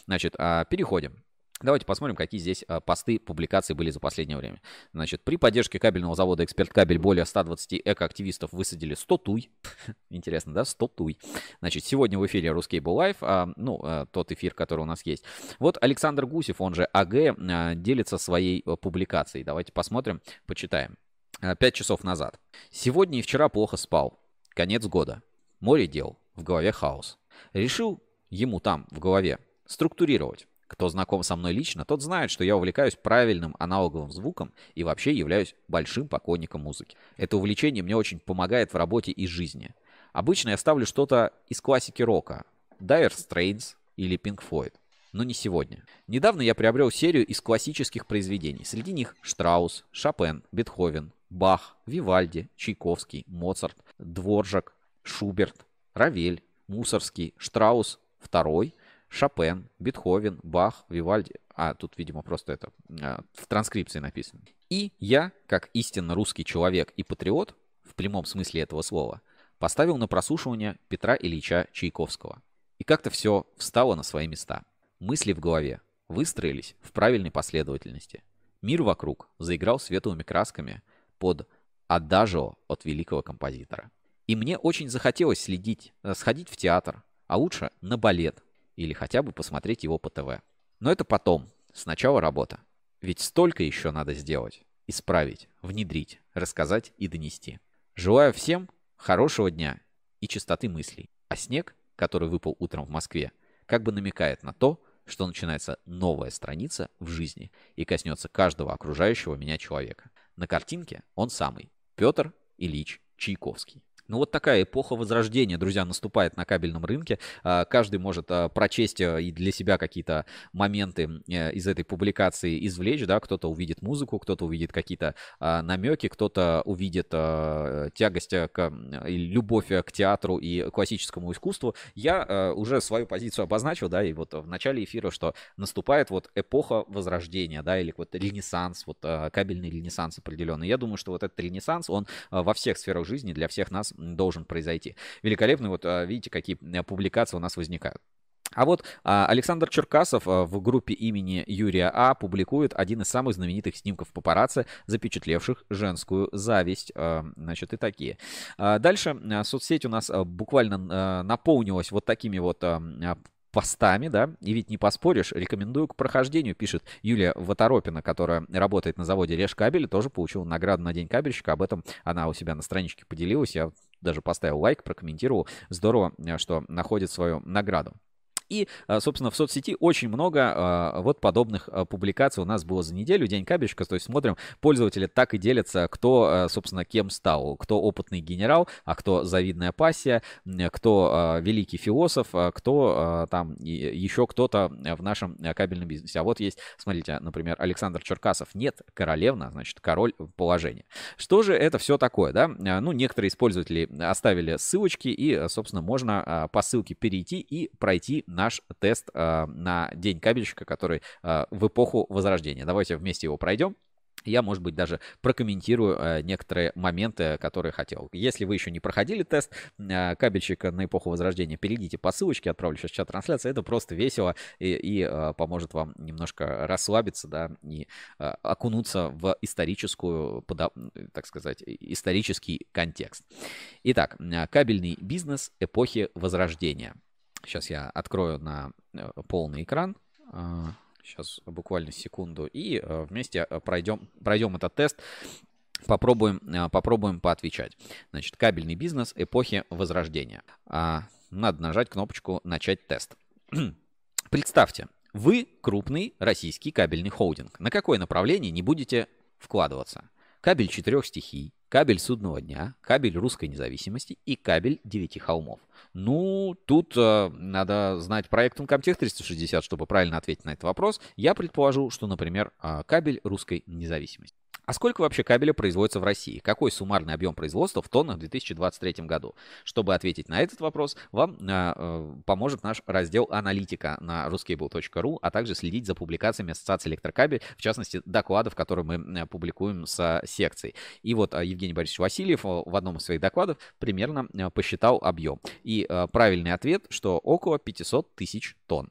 Значит, переходим. Давайте посмотрим, какие здесь а, посты, публикации были за последнее время. Значит, при поддержке кабельного завода «Эксперт Кабель» более 120 экоактивистов высадили 100 туй. (laughs) Интересно, да? 100 туй. Значит, сегодня в эфире Ruscable Live, а, ну, а, тот эфир, который у нас есть. Вот Александр Гусев, он же АГ, делится своей публикацией. Давайте посмотрим, почитаем. 5 часов назад. Сегодня и вчера плохо спал. Конец года. Море дел. В голове хаос. Решил ему там, в голове, структурировать кто знаком со мной лично, тот знает, что я увлекаюсь правильным аналоговым звуком и вообще являюсь большим поклонником музыки. Это увлечение мне очень помогает в работе и жизни. Обычно я ставлю что-то из классики рока. Dire Straits или Pink Floyd. Но не сегодня. Недавно я приобрел серию из классических произведений. Среди них Штраус, Шопен, Бетховен, Бах, Вивальди, Чайковский, Моцарт, Дворжак, Шуберт, Равель, Мусорский, Штраус, второй, Шопен, Бетховен, Бах, Вивальди. А, тут, видимо, просто это а, в транскрипции написано. И я, как истинно русский человек и патриот, в прямом смысле этого слова, поставил на прослушивание Петра Ильича Чайковского. И как-то все встало на свои места. Мысли в голове выстроились в правильной последовательности. Мир вокруг заиграл светлыми красками под адажио от великого композитора. И мне очень захотелось следить, э, сходить в театр, а лучше на балет, или хотя бы посмотреть его по ТВ. Но это потом. Сначала работа. Ведь столько еще надо сделать. Исправить, внедрить, рассказать и донести. Желаю всем хорошего дня и чистоты мыслей. А снег, который выпал утром в Москве, как бы намекает на то, что начинается новая страница в жизни и коснется каждого окружающего меня человека. На картинке он самый, Петр Ильич Чайковский. Ну вот такая эпоха возрождения, друзья, наступает на кабельном рынке. А, каждый может а, прочесть э, и для себя какие-то моменты э, из этой публикации извлечь, да, кто-то увидит музыку, кто-то увидит какие-то а, намеки, кто-то увидит тягость к любовь к театру и классическому искусству. Я уже свою позицию обозначил, да, и вот в начале эфира, что наступает вот эпоха возрождения, да, или вот ренессанс, вот кабельный ренессанс определенный. Я думаю, что вот этот ренессанс, он во всех сферах жизни для всех нас должен произойти. Великолепно, вот а, видите, какие публикации у нас возникают. А вот а, Александр Черкасов а, в группе имени Юрия А публикует один из самых знаменитых снимков папарацци, запечатлевших женскую зависть. Значит, и такие. Дальше соцсеть у нас буквально наполнилась вот такими вот постами, да, и ведь не поспоришь, рекомендую к прохождению, пишет Юлия Ваторопина, которая работает на заводе Решкабель, тоже получила награду на День кабельщика, об этом она у себя на страничке поделилась, я даже поставил лайк, прокомментировал, здорово, э, что находит свою награду. И, а, собственно, в соцсети очень много а, вот подобных а, публикаций у нас было за неделю. День кабельщика, то есть смотрим, пользователи так и делятся, кто, собственно, кем стал. Кто опытный генерал, а кто завидная пассия, кто великий философ, кто там еще кто-то в нашем кабельном бизнесе. А вот есть, смотрите, например, Александр Черкасов. Нет, королевна, значит, король положения. Что же это все такое, да? Ну, некоторые пользователи оставили ссылочки, и, собственно, можно по ссылке перейти и пройти на наш тест э, на День кабельщика, который э, в эпоху Возрождения. Давайте вместе его пройдем. Я, может быть, даже прокомментирую э, некоторые моменты, которые хотел. Если вы еще не проходили тест кабельщика на эпоху Возрождения, перейдите по ссылочке, отправлю сейчас чат трансляции. Это просто весело и, и поможет вам немножко расслабиться, да, и окунуться в историческую, так сказать, исторический контекст. Итак, кабельный бизнес эпохи Возрождения. Сейчас я открою на э, полный экран. Сейчас а, буквально секунду. И э, вместе э, пройдем, пройдем этот тест. Попробуем, попробуем поотвечать. Значит, кабельный бизнес эпохи Возрождения. А, надо нажать кнопочку «Начать тест». (clears throat) Представьте, вы крупный российский кабельный холдинг. На какое направление не будете вкладываться? Кабель четырех стихий, кабель судного дня, кабель русской независимости и кабель девяти холмов. Ну, тут э, надо знать проект Uncomtech 360, чтобы правильно ответить на этот вопрос. Я предположу, что, например, э, кабель русской независимости. А сколько вообще кабеля производится в России? Какой суммарный объем производства в тоннах в 2023 году? Чтобы ответить на этот вопрос, вам э, э, поможет наш раздел аналитика на ruscable.ru, а также следить за публикациями Ассоциации электрокабель, в частности, докладов, которые мы э, публикуем с секцией. И вот э, Евгений Борисович Васильев в одном из своих докладов примерно э, посчитал объем. И э, правильный ответ, что около 500 тысяч тонн.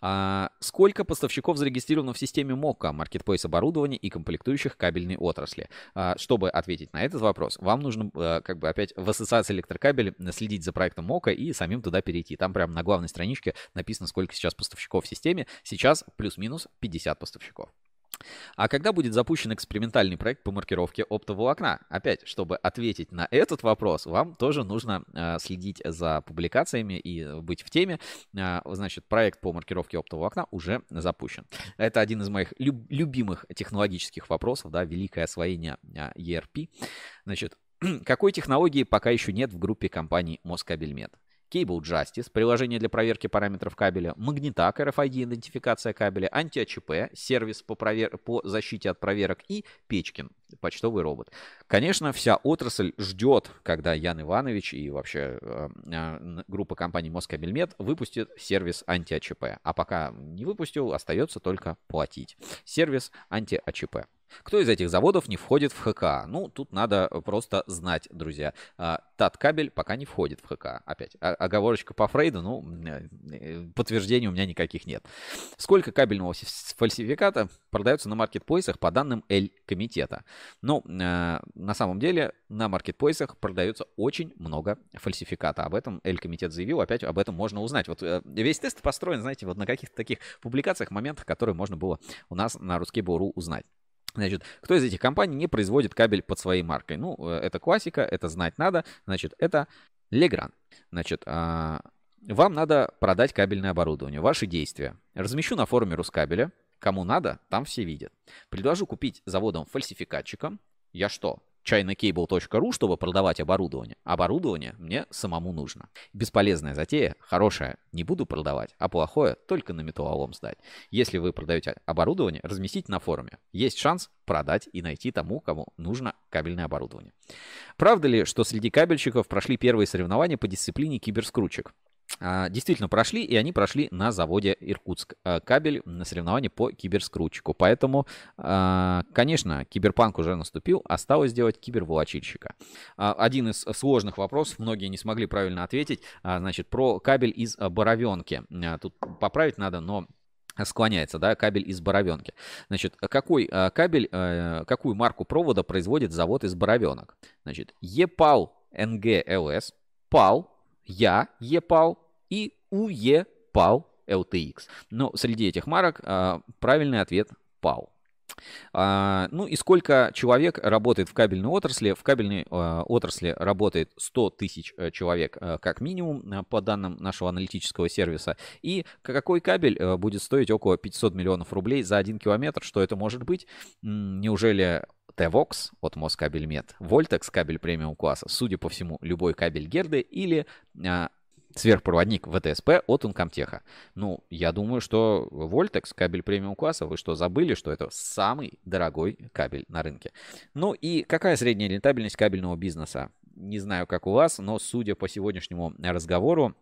А сколько поставщиков зарегистрировано в системе МОКа, маркетплейс оборудования и комплектующих кабельной отрасли? А, чтобы ответить на этот вопрос, вам нужно а, как бы опять в ассоциации электрокабель следить за проектом МОКа и самим туда перейти. Там прямо на главной страничке написано, сколько сейчас поставщиков в системе. Сейчас плюс-минус 50 поставщиков. А когда будет запущен экспериментальный проект по маркировке оптоволокна? Опять, чтобы ответить на этот вопрос, вам тоже нужно э, следить за публикациями и быть в теме. Э, значит, проект по маркировке оптоволокна уже запущен. Это один из моих люб- любимых технологических вопросов, да, великое освоение э, ERP. Значит, (clears throat) какой технологии пока еще нет в группе компаний Москабельмет? Cable Justice, приложение для проверки параметров кабеля, Магнитак, RFID-идентификация кабеля, Анти-АЧП, сервис по, провер... по защите от проверок и Печкин, почтовый робот. Конечно, вся отрасль ждет, когда Ян Иванович и вообще э, э, группа компаний Москабельмет выпустит сервис Анти-АЧП. А пока не выпустил, остается только платить. Сервис Анти-АЧП. Кто из этих заводов не входит в ХК? Ну, тут надо просто знать, друзья. А, Таткабель пока не входит в ХК. Опять, оговорочка по Фрейду, ну, э, подтверждений у меня никаких нет. Сколько кабельного фальсификата продается на маркетплейсах по данным L-комитета? Ну, э, на самом деле, на маркетплейсах продается очень много фальсификата. Об этом L-комитет заявил, опять об этом можно узнать. Вот э, весь тест построен, знаете, вот на каких-то таких публикациях, моментах, которые можно было у нас на Ruskable.ru узнать. Значит, кто из этих компаний не производит кабель под своей маркой? Ну, э, это классика, это знать надо. Значит, это Legrand. Значит, а, вам надо продать кабельное оборудование. Ваши действия. Размещу на форуме Рускабеля. Кому надо, там все видят. Предложу купить заводом-фальсификатчиком. Я что? chinacable.ru, чтобы продавать оборудование. Оборудование мне самому нужно. Бесполезная затея, хорошая не буду продавать, а плохое только на металлолом сдать. Если вы продаете оборудование, разместите на форуме. Есть шанс продать и найти тому, кому нужно кабельное оборудование. Правда ли, что среди кабельщиков прошли первые соревнования по дисциплине киберскручек? А, действительно прошли, и они прошли на заводе Иркутск. А, кабель на соревнования по киберскрутчику. Поэтому, а, конечно, киберпанк уже наступил, осталось сделать киберволочильщика. Один из сложных вопросов, многие не смогли правильно ответить, значит, про кабель из боровенки. Тут поправить надо, но склоняется, да, кабель из боровенки. Значит, какой кабель, какую марку провода производит завод из боровенок? Значит, EPAL NGLS, PAL, я EPAL и UE-PAL LTX. Но среди этих марок а, правильный ответ PAL. А, ну и сколько человек работает в кабельной отрасли? В кабельной а, отрасли работает 100 тысяч э, человек а, как минимум, а, по данным нашего аналитического сервиса. И какой кабель будет стоить около 500 миллионов рублей за один километр? Что это может быть? Неужели T-Vox от Москабельмет, Voltex кабель премиум класса, судя по всему, любой кабель Герды или а, сверхпроводник ВТСП от Uncomtech. Ну, я думаю, что Voltex, кабель премиум класса, вы что, забыли, что это самый дорогой кабель на рынке? Ну и какая средняя рентабельность кабельного бизнеса? Не знаю, как у вас, но судя по сегодняшнему разговору,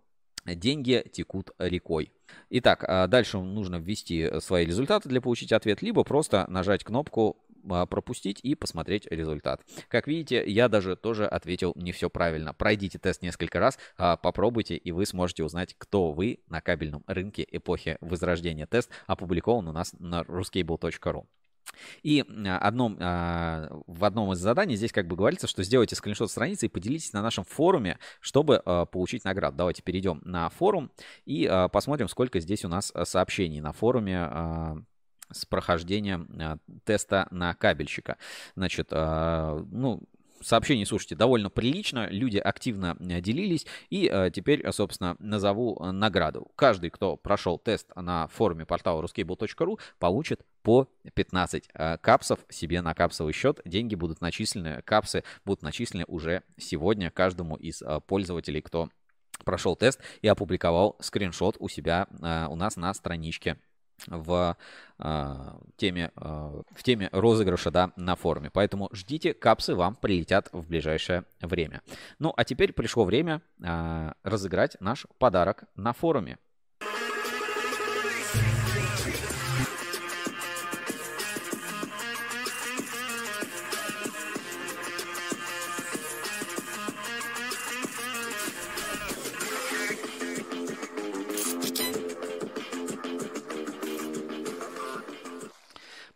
деньги текут рекой. Итак, а дальше нужно ввести свои результаты для получить ответ, либо просто нажать кнопку пропустить и посмотреть результат. Как видите, я даже тоже ответил не все правильно. Пройдите тест несколько раз, а, попробуйте, и вы сможете узнать, кто вы на кабельном рынке эпохи Возрождения. Тест опубликован у нас на ruscable.ru. И одном, в одном из заданий здесь как бы говорится, что сделайте скриншот страницы и поделитесь на нашем форуме, чтобы получить награду. Давайте перейдем на форум и посмотрим, сколько здесь у нас сообщений на форуме с прохождением а, теста на кабельщика. Значит, а, ну, сообщений, слушайте, довольно прилично, люди активно э, делились, и теперь, собственно, назову награду. Каждый, кто прошел тест на форуме портала ruscable.ru, получит по 15 капсов себе на капсовый счет. Деньги будут начислены, капсы будут начислены уже сегодня каждому из пользователей, кто прошел тест и опубликовал скриншот у себя, у нас на страничке в э, теме, э, в теме розыгрыша да, на форуме. Поэтому ждите, капсы вам прилетят в ближайшее время. Ну, а теперь пришло время э, разыграть наш подарок на форуме.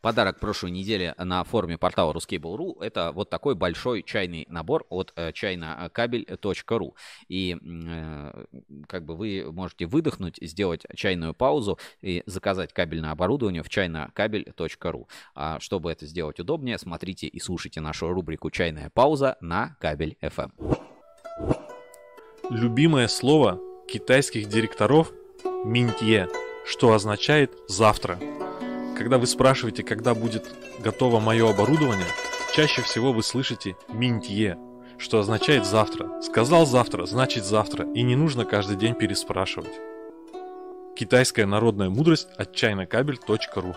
Подарок прошлой недели на форуме портала Ruscable.ru это вот такой большой чайный набор от э, чайнокабель.ру. И э, как бы вы можете выдохнуть, сделать чайную паузу и заказать кабельное оборудование в чайнокабель.ру. А чтобы это сделать удобнее, смотрите и слушайте нашу рубрику «Чайная пауза» на Кабель FM. Любимое слово китайских директоров – «минтье», что означает «завтра». Когда вы спрашиваете, когда будет готово мое оборудование, чаще всего вы слышите «минтье», что означает «завтра». Сказал «завтра», значит «завтра», и не нужно каждый день переспрашивать. Китайская народная мудрость от чайнокабель.ру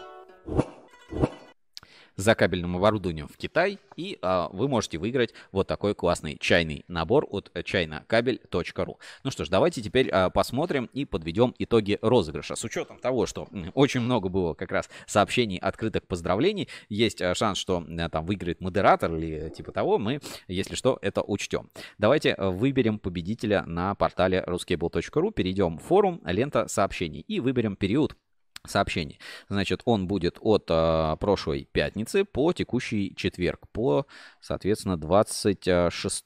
за кабельным оборудованием в Китай, и а, вы можете выиграть вот такой классный чайный набор от чайнокабель.ру. Ну что ж, давайте теперь а, посмотрим и подведем итоги розыгрыша. С учетом того, что очень много было как раз сообщений, открытых поздравлений, есть а, шанс, что а, там выиграет модератор или типа того, мы, если что, это учтем. Давайте а, выберем победителя на портале ruscable.ru, перейдем в форум «Лента сообщений» и выберем период сообщений. Значит, он будет от э, прошлой пятницы по текущий четверг, по, соответственно, 26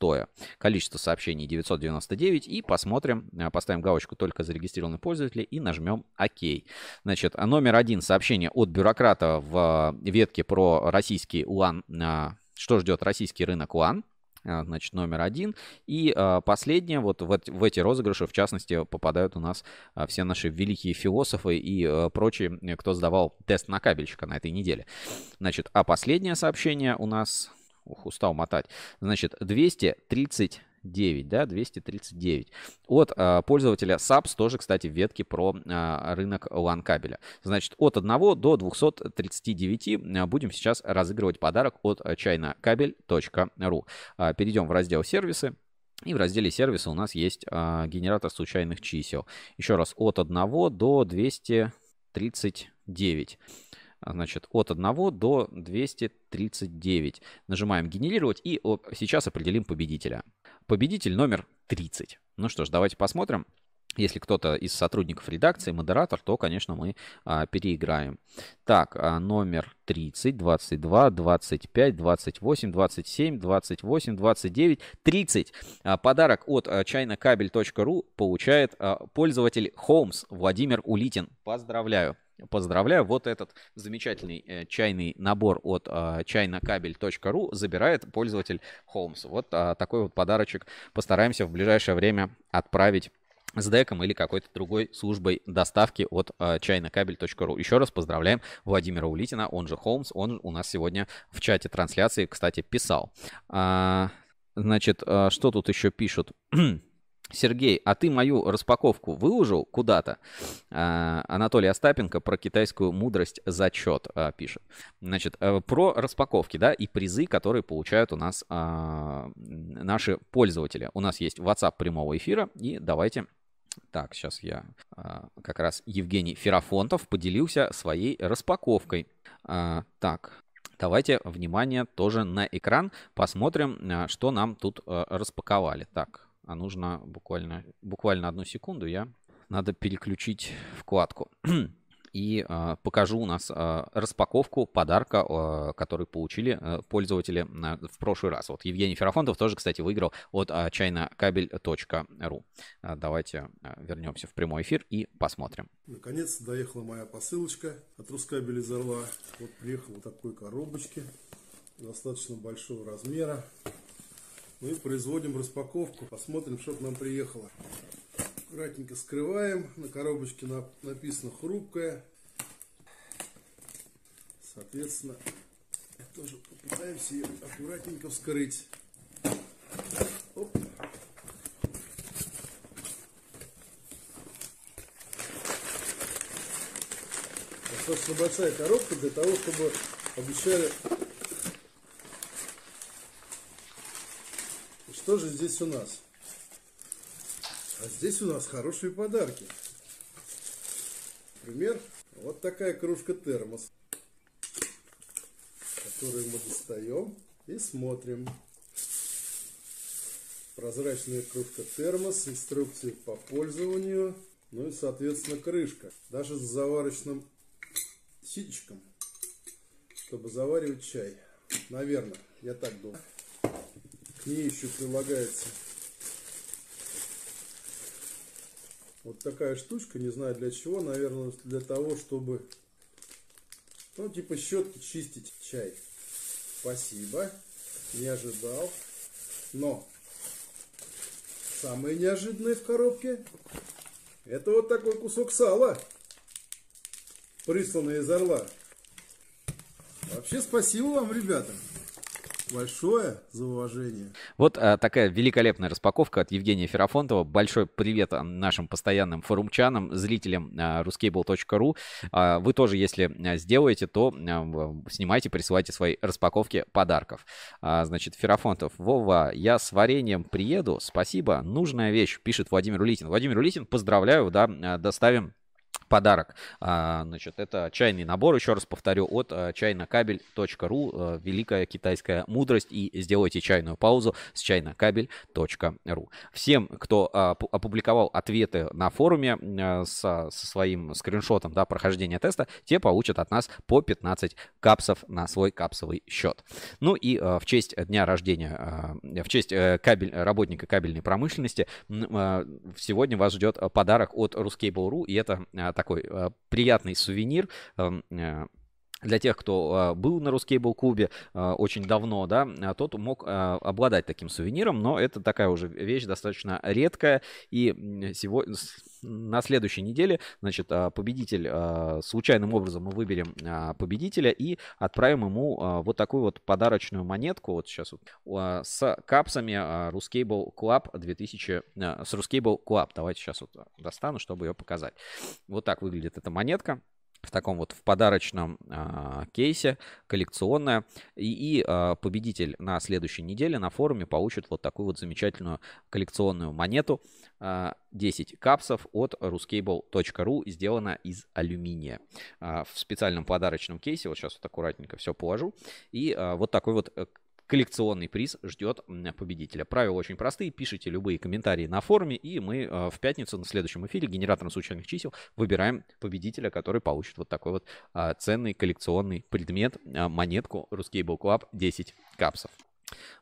Количество сообщений 999. И посмотрим, э, поставим галочку «Только зарегистрированные пользователи» и нажмем «Ок». Значит, номер один сообщение от бюрократа в ветке про российский УАН. Э, что ждет российский рынок УАН? А, значит, номер один. И а, последнее, вот в, эти розыгрыши, в частности, попадают у нас а, все наши великие философы и а, прочие, кто сдавал тест на кабельщика на этой неделе. Значит, а последнее сообщение у нас Ух, устал мотать. Значит, 230 9, да, 239. От а, пользователя SAPS тоже, кстати, ветки про а, рынок LAN кабеля. Значит, от 1 до 239 а, будем сейчас разыгрывать подарок от chinacabel.ru. А, перейдем в раздел сервисы. И в разделе сервиса у нас есть а, генератор случайных чисел. Еще раз, от 1 до 239. Значит, от 1 до 239. Нажимаем «Генерировать» и сейчас определим победителя. Победитель номер 30. Ну что ж, давайте посмотрим. Если кто-то из сотрудников редакции, модератор, то, конечно, мы а, переиграем. Так, а, номер 30, 22, 25, 28, 27, 28, 29, 30. А, подарок от а, chinacabel.ru получает а, пользователь Холмс Владимир Улитин. Поздравляю. Поздравляю, вот этот замечательный э, чайный набор от э, чайнокабель.ру забирает пользователь Холмс. Вот э, такой вот подарочек постараемся в ближайшее время отправить с деком или какой-то другой службой доставки от э, чайнокабель.ру. Еще раз поздравляем Владимира Улитина, он же Холмс, он у нас сегодня в чате трансляции, кстати, писал. А, значит, а, что тут еще пишут? (clears throat) Сергей, а ты мою распаковку выложил куда-то? А, Анатолий Остапенко про китайскую мудрость зачет а, пишет. Значит, а, про распаковки, да, и призы, которые получают у нас а, наши пользователи. У нас есть WhatsApp прямого эфира, и давайте так, сейчас я как раз Евгений Ферафонтов поделился своей распаковкой. Так, давайте внимание тоже на экран, посмотрим, что нам тут распаковали. Так, а нужно буквально, буквально одну секунду, я надо переключить вкладку. (clears throat) и э, покажу у нас э, распаковку подарка, э, который получили э, пользователи э, в прошлый раз. Вот Евгений Ферафонтов тоже, кстати, выиграл от э, chinacabel.ru. Э, давайте э, вернемся в прямой эфир и посмотрим. Наконец доехала моя посылочка от Рускабель из Орла. Вот приехала в такой коробочке достаточно большого размера. Мы производим распаковку. Посмотрим, что к нам приехало. Аккуратненько скрываем. На коробочке написано хрупкая. Соответственно, тоже попытаемся ее аккуратненько вскрыть. Оп. Достаточно большая коробка для того, чтобы обещали... Что же здесь у нас? А здесь у нас хорошие подарки. Например, вот такая кружка термос, которую мы достаем и смотрим. Прозрачная кружка термос, инструкции по пользованию, ну и, соответственно, крышка. Даже с заварочным ситечком, чтобы заваривать чай. Наверное, я так думаю. К ней еще прилагается Вот такая штучка, не знаю для чего, наверное, для того, чтобы, ну, типа щетки чистить чай. Спасибо, не ожидал. Но самое неожиданное в коробке, это вот такой кусок сала, присланный из Орла. Вообще спасибо вам, ребята большое за уважение. Вот а, такая великолепная распаковка от Евгения Ферафонтова. Большой привет нашим постоянным форумчанам, зрителям а, ruscable.ru. А, вы тоже, если а, сделаете, то а, снимайте, присылайте свои распаковки подарков. А, значит, Ферафонтов, Вова, я с вареньем приеду, спасибо, нужная вещь, пишет Владимир Улитин. Владимир Улитин, поздравляю, да, доставим подарок. А, значит, это чайный набор, еще раз повторю, от а, чайнокабель.ру. А, великая китайская мудрость. И сделайте чайную паузу с чайнокабель.ру. Всем, кто опубликовал ответы на форуме со, со своим скриншотом да, прохождения теста, те получат от нас по 15 капсов на свой капсовый счет. Ну и в честь дня рождения, в честь э, кабель, работника кабельной промышленности, сегодня вас ждет подарок от Ruscable.ru, и это такой э, приятный сувенир эм, э, для тех, кто э, был на Рускейбл клубе э, очень давно, да, тот мог обладать таким сувениром, но это такая уже вещь достаточно редкая, и сегодня на следующей неделе, значит, победитель, случайным образом мы выберем победителя и отправим ему вот такую вот подарочную монетку, вот сейчас вот, с капсами Рускейбл Club 2000, с Рускейбл Club, давайте сейчас вот достану, чтобы ее показать. Вот так выглядит эта монетка в таком вот в подарочном э, кейсе, коллекционная. И, и э, победитель на следующей неделе на форуме получит вот такую вот замечательную коллекционную монету. Э, 10 капсов от ruscable.ru, сделана из алюминия. Э, в специальном подарочном кейсе, вот сейчас вот аккуратненько все положу. И э, вот такой вот коллекционный приз ждет победителя. Правила очень простые. Пишите любые комментарии на форуме, и мы э, в пятницу на следующем эфире генератором случайных чисел выбираем победителя, который получит вот такой вот а, ценный коллекционный предмет, а, монетку Ruscable Club 10 капсов.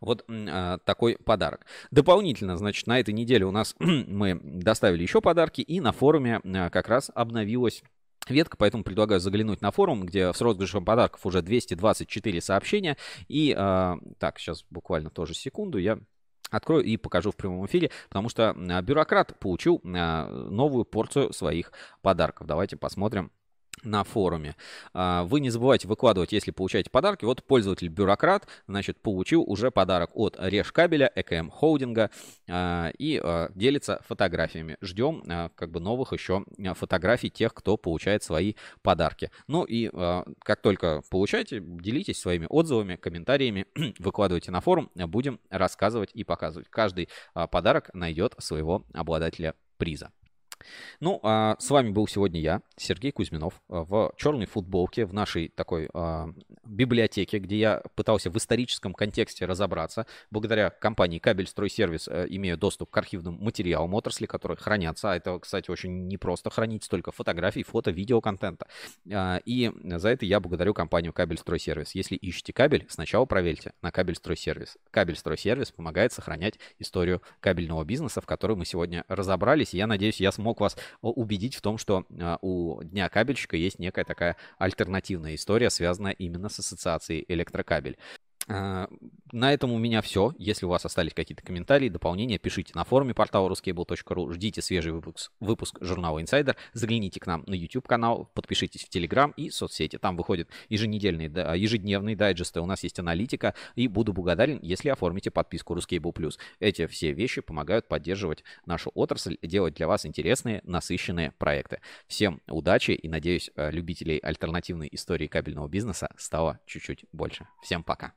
Вот а, такой подарок. Дополнительно, значит, на этой неделе у нас (clears throat) мы доставили еще подарки, и на форуме а, как раз обновилась ветка, поэтому предлагаю заглянуть на форум, где с розыгрышем подарков уже 224 сообщения. И э, так, сейчас буквально тоже секунду, я открою и покажу в прямом эфире, потому что бюрократ получил новую порцию своих подарков. Давайте посмотрим на форуме. А, вы не забывайте выкладывать, если получаете подарки. Вот пользователь Бюрократ, значит, получил уже подарок от Решкабеля, ЭКМ Холдинга а, и а, делится фотографиями. Ждем как бы новых еще фотографий тех, кто получает свои подарки. Ну и как только получаете, делитесь своими отзывами, комментариями, (clears throat) выкладывайте на форум, будем рассказывать и показывать. Каждый подарок найдет своего обладателя приза. Ну, а с вами был сегодня я, Сергей Кузьминов, а, в черной футболке, в нашей такой а, библиотеке, где я пытался в историческом контексте разобраться. Благодаря компании Кабель Стройсервис а, имею доступ к архивным материалам отрасли, которые хранятся. А это, кстати, очень непросто хранить столько фотографий, фото, видео контента. А, и за это я благодарю компанию Кабель Стройсервис. Если ищете кабель, сначала проверьте на Кабель Стройсервис. Кабель Стройсервис помогает сохранять историю кабельного бизнеса, в которой мы сегодня разобрались. Я надеюсь, я смог смог вас убедить в том, что а, у Дня кабельщика есть некая такая альтернативная история, связанная именно с ассоциацией электрокабель. А, на этом у меня все. Если у вас остались какие-то комментарии, дополнения, пишите на форуме портала ruscable.ru. Ждите свежий выпуск, выпуск журнала Insider. Загляните к нам на YouTube канал, подпишитесь в Telegram и соцсети. Там выходят еженедельные, ежедневные дайджесты. У нас есть аналитика. И буду благодарен, если оформите подписку Ruscable. Эти все вещи помогают поддерживать нашу отрасль, делать для вас интересные, насыщенные проекты. Всем удачи и надеюсь, любителей альтернативной истории кабельного бизнеса стало чуть-чуть больше. Всем пока.